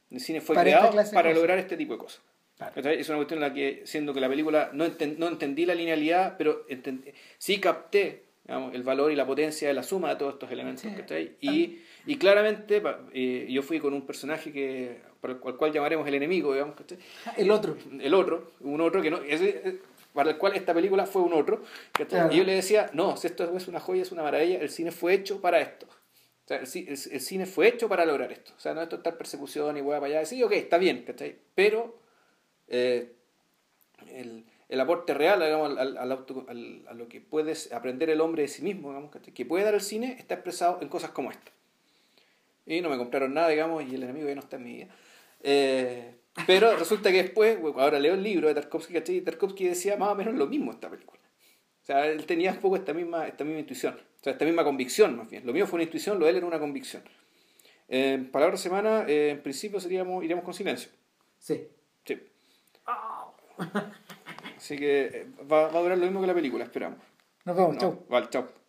el cine fue Para esta creado para cosas. lograr este tipo de cosas. Claro. Es una cuestión en la que, siendo que la película no, enten- no entendí la linealidad, pero enten- sí capté digamos, el valor y la potencia de la suma de todos estos elementos. Sí. ¿cachai? Y, y claramente eh, yo fui con un personaje que, para el cual, llamaremos el enemigo, digamos, ¿cachai? el otro el otro, un otro que no, ese, eh, para el cual esta película fue un otro. Claro. Y yo le decía, no, si esto es una joya, es una maravilla, el cine fue hecho para esto. O sea, el, el- el cine fue hecho para lograr esto. O sea, no esto estar persecución y hueá para allá. Sí, ok, está bien, ¿cachai? Pero eh, el, el aporte real, al, al auto- al- a lo que puedes aprender el hombre de sí mismo, digamos, que puede dar el cine, está expresado en cosas como esta. Y no me compraron nada, digamos, y el enemigo ya no está en mi vida. Eh, pero resulta que después, ahora leo el libro de Tarkovsky, ¿cachai? Y Tarkovsky decía más o menos lo mismo esta película. O sea, él tenía un poco esta misma, esta misma intuición, o sea, esta misma convicción más bien. Lo mío fue una intuición, lo de él era una convicción. Eh, palabra semana, eh, en principio seríamos, iríamos con silencio. Sí. Así que eh, va, va a durar lo mismo que la película, esperamos. nos vemos No, chau Vale, chao.